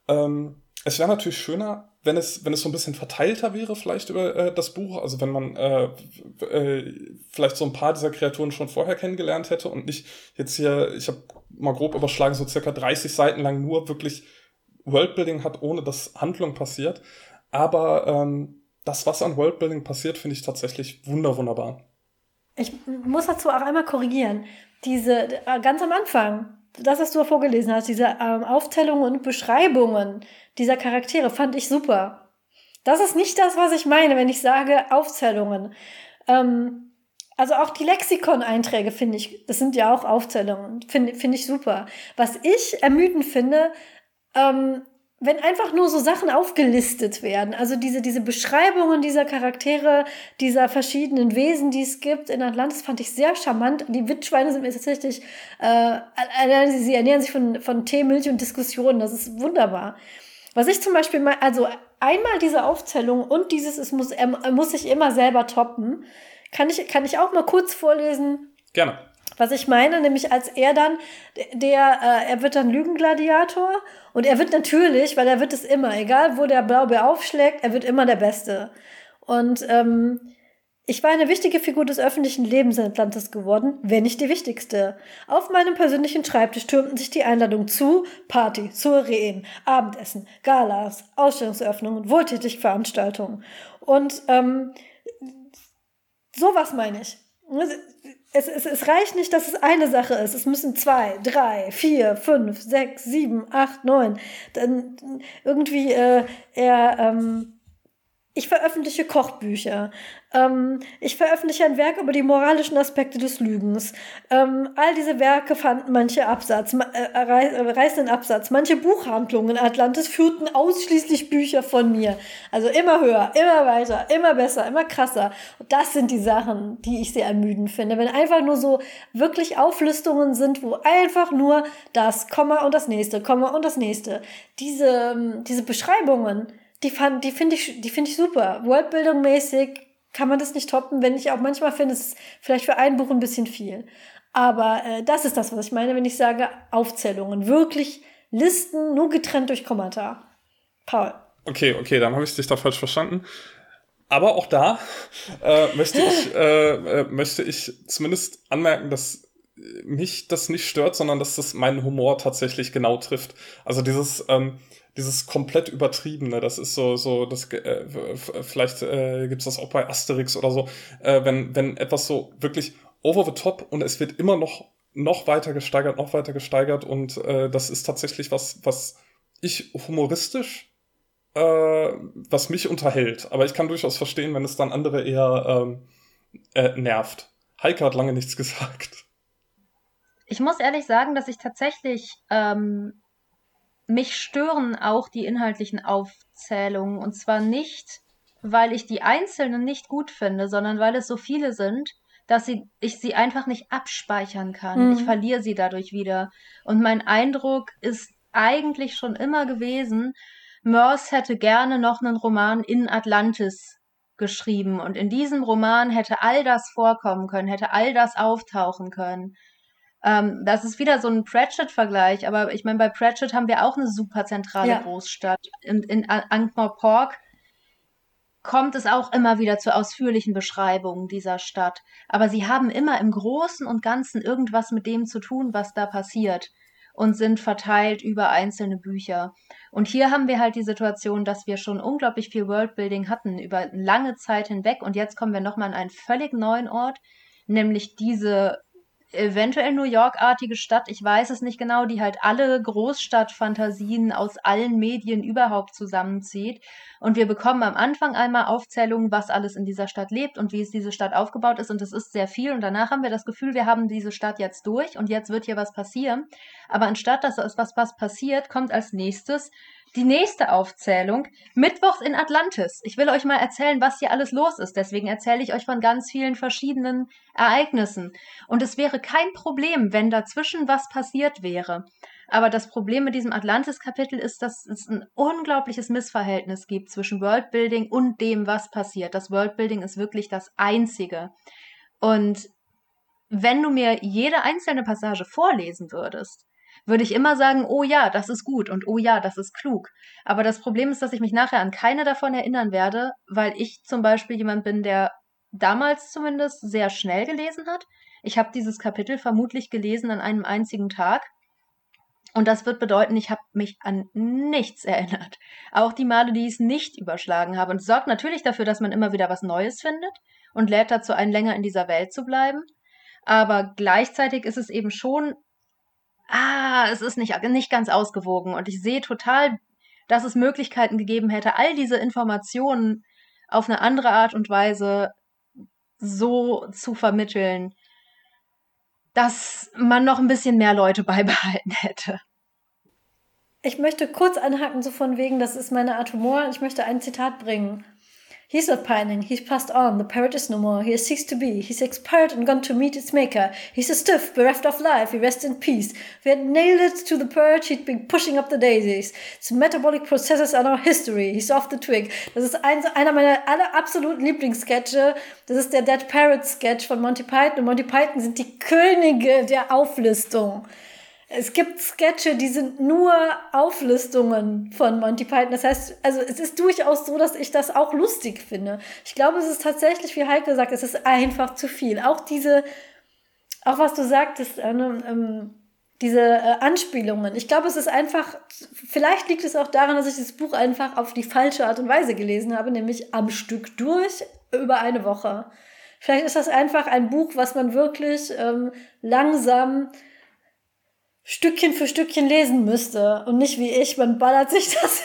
ähm, es wäre natürlich schöner, wenn es, wenn es so ein bisschen verteilter wäre, vielleicht über äh, das Buch, also wenn man äh, äh, vielleicht so ein paar dieser Kreaturen schon vorher kennengelernt hätte und nicht jetzt hier, ich habe mal grob überschlagen, so circa 30 Seiten lang nur wirklich Worldbuilding hat, ohne dass Handlung passiert. Aber ähm, das, was an Worldbuilding passiert, finde ich tatsächlich wunder wunderbar. Ich muss dazu auch einmal korrigieren. Diese, äh, ganz am Anfang, das, was du vorgelesen hast, diese ähm, Aufzählungen und Beschreibungen dieser Charaktere fand ich super. Das ist nicht das, was ich meine, wenn ich sage Aufzählungen. Ähm, also auch die Lexikon-Einträge finde ich, das sind ja auch Aufzählungen, finde find ich super. Was ich ermüdend finde, ähm, wenn einfach nur so Sachen aufgelistet werden, also diese, diese Beschreibungen dieser Charaktere, dieser verschiedenen Wesen, die es gibt in Atlantis, fand ich sehr charmant. Die Witschweine sind mir tatsächlich, äh, sie ernähren sich von, von Tee, Milch und Diskussionen, das ist wunderbar. Was ich zum Beispiel mal, also einmal diese Aufzählung und dieses, es muss, er muss sich immer selber toppen, kann ich, kann ich auch mal kurz vorlesen? Gerne. Was ich meine, nämlich als er dann, der, äh, er wird dann Lügengladiator und er wird natürlich, weil er wird es immer, egal wo der Blaubeer aufschlägt, er wird immer der Beste. Und ähm, ich war eine wichtige Figur des öffentlichen Lebens in Atlantis geworden, wenn nicht die wichtigste. Auf meinem persönlichen Schreibtisch türmten sich die Einladungen zu Party, Soireen, Abendessen, Galas, Ausstellungseröffnungen, wohltätig Veranstaltungen. Und ähm, Sowas meine ich. Es, es, es reicht nicht, dass es eine Sache ist. Es müssen zwei, drei, vier, fünf, sechs, sieben, acht, neun. Dann irgendwie äh, er ähm, ich veröffentliche Kochbücher. Ähm, ich veröffentliche ein Werk über die moralischen Aspekte des Lügens. Ähm, all diese Werke fanden manche Absatz, äh, äh, reißenden Absatz. Manche Buchhandlungen in Atlantis führten ausschließlich Bücher von mir. Also immer höher, immer weiter, immer besser, immer krasser. Und das sind die Sachen, die ich sehr ermüdend finde. Wenn einfach nur so wirklich Auflistungen sind, wo einfach nur das Komma und das nächste, Komma und das nächste. Diese, ähm, diese Beschreibungen, die fand, die finde ich, die finde ich super. Worldbildung mäßig kann man das nicht toppen, wenn ich auch manchmal finde, es ist vielleicht für ein Buch ein bisschen viel. Aber äh, das ist das, was ich meine, wenn ich sage Aufzählungen. Wirklich Listen, nur getrennt durch Kommata. Paul. Okay, okay, dann habe ich dich da falsch verstanden. Aber auch da äh, möchte, ich, äh, äh, möchte ich zumindest anmerken, dass mich das nicht stört, sondern dass das meinen Humor tatsächlich genau trifft. Also dieses, ähm, dieses komplett übertriebene, das ist so, so, das, äh, vielleicht äh, gibt das auch bei Asterix oder so, äh, wenn, wenn etwas so wirklich over the top und es wird immer noch, noch weiter gesteigert, noch weiter gesteigert und äh, das ist tatsächlich was, was ich humoristisch, äh, was mich unterhält. Aber ich kann durchaus verstehen, wenn es dann andere eher ähm, äh, nervt. Heike hat lange nichts gesagt. Ich muss ehrlich sagen, dass ich tatsächlich ähm, mich stören auch die inhaltlichen Aufzählungen. Und zwar nicht, weil ich die einzelnen nicht gut finde, sondern weil es so viele sind, dass sie, ich sie einfach nicht abspeichern kann. Mhm. Ich verliere sie dadurch wieder. Und mein Eindruck ist eigentlich schon immer gewesen, Merce hätte gerne noch einen Roman in Atlantis geschrieben. Und in diesem Roman hätte all das vorkommen können, hätte all das auftauchen können. Ähm, das ist wieder so ein Pratchett-Vergleich, aber ich meine, bei Pratchett haben wir auch eine super zentrale ja. Großstadt. In, in Ankh-Morpork kommt es auch immer wieder zu ausführlichen Beschreibungen dieser Stadt. Aber sie haben immer im Großen und Ganzen irgendwas mit dem zu tun, was da passiert und sind verteilt über einzelne Bücher. Und hier haben wir halt die Situation, dass wir schon unglaublich viel Worldbuilding hatten über lange Zeit hinweg und jetzt kommen wir nochmal an einen völlig neuen Ort, nämlich diese eventuell New York-artige Stadt, ich weiß es nicht genau, die halt alle Großstadtfantasien aus allen Medien überhaupt zusammenzieht. Und wir bekommen am Anfang einmal Aufzählungen, was alles in dieser Stadt lebt und wie es diese Stadt aufgebaut ist. Und es ist sehr viel. Und danach haben wir das Gefühl, wir haben diese Stadt jetzt durch und jetzt wird hier was passieren. Aber anstatt dass es was, was passiert, kommt als nächstes die nächste Aufzählung. Mittwochs in Atlantis. Ich will euch mal erzählen, was hier alles los ist. Deswegen erzähle ich euch von ganz vielen verschiedenen Ereignissen. Und es wäre kein Problem, wenn dazwischen was passiert wäre. Aber das Problem mit diesem Atlantis-Kapitel ist, dass es ein unglaubliches Missverhältnis gibt zwischen Worldbuilding und dem, was passiert. Das Worldbuilding ist wirklich das Einzige. Und wenn du mir jede einzelne Passage vorlesen würdest, würde ich immer sagen, oh ja, das ist gut und oh ja, das ist klug. Aber das Problem ist, dass ich mich nachher an keine davon erinnern werde, weil ich zum Beispiel jemand bin, der damals zumindest sehr schnell gelesen hat. Ich habe dieses Kapitel vermutlich gelesen an einem einzigen Tag. Und das wird bedeuten, ich habe mich an nichts erinnert. Auch die Male, die ich es nicht überschlagen habe. Und es sorgt natürlich dafür, dass man immer wieder was Neues findet und lädt dazu ein, länger in dieser Welt zu bleiben. Aber gleichzeitig ist es eben schon ah, es ist nicht, nicht ganz ausgewogen. Und ich sehe total, dass es Möglichkeiten gegeben hätte, all diese Informationen auf eine andere Art und Weise so zu vermitteln, dass man noch ein bisschen mehr Leute beibehalten hätte. Ich möchte kurz anhaken, so von wegen, das ist meine Art Humor. Ich möchte ein Zitat bringen. He's not pining, he's passed on, the parrot is no more, he has ceased to be, he's expired and gone to meet its maker, he's a stiff, bereft of life, he rests in peace. We had nailed it to the perch, he'd been pushing up the daisies. Its metabolic processes are now history, he's off the twig. Das ist ein, einer meiner aller absoluten Lieblingssketche. Das ist der Dead Parrot Sketch von Monty Python. Und Monty Python sind die Könige der Auflistung. Es gibt Sketche, die sind nur Auflistungen von Monty Python. Das heißt, also es ist durchaus so, dass ich das auch lustig finde. Ich glaube, es ist tatsächlich, wie Heike sagt, es ist einfach zu viel. Auch diese, auch was du sagtest, äh, ähm, diese äh, Anspielungen. Ich glaube, es ist einfach, vielleicht liegt es auch daran, dass ich das Buch einfach auf die falsche Art und Weise gelesen habe, nämlich am Stück durch über eine Woche. Vielleicht ist das einfach ein Buch, was man wirklich ähm, langsam Stückchen für Stückchen lesen müsste und nicht wie ich, man ballert sich das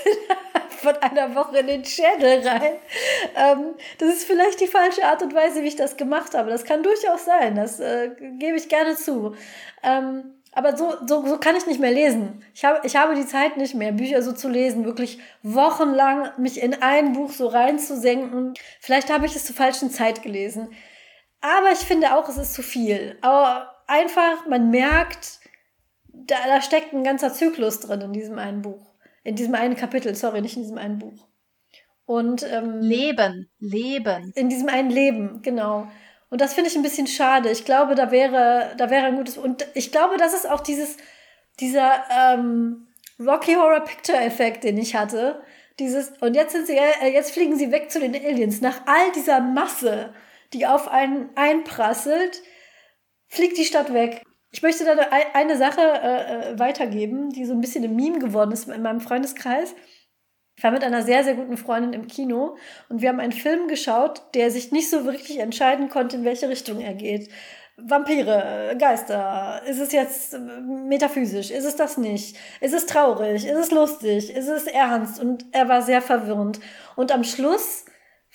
von einer Woche in den Schädel rein. Ähm, das ist vielleicht die falsche Art und Weise, wie ich das gemacht habe. Das kann durchaus sein, das äh, gebe ich gerne zu. Ähm, aber so, so, so kann ich nicht mehr lesen. Ich habe, ich habe die Zeit nicht mehr, Bücher so zu lesen, wirklich wochenlang mich in ein Buch so reinzusenken. Vielleicht habe ich es zur falschen Zeit gelesen. Aber ich finde auch, es ist zu viel. Aber einfach, man merkt, da, da steckt ein ganzer Zyklus drin in diesem einen Buch. In diesem einen Kapitel, sorry, nicht in diesem einen Buch. Und ähm, Leben, Leben. In diesem einen Leben, genau. Und das finde ich ein bisschen schade. Ich glaube, da wäre, da wäre ein gutes. Und ich glaube, das ist auch dieses, dieser ähm, Rocky Horror Picture Effekt, den ich hatte. Dieses, und jetzt sind sie, äh, jetzt fliegen sie weg zu den Aliens. Nach all dieser Masse, die auf einen einprasselt, fliegt die Stadt weg. Ich möchte da eine Sache äh, äh, weitergeben, die so ein bisschen ein Meme geworden ist in meinem Freundeskreis. Ich war mit einer sehr, sehr guten Freundin im Kino und wir haben einen Film geschaut, der sich nicht so wirklich entscheiden konnte, in welche Richtung er geht. Vampire, Geister, ist es jetzt metaphysisch, ist es das nicht? Ist es traurig, ist es lustig, ist es ernst? Und er war sehr verwirrend. Und am Schluss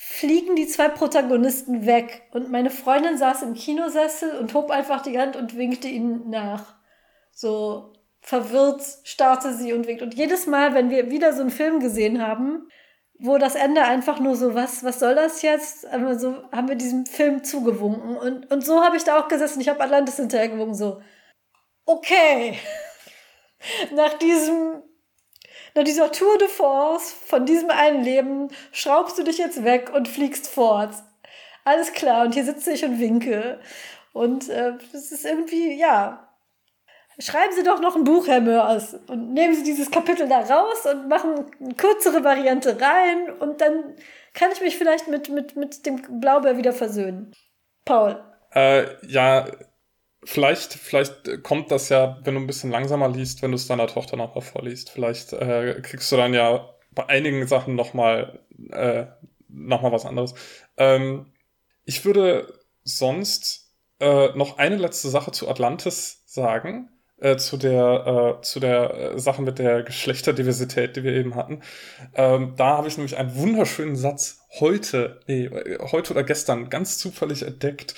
fliegen die zwei Protagonisten weg. Und meine Freundin saß im Kinosessel und hob einfach die Hand und winkte ihnen nach. So verwirrt starrte sie und winkt. Und jedes Mal, wenn wir wieder so einen Film gesehen haben, wo das Ende einfach nur so, was, was soll das jetzt? Aber so haben wir diesem Film zugewunken. Und, und so habe ich da auch gesessen. Ich habe Atlantis hinterhergewunken, so, okay. Nach diesem nach dieser Tour de Force von diesem einen Leben schraubst du dich jetzt weg und fliegst fort. Alles klar, und hier sitze ich und winke. Und äh, ist irgendwie, ja. schreiben Sie doch noch ein Buch, Herr Mörs, und nehmen Sie dieses Kapitel da raus und machen eine kürzere Variante rein und dann kann ich mich vielleicht mit, mit, mit dem Blaubeer wieder versöhnen. Paul. Äh, ja, vielleicht, vielleicht kommt das ja, wenn du ein bisschen langsamer liest, wenn du es deiner Tochter nochmal vorliest. Vielleicht äh, kriegst du dann ja bei einigen Sachen nochmal äh, noch was anderes. Ähm, ich würde sonst äh, noch eine letzte Sache zu Atlantis sagen. Äh, zu der, äh, zu der äh, Sache mit der Geschlechterdiversität, die wir eben hatten. Ähm, da habe ich nämlich einen wunderschönen Satz heute, nee, heute oder gestern ganz zufällig entdeckt.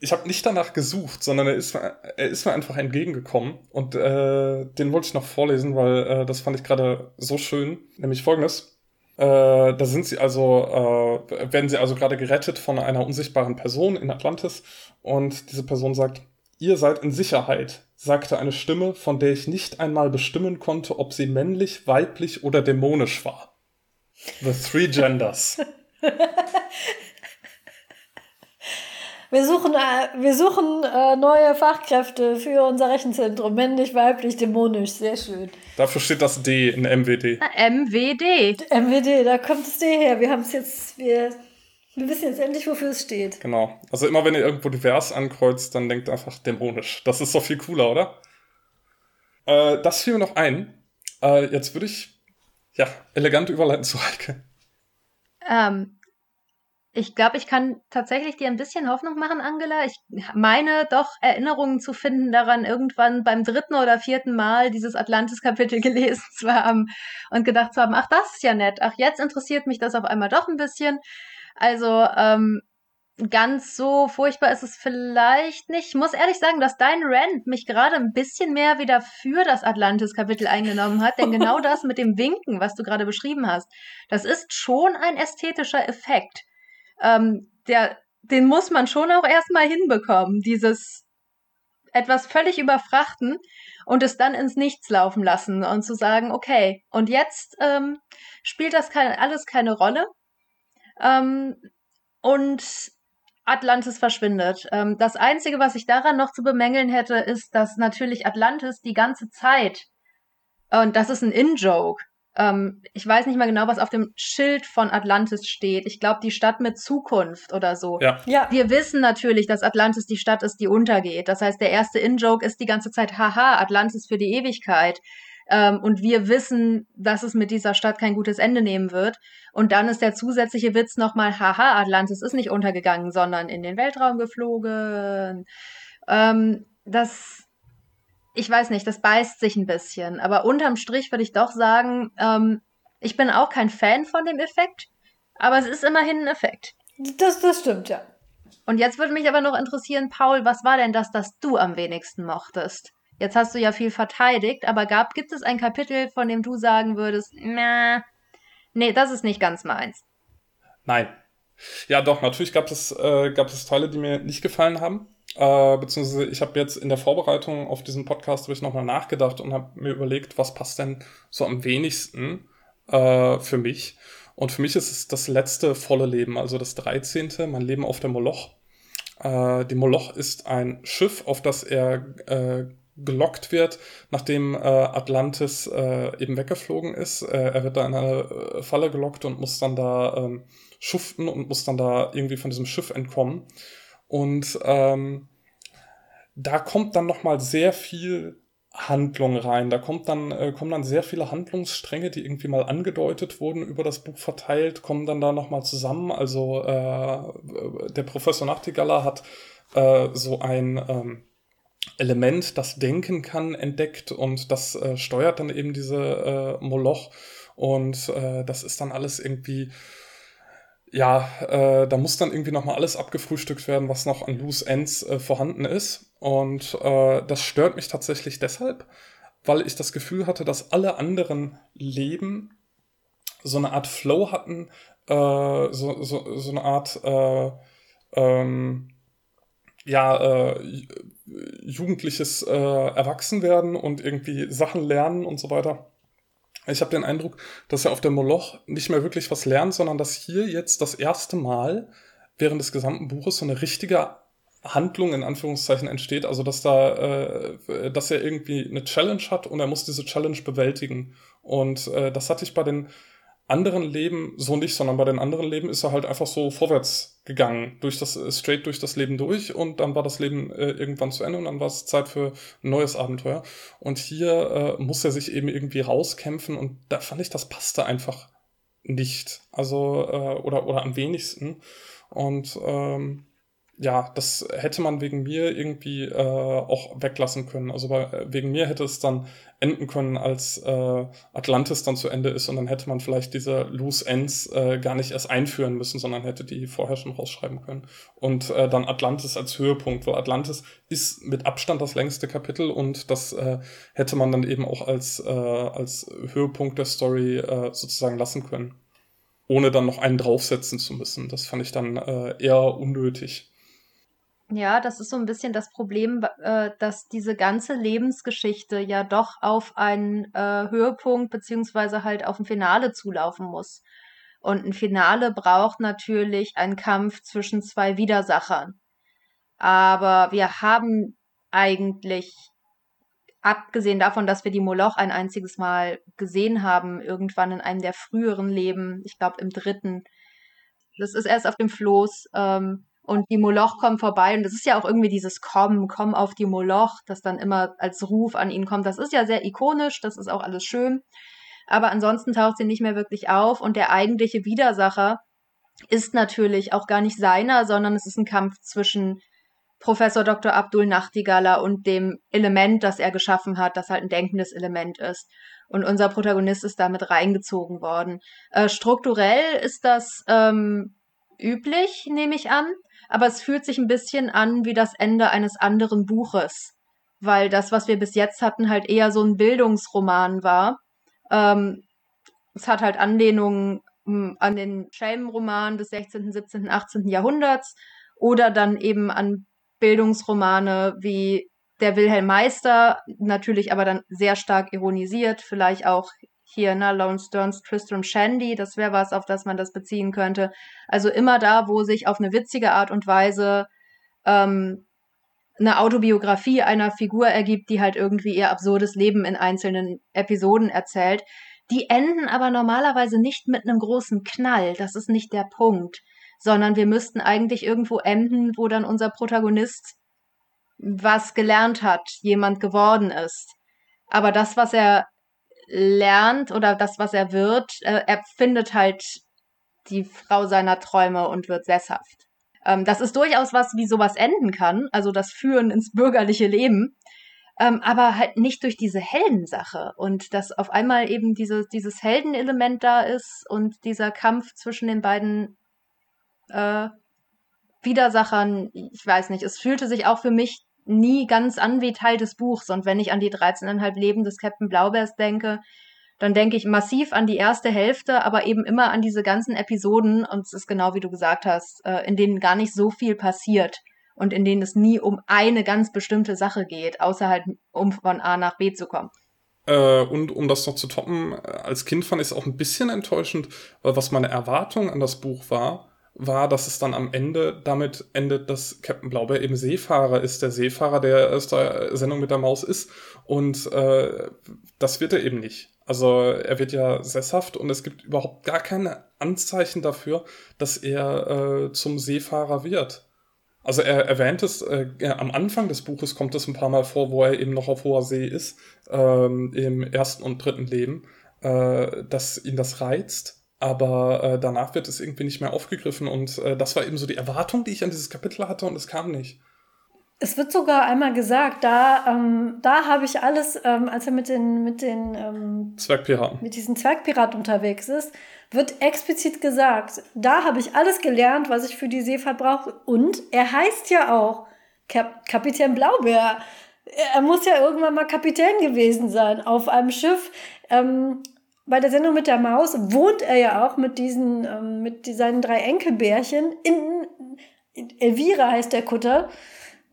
Ich habe nicht danach gesucht, sondern er ist, er ist mir einfach entgegengekommen und äh, den wollte ich noch vorlesen, weil äh, das fand ich gerade so schön. Nämlich folgendes. Äh, da sind sie also, äh, werden sie also gerade gerettet von einer unsichtbaren Person in Atlantis und diese Person sagt, ihr seid in Sicherheit sagte eine Stimme, von der ich nicht einmal bestimmen konnte, ob sie männlich, weiblich oder dämonisch war. The Three Genders. Wir suchen, äh, wir suchen äh, neue Fachkräfte für unser Rechenzentrum. Männlich, weiblich, dämonisch. Sehr schön. Dafür steht das D in MWD. Ah, MWD. MWD, da kommt das D her. Wir haben es jetzt, wir wir wissen jetzt endlich, wofür es steht. Genau. Also immer wenn ihr irgendwo divers ankreuzt, dann denkt einfach dämonisch. Das ist doch viel cooler, oder? Äh, das fiel mir noch ein. Äh, jetzt würde ich, ja, elegant überleiten zu Heike. Ähm, ich glaube, ich kann tatsächlich dir ein bisschen Hoffnung machen, Angela. Ich meine doch Erinnerungen zu finden daran, irgendwann beim dritten oder vierten Mal dieses Atlantis-Kapitel gelesen zu haben und gedacht zu haben, ach, das ist ja nett. Ach, jetzt interessiert mich das auf einmal doch ein bisschen. Also ähm, ganz so furchtbar ist es vielleicht nicht. Ich muss ehrlich sagen, dass dein Rant mich gerade ein bisschen mehr wieder für das Atlantis-Kapitel eingenommen hat, denn genau das mit dem Winken, was du gerade beschrieben hast, das ist schon ein ästhetischer Effekt. Ähm, der, den muss man schon auch erstmal hinbekommen, dieses etwas völlig überfrachten und es dann ins Nichts laufen lassen und zu sagen, okay, und jetzt ähm, spielt das keine, alles keine Rolle. Ähm, und Atlantis verschwindet. Ähm, das Einzige, was ich daran noch zu bemängeln hätte, ist, dass natürlich Atlantis die ganze Zeit, und das ist ein In-Joke, ähm, ich weiß nicht mal genau, was auf dem Schild von Atlantis steht. Ich glaube, die Stadt mit Zukunft oder so. Ja. ja. Wir wissen natürlich, dass Atlantis die Stadt ist, die untergeht. Das heißt, der erste In-Joke ist die ganze Zeit, haha, Atlantis für die Ewigkeit. Ähm, und wir wissen, dass es mit dieser Stadt kein gutes Ende nehmen wird. Und dann ist der zusätzliche Witz nochmal, haha, Atlantis ist nicht untergegangen, sondern in den Weltraum geflogen. Ähm, das, ich weiß nicht, das beißt sich ein bisschen. Aber unterm Strich würde ich doch sagen, ähm, ich bin auch kein Fan von dem Effekt, aber es ist immerhin ein Effekt. Das, das stimmt, ja. Und jetzt würde mich aber noch interessieren, Paul, was war denn das, das du am wenigsten mochtest? Jetzt hast du ja viel verteidigt, aber gab, gibt es ein Kapitel, von dem du sagen würdest, na, nee, das ist nicht ganz meins? Nein. Ja, doch, natürlich gab es, äh, gab es Teile, die mir nicht gefallen haben. Äh, beziehungsweise ich habe jetzt in der Vorbereitung auf diesen Podcast habe ich nochmal nachgedacht und habe mir überlegt, was passt denn so am wenigsten äh, für mich. Und für mich ist es das letzte volle Leben, also das 13. mein Leben auf der Moloch. Äh, die Moloch ist ein Schiff, auf das er äh, gelockt wird, nachdem äh, Atlantis äh, eben weggeflogen ist. Äh, er wird da in eine äh, Falle gelockt und muss dann da ähm, schuften und muss dann da irgendwie von diesem Schiff entkommen. Und ähm, da kommt dann noch mal sehr viel Handlung rein. Da kommt dann, äh, kommen dann sehr viele Handlungsstränge, die irgendwie mal angedeutet wurden, über das Buch verteilt, kommen dann da noch mal zusammen. Also äh, der Professor Nachtigaller hat äh, so ein ähm, Element, das denken kann, entdeckt und das äh, steuert dann eben diese äh, Moloch und äh, das ist dann alles irgendwie ja, äh, da muss dann irgendwie nochmal alles abgefrühstückt werden, was noch an Loose Ends äh, vorhanden ist. Und äh, das stört mich tatsächlich deshalb, weil ich das Gefühl hatte, dass alle anderen Leben so eine Art Flow hatten, äh, so, so, so eine Art äh, ähm, ja, äh, jugendliches Erwachsenwerden und irgendwie Sachen lernen und so weiter. Ich habe den Eindruck, dass er auf der Moloch nicht mehr wirklich was lernt, sondern dass hier jetzt das erste Mal während des gesamten Buches so eine richtige Handlung in Anführungszeichen entsteht, also dass da, äh, dass er irgendwie eine Challenge hat und er muss diese Challenge bewältigen. Und äh, das hatte ich bei den anderen Leben so nicht, sondern bei den anderen Leben ist er halt einfach so vorwärts gegangen, durch das, äh, straight durch das Leben durch und dann war das Leben äh, irgendwann zu Ende und dann war es Zeit für ein neues Abenteuer. Und hier äh, muss er sich eben irgendwie rauskämpfen und da fand ich, das passte einfach nicht. Also, äh, oder, oder am wenigsten. Und ähm, ja, das hätte man wegen mir irgendwie äh, auch weglassen können. Also bei, wegen mir hätte es dann enden können, als äh, Atlantis dann zu Ende ist und dann hätte man vielleicht diese Loose Ends äh, gar nicht erst einführen müssen, sondern hätte die vorher schon rausschreiben können. Und äh, dann Atlantis als Höhepunkt, weil Atlantis ist mit Abstand das längste Kapitel und das äh, hätte man dann eben auch als, äh, als Höhepunkt der Story äh, sozusagen lassen können. Ohne dann noch einen draufsetzen zu müssen. Das fand ich dann äh, eher unnötig. Ja, das ist so ein bisschen das Problem, äh, dass diese ganze Lebensgeschichte ja doch auf einen äh, Höhepunkt beziehungsweise halt auf ein Finale zulaufen muss. Und ein Finale braucht natürlich einen Kampf zwischen zwei Widersachern. Aber wir haben eigentlich, abgesehen davon, dass wir die Moloch ein einziges Mal gesehen haben, irgendwann in einem der früheren Leben, ich glaube im dritten, das ist erst auf dem Floß, ähm, und die Moloch kommen vorbei und das ist ja auch irgendwie dieses Komm, komm auf die Moloch, das dann immer als Ruf an ihn kommt. Das ist ja sehr ikonisch, das ist auch alles schön. Aber ansonsten taucht sie nicht mehr wirklich auf und der eigentliche Widersacher ist natürlich auch gar nicht seiner, sondern es ist ein Kampf zwischen Professor Dr. Abdul Nachtigaller und dem Element, das er geschaffen hat, das halt ein denkendes Element ist. Und unser Protagonist ist damit reingezogen worden. Äh, strukturell ist das ähm, üblich, nehme ich an aber es fühlt sich ein bisschen an wie das Ende eines anderen Buches, weil das, was wir bis jetzt hatten, halt eher so ein Bildungsroman war. Ähm, es hat halt Anlehnungen hm, an den Schelmenroman des 16., 17., 18. Jahrhunderts oder dann eben an Bildungsromane wie der Wilhelm Meister, natürlich aber dann sehr stark ironisiert, vielleicht auch hier, ne, Lone Stearns Tristram Shandy, das wäre was, auf das man das beziehen könnte. Also immer da, wo sich auf eine witzige Art und Weise ähm, eine Autobiografie einer Figur ergibt, die halt irgendwie ihr absurdes Leben in einzelnen Episoden erzählt. Die enden aber normalerweise nicht mit einem großen Knall. Das ist nicht der Punkt. Sondern wir müssten eigentlich irgendwo enden, wo dann unser Protagonist was gelernt hat, jemand geworden ist. Aber das, was er lernt oder das, was er wird, äh, er findet halt die Frau seiner Träume und wird sesshaft. Ähm, das ist durchaus was, wie sowas enden kann, also das Führen ins bürgerliche Leben, ähm, aber halt nicht durch diese Heldensache und dass auf einmal eben diese, dieses Heldenelement da ist und dieser Kampf zwischen den beiden äh, Widersachern, ich weiß nicht, es fühlte sich auch für mich nie ganz an wie Teil des Buchs. Und wenn ich an die 13,5 Leben des Captain Blaubeers denke, dann denke ich massiv an die erste Hälfte, aber eben immer an diese ganzen Episoden, und es ist genau wie du gesagt hast, äh, in denen gar nicht so viel passiert und in denen es nie um eine ganz bestimmte Sache geht, außer halt um von A nach B zu kommen. Äh, und um das noch zu toppen, äh, als Kind fand ich es auch ein bisschen enttäuschend, was meine Erwartung an das Buch war, war, dass es dann am Ende damit endet, dass Captain Blaubeer eben Seefahrer ist, der Seefahrer, der aus der Sendung mit der Maus ist. Und äh, das wird er eben nicht. Also er wird ja sesshaft und es gibt überhaupt gar keine Anzeichen dafür, dass er äh, zum Seefahrer wird. Also er erwähnt es, äh, am Anfang des Buches kommt es ein paar Mal vor, wo er eben noch auf hoher See ist, ähm, im ersten und dritten Leben, äh, dass ihn das reizt aber äh, danach wird es irgendwie nicht mehr aufgegriffen und äh, das war eben so die Erwartung, die ich an dieses Kapitel hatte und es kam nicht. Es wird sogar einmal gesagt, da, ähm, da habe ich alles, ähm, als er mit den, mit den ähm, Zwergpiraten, mit diesen Zwergpiraten unterwegs ist, wird explizit gesagt, da habe ich alles gelernt, was ich für die Seefahrt brauche. Und er heißt ja auch Kap Kapitän Blaubeer. Er muss ja irgendwann mal Kapitän gewesen sein auf einem Schiff. Ähm, bei der Sendung mit der Maus wohnt er ja auch mit diesen, ähm, mit seinen drei Enkelbärchen in, in Elvira heißt der Kutter,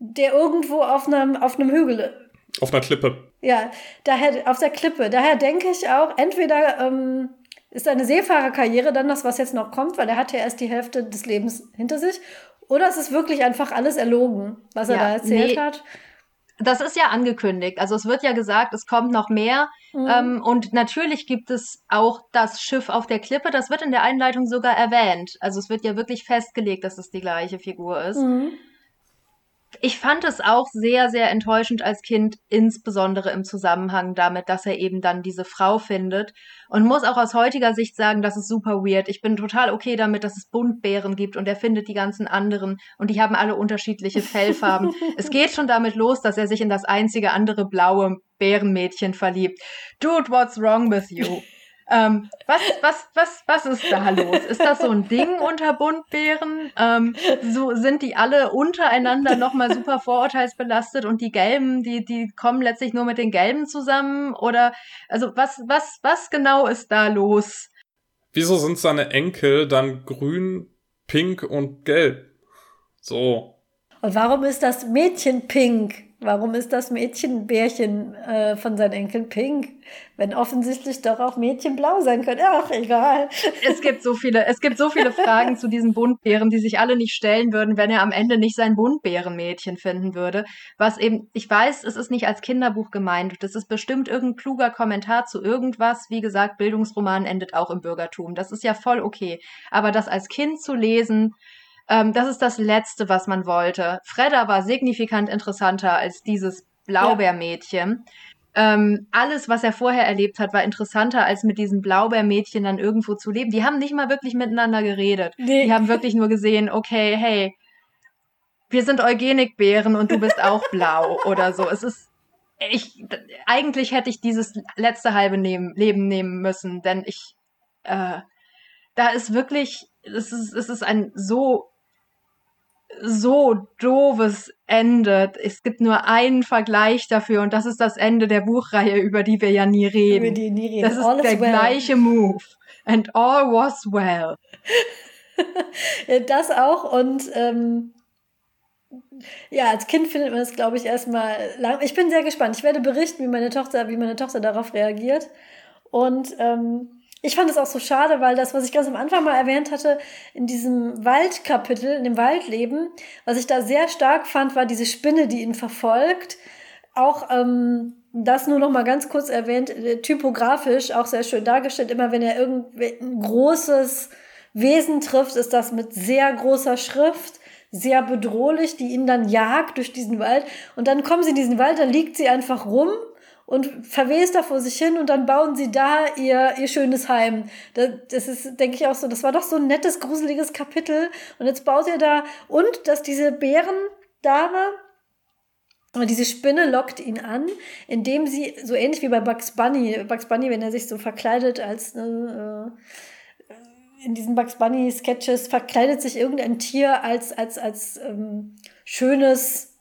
der irgendwo auf einem, auf einem Hügel. Auf einer Klippe. Ja, daher, auf der Klippe. Daher denke ich auch, entweder ähm, ist seine Seefahrerkarriere dann das, was jetzt noch kommt, weil er hat ja erst die Hälfte des Lebens hinter sich. Oder es ist wirklich einfach alles erlogen, was er da erzählt nee, hat. Das ist ja angekündigt. Also es wird ja gesagt, es kommt noch mehr. Mhm. Ähm, und natürlich gibt es auch das Schiff auf der Klippe. Das wird in der Einleitung sogar erwähnt. Also es wird ja wirklich festgelegt, dass es die gleiche Figur ist. Mhm. Ich fand es auch sehr, sehr enttäuschend als Kind, insbesondere im Zusammenhang damit, dass er eben dann diese Frau findet. Und muss auch aus heutiger Sicht sagen, das ist super weird. Ich bin total okay damit, dass es Buntbären gibt und er findet die ganzen anderen und die haben alle unterschiedliche Fellfarben. es geht schon damit los, dass er sich in das einzige andere blaue Bärenmädchen verliebt. Dude, what's wrong with you? Ähm, was, was, was, was ist da los? Ist das so ein Ding unter Buntbären? Ähm, so sind die alle untereinander nochmal super vorurteilsbelastet und die Gelben, die, die kommen letztlich nur mit den Gelben zusammen? Oder, also was, was, was genau ist da los? Wieso sind seine Enkel dann grün, pink und gelb? So. Und warum ist das Mädchen pink? Warum ist das Mädchenbärchen äh, von seinen Enkeln pink, wenn offensichtlich doch auch Mädchen blau sein können? Ach, egal. Es gibt so viele, es gibt so viele Fragen zu diesen Buntbären, die sich alle nicht stellen würden, wenn er am Ende nicht sein Buntbärenmädchen finden würde. Was eben, ich weiß, es ist nicht als Kinderbuch gemeint. Das ist bestimmt irgendein kluger Kommentar zu irgendwas. Wie gesagt, Bildungsroman endet auch im Bürgertum. Das ist ja voll okay. Aber das als Kind zu lesen, ähm, das ist das Letzte, was man wollte. Fredda war signifikant interessanter als dieses Blaubeermädchen. Ja. Ähm, alles, was er vorher erlebt hat, war interessanter, als mit diesem Blaubeermädchen dann irgendwo zu leben. Die haben nicht mal wirklich miteinander geredet. Nee. Die haben wirklich nur gesehen, okay, hey, wir sind Eugenikbären und du bist auch blau oder so. Es ist, ich, eigentlich hätte ich dieses letzte halbe nehmen, Leben nehmen müssen, denn ich, äh, da ist wirklich, es ist, es ist ein so so doofes Ende. Es gibt nur einen Vergleich dafür und das ist das Ende der Buchreihe, über die wir ja nie reden. Über die nie reden. Das ist all der well. gleiche Move. And all was well. das auch und ähm, ja, als Kind findet man es, glaube ich, erstmal lang. Ich bin sehr gespannt. Ich werde berichten, wie meine Tochter, wie meine Tochter darauf reagiert. Und ähm, ich fand es auch so schade, weil das, was ich ganz am Anfang mal erwähnt hatte, in diesem Waldkapitel, in dem Waldleben, was ich da sehr stark fand, war diese Spinne, die ihn verfolgt. Auch ähm, das nur noch mal ganz kurz erwähnt, äh, typografisch auch sehr schön dargestellt. Immer wenn er irgendein großes Wesen trifft, ist das mit sehr großer Schrift sehr bedrohlich, die ihn dann jagt durch diesen Wald. Und dann kommen sie in diesen Wald, dann liegt sie einfach rum und verwest da vor sich hin und dann bauen sie da ihr, ihr schönes Heim. Das, das ist, denke ich auch so, das war doch so ein nettes, gruseliges Kapitel. Und jetzt baut ihr da, und dass diese Bärendame, diese Spinne lockt ihn an, indem sie, so ähnlich wie bei Bugs Bunny, Bugs Bunny, wenn er sich so verkleidet als, äh, in diesen Bugs Bunny Sketches verkleidet sich irgendein Tier als, als, als ähm, schönes,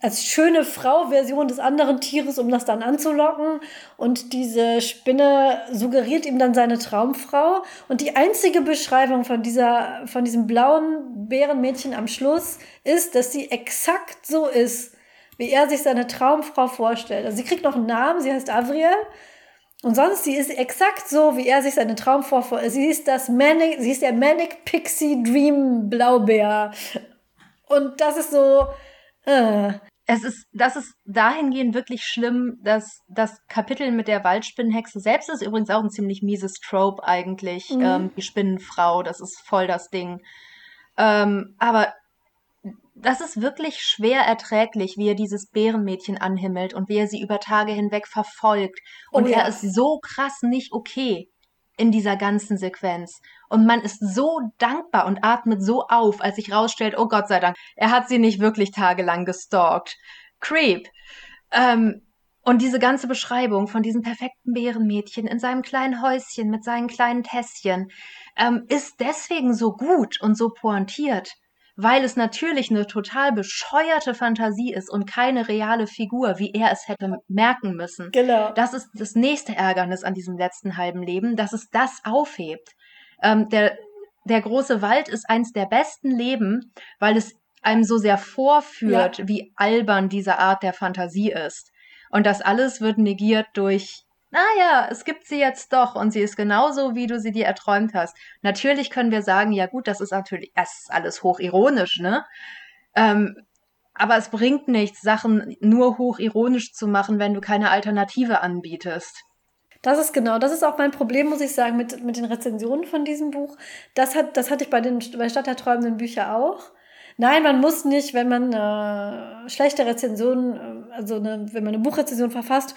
als schöne Frau-Version des anderen Tieres, um das dann anzulocken. Und diese Spinne suggeriert ihm dann seine Traumfrau. Und die einzige Beschreibung von dieser, von diesem blauen Bärenmädchen am Schluss ist, dass sie exakt so ist, wie er sich seine Traumfrau vorstellt. Also sie kriegt noch einen Namen, sie heißt Avriel. Und sonst, sie ist exakt so, wie er sich seine Traumfrau vorstellt. Sie ist das Manic, sie ist der Manic Pixie Dream Blaubeer. Und das ist so, äh. Es ist, das ist dahingehend wirklich schlimm, dass das Kapitel mit der Waldspinnenhexe selbst ist übrigens auch ein ziemlich mieses Trope eigentlich. Mhm. Ähm, die Spinnenfrau, das ist voll das Ding. Ähm, aber das ist wirklich schwer erträglich, wie er dieses Bärenmädchen anhimmelt und wie er sie über Tage hinweg verfolgt. Und oh, ja. er ist so krass nicht okay in dieser ganzen Sequenz. Und man ist so dankbar und atmet so auf, als sich rausstellt, oh Gott sei Dank, er hat sie nicht wirklich tagelang gestalkt. Creep. Ähm, und diese ganze Beschreibung von diesem perfekten Bärenmädchen in seinem kleinen Häuschen mit seinen kleinen Tässchen ähm, ist deswegen so gut und so pointiert, weil es natürlich eine total bescheuerte Fantasie ist und keine reale Figur, wie er es hätte merken müssen. Genau. Das ist das nächste Ärgernis an diesem letzten halben Leben, dass es das aufhebt. Ähm, der, der große Wald ist eins der besten Leben, weil es einem so sehr vorführt, ja. wie albern diese Art der Fantasie ist. Und das alles wird negiert durch naja, es gibt sie jetzt doch und sie ist genauso, wie du sie dir erträumt hast. Natürlich können wir sagen, ja gut, das ist natürlich, das ist alles hochironisch, ne? Ähm, aber es bringt nichts, Sachen nur hochironisch zu machen, wenn du keine Alternative anbietest. Das ist genau, das ist auch mein Problem, muss ich sagen, mit, mit den Rezensionen von diesem Buch. Das, hat, das hatte ich bei den bei Stadt der träumenden Bücher auch. Nein, man muss nicht, wenn man äh, schlechte Rezensionen, äh, also eine, wenn man eine Buchrezension verfasst,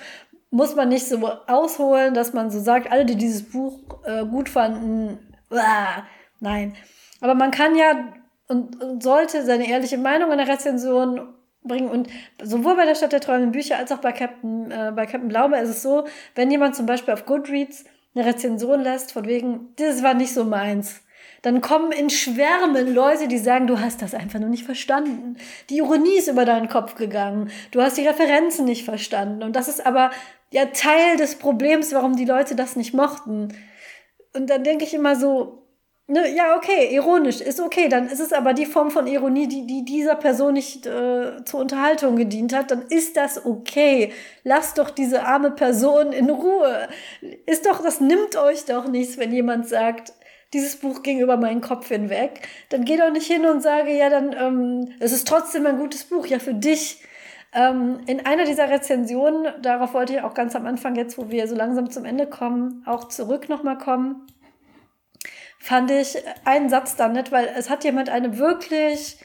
muss man nicht so ausholen, dass man so sagt, alle, die dieses Buch äh, gut fanden, uah, nein. Aber man kann ja und, und, sollte seine ehrliche Meinung in der Rezension bringen. Und sowohl bei der Stadt der träumenden Bücher als auch bei Captain, äh, bei Captain Blaubeer ist es so, wenn jemand zum Beispiel auf Goodreads eine Rezension lässt, von wegen, das war nicht so meins, dann kommen in Schwärmen Leute, die sagen, du hast das einfach nur nicht verstanden. Die Ironie ist über deinen Kopf gegangen. Du hast die Referenzen nicht verstanden. Und das ist aber ja Teil des Problems, warum die Leute das nicht mochten. Und dann denke ich immer so, ne, ja, okay, ironisch, ist okay. Dann ist es aber die Form von Ironie, die, die dieser Person nicht äh, zur Unterhaltung gedient hat. Dann ist das okay. Lasst doch diese arme Person in Ruhe. Ist doch, das nimmt euch doch nichts, wenn jemand sagt, dieses Buch ging über meinen Kopf hinweg, dann geh doch nicht hin und sage, ja, dann, ähm, es ist trotzdem ein gutes Buch, ja, für dich. Ähm, in einer dieser Rezensionen, darauf wollte ich auch ganz am Anfang, jetzt wo wir so langsam zum Ende kommen, auch zurück nochmal kommen, fand ich einen Satz da nett, weil es hat jemand eine wirklich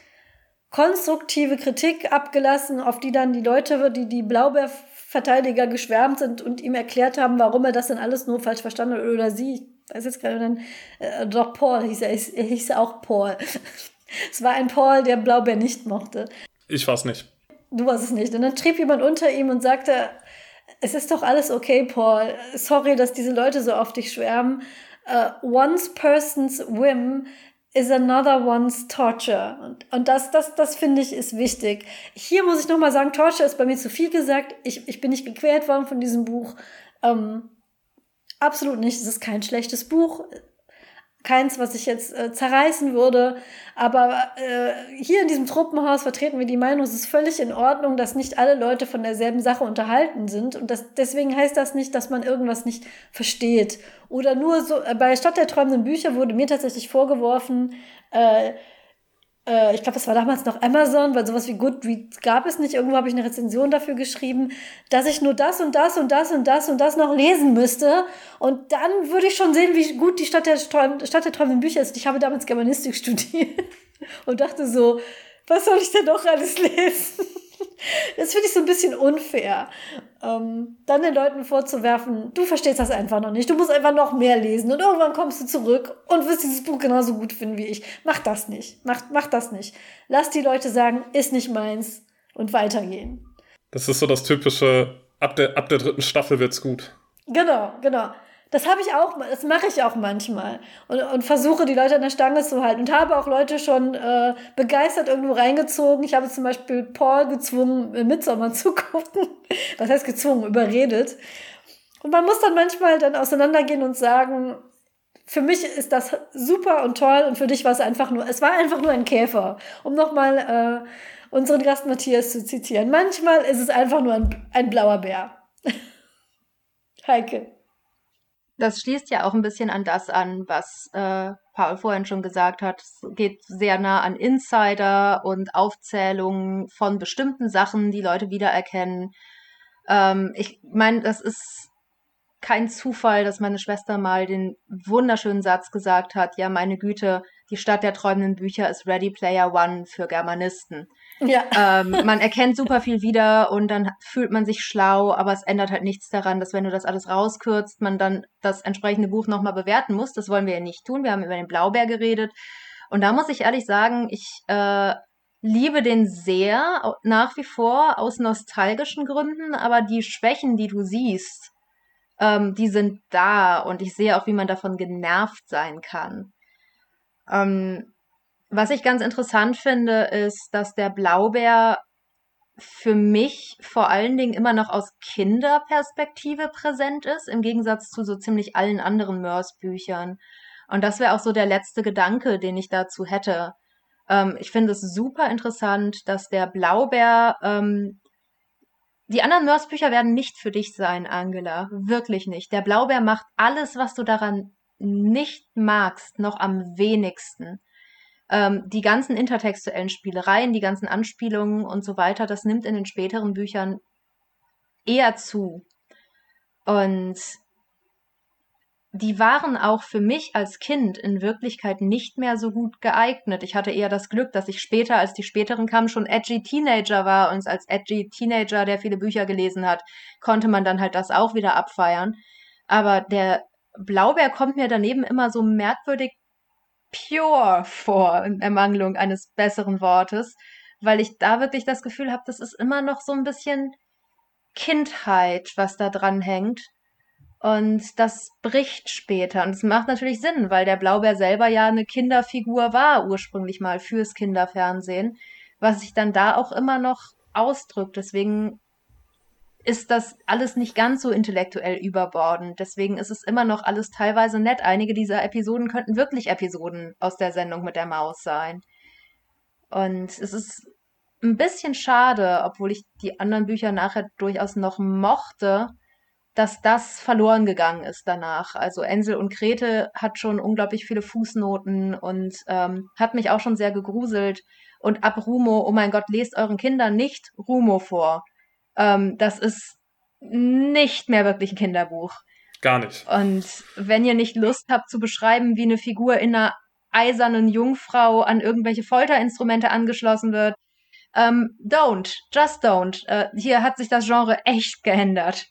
konstruktive Kritik abgelassen, auf die dann die Leute, die die Blaubeerverteidiger geschwärmt sind und ihm erklärt haben, warum er das denn alles nur falsch verstanden hat oder sie weiß jetzt gerade dann, äh, doch Paul hieß er, er hieß auch Paul. es war ein Paul, der Blaubeer nicht mochte. Ich war's nicht. Du warst es nicht. Und dann trieb jemand unter ihm und sagte, es ist doch alles okay, Paul. Sorry, dass diese Leute so auf dich schwärmen. Uh, one's person's whim is another one's torture. Und, und das, das, das finde ich ist wichtig. Hier muss ich nochmal sagen, Torture ist bei mir zu viel gesagt. Ich, ich bin nicht gequält worden von diesem Buch. Ähm, Absolut nicht. Es ist kein schlechtes Buch. Keins, was ich jetzt äh, zerreißen würde. Aber äh, hier in diesem Truppenhaus vertreten wir die Meinung, es ist völlig in Ordnung, dass nicht alle Leute von derselben Sache unterhalten sind. Und das, deswegen heißt das nicht, dass man irgendwas nicht versteht. Oder nur so, äh, bei Stadt der träumenden Bücher wurde mir tatsächlich vorgeworfen, äh, äh, ich glaube, das war damals noch Amazon, weil sowas wie Goodreads gab es nicht. Irgendwo habe ich eine Rezension dafür geschrieben, dass ich nur das und das und das und das und das noch lesen müsste. Und dann würde ich schon sehen, wie gut die Stadt der, Stadt der träumenden Bücher ist. Ich habe damals Germanistik studiert und dachte so, was soll ich denn noch alles lesen? Das finde ich so ein bisschen unfair. Ähm, dann den Leuten vorzuwerfen, du verstehst das einfach noch nicht, du musst einfach noch mehr lesen und irgendwann kommst du zurück und wirst dieses Buch genauso gut finden wie ich. Mach das nicht. Mach, mach das nicht. Lass die Leute sagen, ist nicht meins und weitergehen. Das ist so das typische, ab der, ab der dritten Staffel wird's gut. Genau, genau. Das habe ich auch, das mache ich auch manchmal und, und versuche die Leute an der Stange zu halten und habe auch Leute schon äh, begeistert irgendwo reingezogen. Ich habe zum Beispiel Paul gezwungen, Midsommer zu gucken. Was heißt gezwungen? Überredet. Und man muss dann manchmal dann auseinandergehen und sagen, für mich ist das super und toll und für dich war es einfach nur, es war einfach nur ein Käfer. Um nochmal äh, unseren Gast Matthias zu zitieren. Manchmal ist es einfach nur ein, ein blauer Bär. Heike. Das schließt ja auch ein bisschen an das an, was äh, Paul vorhin schon gesagt hat. Es geht sehr nah an Insider und Aufzählungen von bestimmten Sachen, die Leute wiedererkennen. Ähm, ich meine, das ist kein Zufall, dass meine Schwester mal den wunderschönen Satz gesagt hat, ja, meine Güte, die Stadt der träumenden Bücher ist Ready Player One für Germanisten. Ja. Ähm, man erkennt super viel wieder und dann fühlt man sich schlau, aber es ändert halt nichts daran, dass wenn du das alles rauskürzt, man dann das entsprechende Buch nochmal bewerten muss. Das wollen wir ja nicht tun. Wir haben über den Blaubeer geredet. Und da muss ich ehrlich sagen, ich äh, liebe den sehr, nach wie vor aus nostalgischen Gründen, aber die Schwächen, die du siehst, ähm, die sind da und ich sehe auch, wie man davon genervt sein kann. Ähm, was ich ganz interessant finde, ist, dass der Blaubeer für mich vor allen Dingen immer noch aus Kinderperspektive präsent ist, im Gegensatz zu so ziemlich allen anderen Mörs-Büchern. Und das wäre auch so der letzte Gedanke, den ich dazu hätte. Ähm, ich finde es super interessant, dass der Blaubeer ähm, Die anderen Nurse-Bücher werden nicht für dich sein, Angela. Wirklich nicht. Der Blaubeer macht alles, was du daran nicht magst, noch am wenigsten. Ähm, die ganzen intertextuellen Spielereien, die ganzen Anspielungen und so weiter, das nimmt in den späteren Büchern eher zu. Und die waren auch für mich als Kind in Wirklichkeit nicht mehr so gut geeignet. Ich hatte eher das Glück, dass ich später, als die späteren kamen, schon edgy Teenager war und als edgy Teenager, der viele Bücher gelesen hat, konnte man dann halt das auch wieder abfeiern. Aber der Blaubeer kommt mir daneben immer so merkwürdig pure vor, in Ermangelung eines besseren Wortes, weil ich da wirklich das Gefühl habe, das ist immer noch so ein bisschen Kindheit, was da dran hängt und das bricht später. Und es macht natürlich Sinn, weil der Blaubeer selber ja eine Kinderfigur war, ursprünglich mal fürs Kinderfernsehen, was sich dann da auch immer noch ausdrückt. Deswegen ist das alles nicht ganz so intellektuell überbordend. Deswegen ist es immer noch alles teilweise nett. Einige dieser Episoden könnten wirklich Episoden aus der Sendung mit der Maus sein. Und es ist ein bisschen schade, obwohl ich die anderen Bücher nachher durchaus noch mochte, dass das verloren gegangen ist danach. Also Ensel und Grete hat schon unglaublich viele Fußnoten und ähm, hat mich auch schon sehr gegruselt. Und ab Rumo, oh mein Gott, lest euren Kindern nicht Rumo vor. Ähm, das ist nicht mehr wirklich ein Kinderbuch. Gar nicht. Und wenn ihr nicht Lust habt zu beschreiben, wie eine Figur in einer eisernen Jungfrau an irgendwelche Folterinstrumente angeschlossen wird, ähm, don't, just don't. Äh, hier hat sich das Genre echt geändert.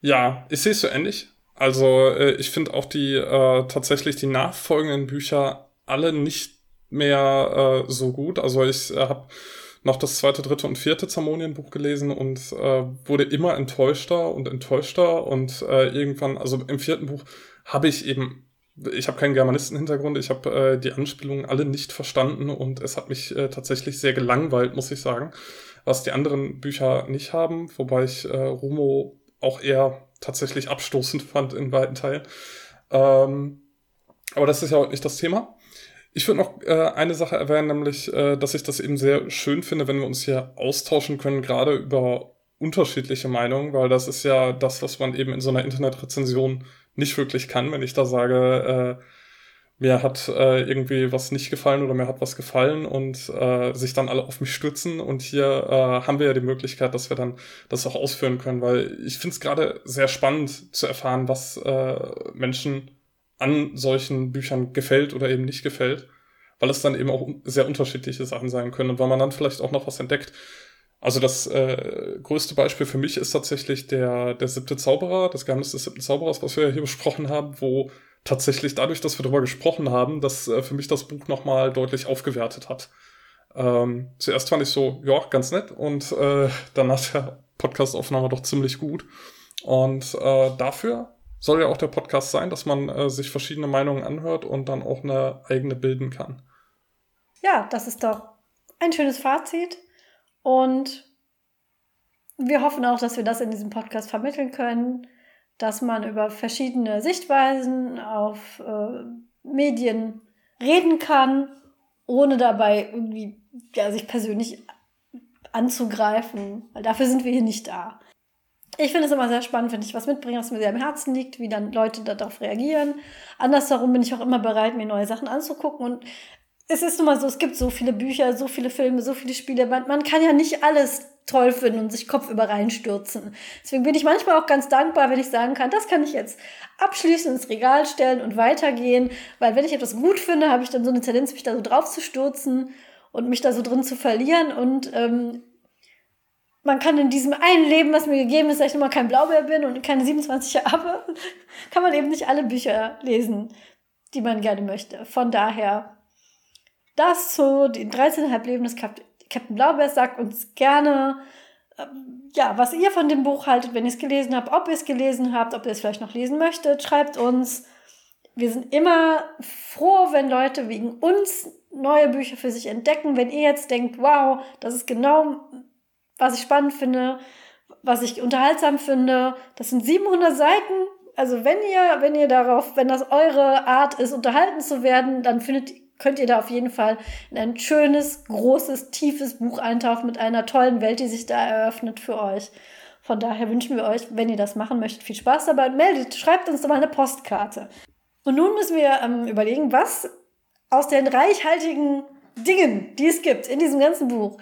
Ja, ich sehe es so ähnlich. Also äh, ich finde auch die äh, tatsächlich die nachfolgenden Bücher alle nicht mehr äh, so gut. Also ich äh, habe noch das zweite, dritte und vierte Zamonienbuch gelesen und äh, wurde immer enttäuschter und enttäuschter und äh, irgendwann, also im vierten Buch habe ich eben, ich habe keinen Germanistenhintergrund, ich habe äh, die Anspielungen alle nicht verstanden und es hat mich äh, tatsächlich sehr gelangweilt, muss ich sagen, was die anderen Bücher nicht haben, wobei ich äh, Rumo auch eher tatsächlich abstoßend fand in weiten Teilen. Ähm, aber das ist ja heute nicht das Thema. Ich würde noch äh, eine Sache erwähnen, nämlich, äh, dass ich das eben sehr schön finde, wenn wir uns hier austauschen können, gerade über unterschiedliche Meinungen, weil das ist ja das, was man eben in so einer Internetrezension nicht wirklich kann, wenn ich da sage, äh, mir hat äh, irgendwie was nicht gefallen oder mir hat was gefallen und äh, sich dann alle auf mich stürzen. Und hier äh, haben wir ja die Möglichkeit, dass wir dann das auch ausführen können, weil ich finde es gerade sehr spannend zu erfahren, was äh, Menschen an solchen Büchern gefällt oder eben nicht gefällt, weil es dann eben auch sehr unterschiedliche Sachen sein können und weil man dann vielleicht auch noch was entdeckt. Also das äh, größte Beispiel für mich ist tatsächlich der, der siebte Zauberer, das Geheimnis des siebten Zauberers, was wir ja hier besprochen haben, wo tatsächlich dadurch, dass wir darüber gesprochen haben, dass äh, für mich das Buch nochmal deutlich aufgewertet hat. Ähm, zuerst fand ich so, ja, ganz nett und äh, hat der Podcastaufnahme doch ziemlich gut. Und äh, dafür soll ja auch der Podcast sein, dass man äh, sich verschiedene Meinungen anhört und dann auch eine eigene bilden kann. Ja, das ist doch ein schönes Fazit. Und wir hoffen auch, dass wir das in diesem Podcast vermitteln können dass man über verschiedene Sichtweisen auf äh, Medien reden kann, ohne dabei irgendwie ja, sich persönlich anzugreifen, weil dafür sind wir hier nicht da. Ich finde es immer sehr spannend, wenn ich was mitbringe, was mir sehr am Herzen liegt, wie dann Leute darauf reagieren. Andersherum bin ich auch immer bereit, mir neue Sachen anzugucken. Und es ist nun mal so, es gibt so viele Bücher, so viele Filme, so viele Spiele. Man, man kann ja nicht alles toll finden und sich kopfüber reinstürzen. Deswegen bin ich manchmal auch ganz dankbar, wenn ich sagen kann, das kann ich jetzt abschließend ins Regal stellen und weitergehen, weil wenn ich etwas gut finde, habe ich dann so eine Tendenz, mich da so drauf zu stürzen und mich da so drin zu verlieren und ähm, man kann in diesem einen Leben, was mir gegeben ist, dass ich nochmal kein Blaubeer bin und keine 27 habe, kann man eben nicht alle Bücher lesen, die man gerne möchte. Von daher, das zu den 13,5 Leben des Kap Captain Blaubeer sagt uns gerne, äh, ja, was ihr von dem Buch haltet, wenn ihr es gelesen habt, ob ihr es gelesen habt, ob ihr es vielleicht noch lesen möchtet, schreibt uns. Wir sind immer froh, wenn Leute wegen uns neue Bücher für sich entdecken. Wenn ihr jetzt denkt, wow, das ist genau, was ich spannend finde, was ich unterhaltsam finde, das sind 700 Seiten. Also wenn ihr, wenn ihr darauf, wenn das eure Art ist, unterhalten zu werden, dann findet, könnt ihr da auf jeden Fall in ein schönes, großes, tiefes Buch eintauchen mit einer tollen Welt, die sich da eröffnet für euch. Von daher wünschen wir euch, wenn ihr das machen möchtet, viel Spaß dabei. Meldet, schreibt uns doch mal eine Postkarte. Und nun müssen wir ähm, überlegen, was aus den reichhaltigen Dingen, die es gibt in diesem ganzen Buch,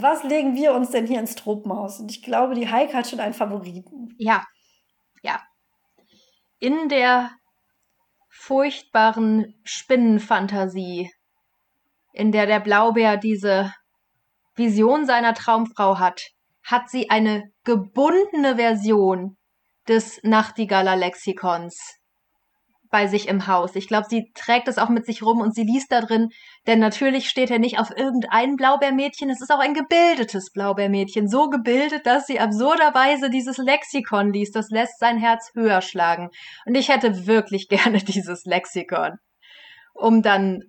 was legen wir uns denn hier ins Tropenhaus? Und ich glaube, die Heike hat schon einen Favoriten. Ja, ja. In der furchtbaren Spinnenfantasie, in der der Blaubär diese Vision seiner Traumfrau hat, hat sie eine gebundene Version des Nachtigaller Lexikons bei sich im Haus. Ich glaube, sie trägt es auch mit sich rum und sie liest da drin, denn natürlich steht er nicht auf irgendein Blaubeermädchen, es ist auch ein gebildetes Blaubeermädchen, so gebildet, dass sie absurderweise dieses Lexikon liest, das lässt sein Herz höher schlagen. Und ich hätte wirklich gerne dieses Lexikon, um dann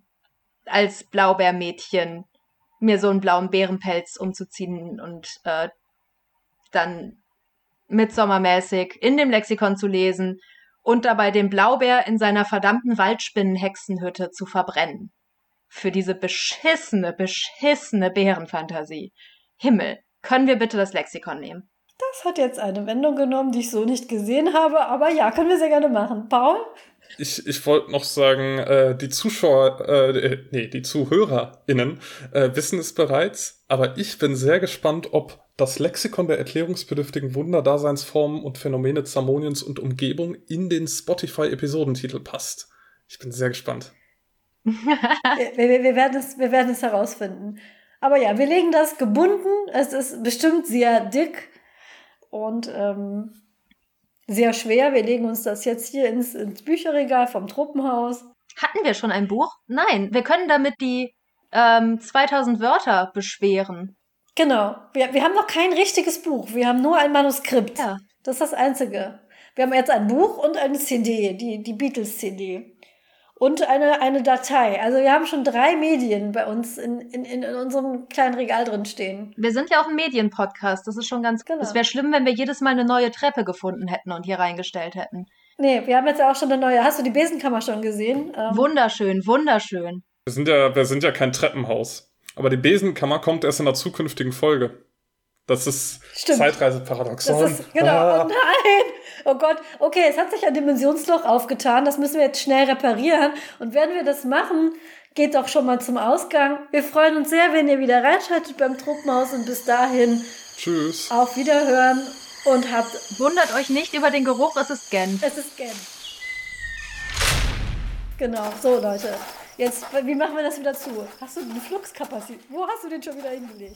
als Blaubeermädchen mir so einen blauen Bärenpelz umzuziehen und äh, dann mitsommermäßig in dem Lexikon zu lesen und dabei den Blaubeer in seiner verdammten Waldspinnenhexenhütte zu verbrennen. Für diese beschissene, beschissene Bärenfantasie. Himmel, können wir bitte das Lexikon nehmen? Das hat jetzt eine Wendung genommen, die ich so nicht gesehen habe, aber ja, können wir sehr gerne machen. Paul? Ich, ich wollte noch sagen, äh, die Zuschauer, äh, nee, die ZuhörerInnen äh, wissen es bereits, aber ich bin sehr gespannt, ob das Lexikon der erklärungsbedürftigen Wunderdaseinsformen und Phänomene Zamoniens und Umgebung in den Spotify-Episodentitel passt. Ich bin sehr gespannt. Wir, wir, wir, werden es, wir werden es herausfinden. Aber ja, wir legen das gebunden. Es ist bestimmt sehr dick und ähm, sehr schwer. Wir legen uns das jetzt hier ins, ins Bücherregal vom Truppenhaus. Hatten wir schon ein Buch? Nein, wir können damit die ähm, 2000 Wörter beschweren. Genau. Wir, wir haben noch kein richtiges Buch. Wir haben nur ein Manuskript. Ja. Das ist das Einzige. Wir haben jetzt ein Buch und eine CD, die, die Beatles-CD. Und eine, eine Datei. Also wir haben schon drei Medien bei uns in, in, in unserem kleinen Regal drin stehen. Wir sind ja auch ein Medienpodcast. Das ist schon ganz genau. Es wäre schlimm, wenn wir jedes Mal eine neue Treppe gefunden hätten und hier reingestellt hätten. Nee, wir haben jetzt ja auch schon eine neue. Hast du die Besenkammer schon gesehen? Ähm wunderschön, wunderschön. Wir sind ja, wir sind ja kein Treppenhaus. Aber die Besenkammer kommt erst in der zukünftigen Folge. Das ist. Zeitreiseparadoxon. Das ist, genau. Ah. Oh nein! Oh Gott. Okay, es hat sich ein Dimensionsloch aufgetan. Das müssen wir jetzt schnell reparieren. Und wenn wir das machen, geht doch schon mal zum Ausgang. Wir freuen uns sehr, wenn ihr wieder reinschaltet beim Truppenhaus. Und bis dahin. Tschüss. Auf Wiederhören. Und habt. Wundert euch nicht über den Geruch, es ist Gen. Es ist Gen. Genau, so Leute. Jetzt, wie machen wir das wieder zu? Hast du eine Fluxkapazität? Wo hast du den schon wieder hingelegt?